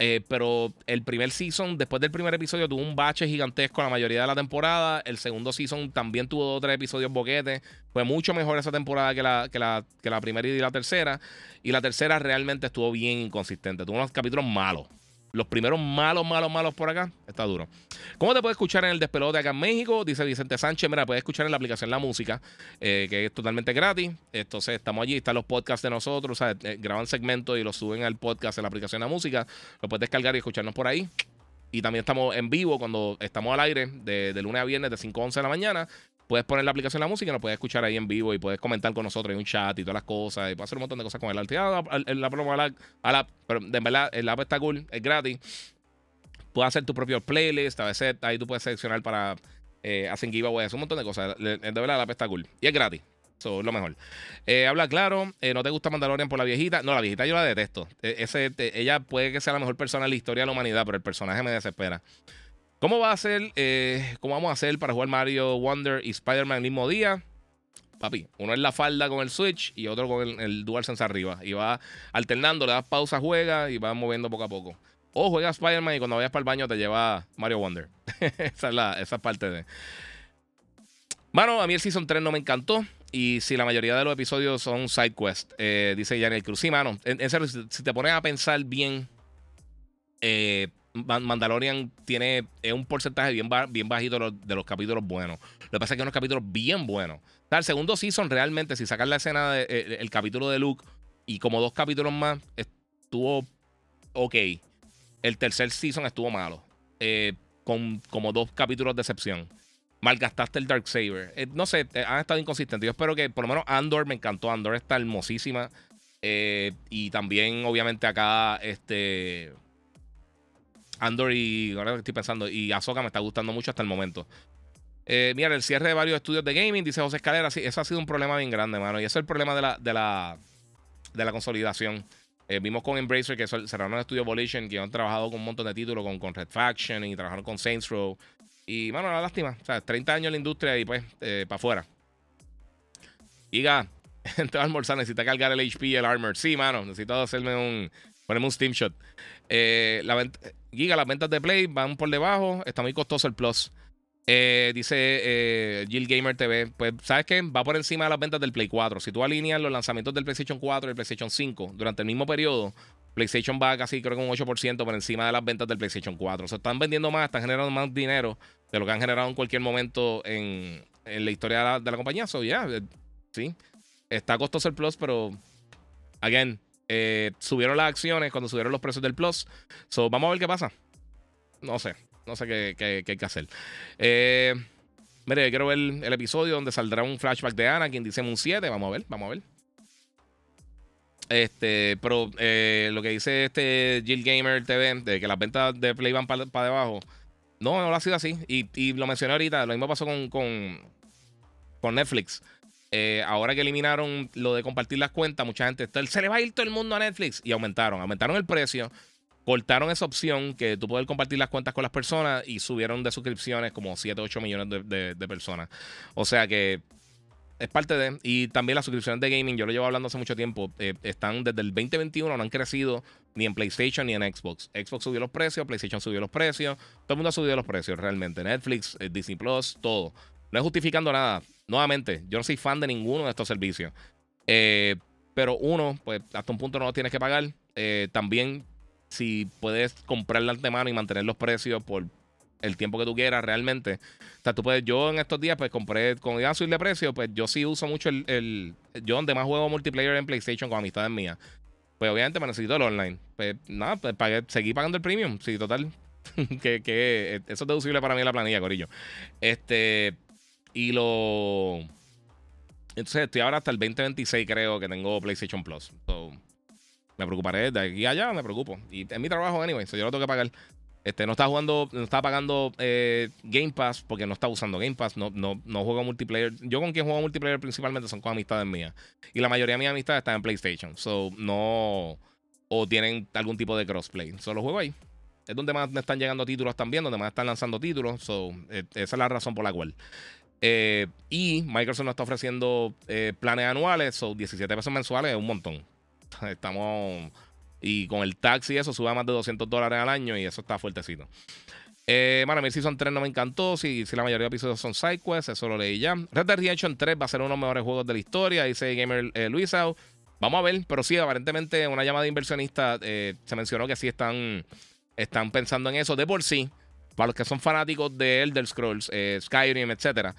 Eh, pero el primer season, después del primer episodio, tuvo un bache gigantesco la mayoría de la temporada. El segundo season también tuvo dos o tres episodios boquetes. Fue mucho mejor esa temporada que la, que, la, que la primera y la tercera. Y la tercera realmente estuvo bien inconsistente. Tuvo unos capítulos malos los primeros malos, malos, malos por acá, está duro. ¿Cómo te puedes escuchar en el despelote acá en México? Dice Vicente Sánchez, mira, puedes escuchar en la aplicación La Música, eh, que es totalmente gratis. Entonces, estamos allí, están los podcasts de nosotros, o sea, eh, graban segmentos y los suben al podcast en la aplicación La Música. Lo puedes descargar y escucharnos por ahí. Y también estamos en vivo cuando estamos al aire de, de lunes a viernes de 5 a 11 de la mañana puedes poner la aplicación de la música y nos puedes escuchar ahí en vivo y puedes comentar con nosotros en un chat y todas las cosas y puedes hacer un montón de cosas con el arte. la, la, pero de verdad, el app está cool, es gratis. Puedes hacer tu propio playlist, a veces ahí tú puedes seleccionar para eh, hacen giveaways, un montón de cosas. De verdad, la app está cool. Y es gratis. Eso es lo mejor. Eh, habla claro, eh, ¿no te gusta Mandalorian por la viejita? No, la viejita yo la detesto. E, ese, ella puede que sea la mejor persona en la historia de la humanidad, pero el personaje me desespera. ¿Cómo va a ser? Eh, ¿Cómo vamos a hacer para jugar Mario Wonder y Spider-Man el mismo día? Papi, uno es la falda con el Switch y otro con el, el DualSense arriba. Y va alternando, le das pausa, juega y va moviendo poco a poco. O juega Spider-Man y cuando vayas para el baño te lleva Mario Wonder. *laughs* esa, es la, esa parte de. Bueno, a mí el Season 3 no me encantó. Y si la mayoría de los episodios son side quest, eh, dice Janel Cruz. Sí, mano. En, serio, si, te pones a pensar bien, eh, Mandalorian tiene un porcentaje bien, bien bajito de los, capítulos buenos. Lo que pasa es que hay unos capítulos bien buenos. El segundo season realmente, si sacas la escena del de, capítulo de Luke y como dos capítulos más, estuvo ok. El tercer season estuvo malo. Eh, con como dos capítulos de excepción. Malgastaste el Dark Saber. Eh, no sé, eh, han estado inconsistentes. Yo espero que por lo menos Andor me encantó. Andor está hermosísima. y también, obviamente, acá, este. Andor y. Ahora estoy pensando. Y Ahsoka me está gustando mucho hasta el momento. Eh, mira, el cierre de varios estudios de gaming, dice José Escalera. Sí, eso ha sido un problema bien grande, mano. Y eso es el problema de la, de la, de la consolidación. Eh, vimos con Embracer que cerraron el estudio Volition, que han trabajado con un montón de títulos, con, con Red Faction y trabajaron con Saints Row. Y, mano, una lástima. O sea, 30 años en la industria y pues, eh, para afuera. Iga, *laughs* a almorzar, necesita cargar el HP y el Armor. Sí, mano, necesito hacerme un. Ponerme un Steam Shot. Eh, la Giga, las ventas de Play van por debajo. Está muy costoso el Plus. Eh, dice eh, Jill Gamer TV. Pues, ¿sabes qué? Va por encima de las ventas del Play 4. Si tú alineas los lanzamientos del PlayStation 4 y el PlayStation 5 durante el mismo periodo, PlayStation va casi, creo que un 8% por encima de las ventas del PlayStation 4. O sea, están vendiendo más, están generando más dinero de lo que han generado en cualquier momento en, la historia de la, compañía. So, yeah, sí. Está costoso el Plus, pero. Again, eh, subieron las acciones cuando subieron los precios del Plus. So, vamos a ver qué pasa. No sé. No sé qué, hay que hacer. Eh, mire, quiero ver el episodio donde saldrá un flashback de Ana, quien dice un 7. Vamos a ver, vamos a ver. Este, pero eh, lo que dice este Jill Gamer TV, de que las ventas de Play van para debajo. No, no lo ha sido así. Y, lo mencioné ahorita, lo mismo pasó con, con, con Netflix. Eh, ahora que eliminaron lo de compartir las cuentas, mucha gente se le va a ir todo el mundo a Netflix y aumentaron, aumentaron el precio, cortaron esa opción que tú puedes compartir las cuentas con las personas y subieron de suscripciones como 7, 8 millones de, personas. O sea que es parte de. Y también las suscripciones de gaming, yo lo llevo hablando hace mucho tiempo, eh, están desde el 2021, no han crecido ni en PlayStation ni en Xbox. Xbox subió los precios, PlayStation subió los precios, todo el mundo ha subido los precios realmente. Netflix, eh, Disney Plus, todo. No es justificando nada nuevamente, yo no soy fan de ninguno de estos servicios. Eh, pero uno, pues hasta un punto no lo tienes que pagar. Eh, también, si puedes comprarla de antemano y mantener los precios por el tiempo que tú quieras realmente. O sea, tú puedes, yo en estos días, pues compré, con iba a subir de precio, pues yo sí uso mucho el, el, yo donde más juego multiplayer en PlayStation con amistades mías. Pues obviamente me necesito el online. Pues nada, pues pagué, seguí pagando el premium. Sí, total. *laughs* que, que eso es deducible para mí en la planilla, Corillo. Este, y lo... Entonces estoy ahora hasta el 2026 creo que tengo PlayStation Plus. me preocuparé de aquí a allá, me preocupo. Y es mi trabajo, anyway, so yo lo tengo que pagar. Este, no está jugando, no está pagando eh, Game Pass porque no está usando Game Pass, no, no, no juego multiplayer. Yo con quien juego multiplayer principalmente son con amistades mías. Y la mayoría de mis amistades están en PlayStation. So, no. O tienen algún tipo de crossplay. Solo juego ahí. Es donde más me están llegando títulos también, donde más están lanzando títulos. So, eh, esa es la razón por la cual. Eh, y Microsoft nos está ofreciendo planes anuales, o 17 pesos mensuales es un montón. Estamos y con el taxi eso sube a más de 200 dólares al año y eso está fuertecito. Eh, bueno, a mí Season 3 no me encantó. Si, si la mayoría de episodios son sidequests, eso lo leí ya. Red Dead Redemption 3 va a ser uno de los mejores juegos de la historia, dice Gamer eh, Luisao. Vamos a ver, pero sí, aparentemente una llamada inversionista eh, se mencionó que sí están, están pensando en eso de por sí. Para los que son fanáticos de Elder Scrolls, eh, Skyrim, etcétera,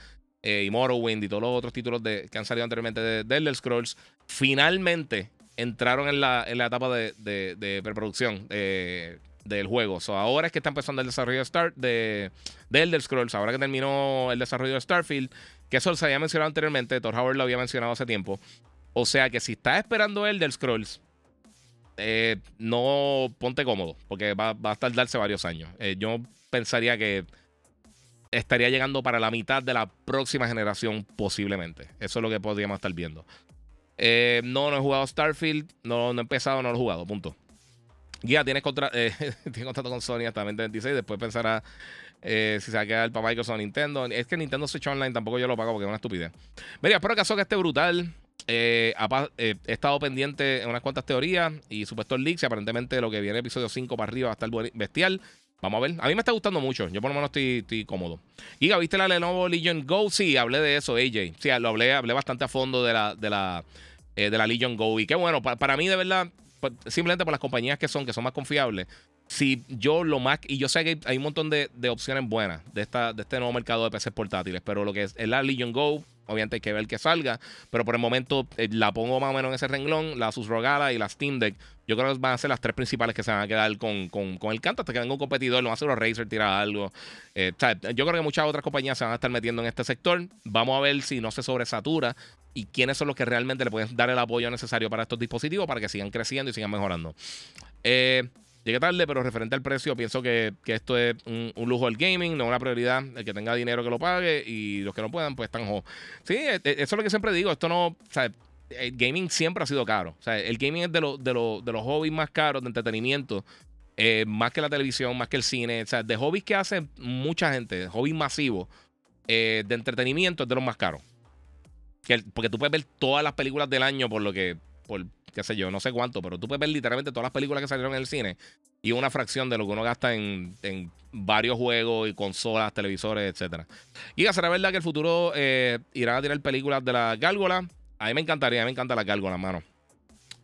y Morrowind y todos los otros títulos de, que han salido anteriormente de, de Elder Scrolls, finalmente entraron en la, en la etapa de, de, preproducción eh, del juego. So, ahora es que está empezando el desarrollo de, Star, de, Elder Scrolls, ahora que terminó el desarrollo de Starfield, que eso se había mencionado anteriormente, Thor Howard lo había mencionado hace tiempo. O sea que si estás esperando Elder Scrolls, eh, no ponte cómodo, porque va, a tardarse varios años. Eh, yo pensaría que estaría llegando para la mitad de la próxima generación, posiblemente. Eso es lo que podríamos estar viendo. Eh, no, no he jugado Starfield. No, he empezado, no lo he jugado. Punto. Ya tienes, contra, *laughs* contrato con Sony hasta 2026. Después pensará si se va a quedar para Microsoft o Nintendo. Es que Nintendo Switch Online tampoco yo lo pago porque es una estupidez. Mira, espero que que esté brutal. He estado pendiente en unas cuantas teorías y supuestos leaks. Y aparentemente lo que viene episodio 5 para arriba va a estar bestial. Vamos a ver. A mí me está gustando mucho. Yo por lo menos estoy, estoy cómodo. Giga, ¿viste la Lenovo Legion Go? Sí, hablé de eso, AJ. Sí, lo hablé, hablé bastante a fondo de la, de la, eh, de la Legion Go. Y qué bueno, para, mí de verdad, pues, simplemente por las compañías que son, que son más confiables. Si yo lo más, y yo sé que hay un montón de, opciones buenas de, esta, de este nuevo mercado de PCs portátiles, pero lo que es, la Legion Go, obviamente hay que ver que salga, pero por el momento eh, la pongo más o menos en ese renglón, la Asus Rogala y la Steam Deck, yo creo que van a ser las tres principales que se van a quedar con, con, el canto hasta que venga un competidor, a ser los Razer, tirar algo. Eh, yo creo que muchas otras compañías se van a estar metiendo en este sector, vamos a ver si no se sobresatura y quiénes son los que realmente le pueden dar el apoyo necesario para estos dispositivos para que sigan creciendo y sigan mejorando. Eh, llegué tarde, pero referente al precio, pienso que, esto es un, lujo del gaming, no una prioridad. El que tenga dinero que lo pague y los que no puedan, pues están jo. Sí, e, e, eso es lo que siempre digo. Esto no. El gaming siempre ha sido caro. O sea, el gaming es de, de, de los hobbies más caros de entretenimiento. Eh, más que la televisión, más que el cine. O sea, de hobbies que hace mucha gente, hobbies masivos eh, de entretenimiento, es de los más caros porque tú puedes ver todas las películas del año por lo que, por qué sé yo, no sé cuánto, pero tú puedes ver literalmente todas las películas que salieron en el cine y una fracción de lo que uno gasta en, varios juegos y consolas, televisores, etcétera. Y será verdad que el futuro eh, irán a tirar películas de la gárgola. A mí me encantaría, a mí me encanta la gárgola, mano.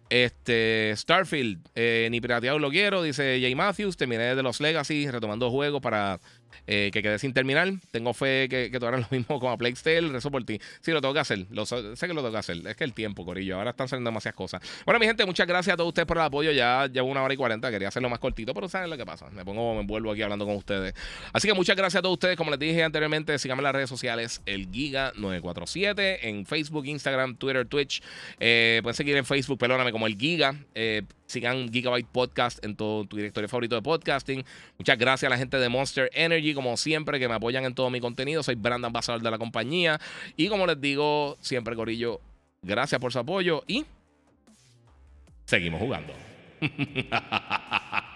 Este, Starfield, eh, ni pirateado lo quiero, dice Jay Matthews. Terminé de los Legacy, retomando juegos para eh, que quede sin terminar. Tengo fe que, que tú harás lo mismo con Plague Rezo por ti. Sí, lo tengo que hacer. Lo, sé que lo tengo que hacer. Es que el tiempo, Corillo. Ahora están saliendo demasiadas cosas. Bueno, mi gente, muchas gracias a todos ustedes por el apoyo. Ya llevo una hora y cuarenta. Quería hacerlo más cortito, pero saben lo que pasa. Me pongo, me vuelvo aquí hablando con ustedes. Así que muchas gracias a todos ustedes. Como les dije anteriormente, síganme en las redes sociales. El Giga947 en Facebook, Instagram, Twitter, Twitch. Eh, pueden seguir en Facebook, perdóname, como el Giga. Eh, Sigan Gigabyte Podcast en todo tu directorio favorito de podcasting. Muchas gracias a la gente de Monster Energy, como siempre, que me apoyan en todo mi contenido. Soy brand ambassador de la compañía. Y como les digo, siempre, Corillo, gracias por su apoyo y seguimos jugando. *laughs*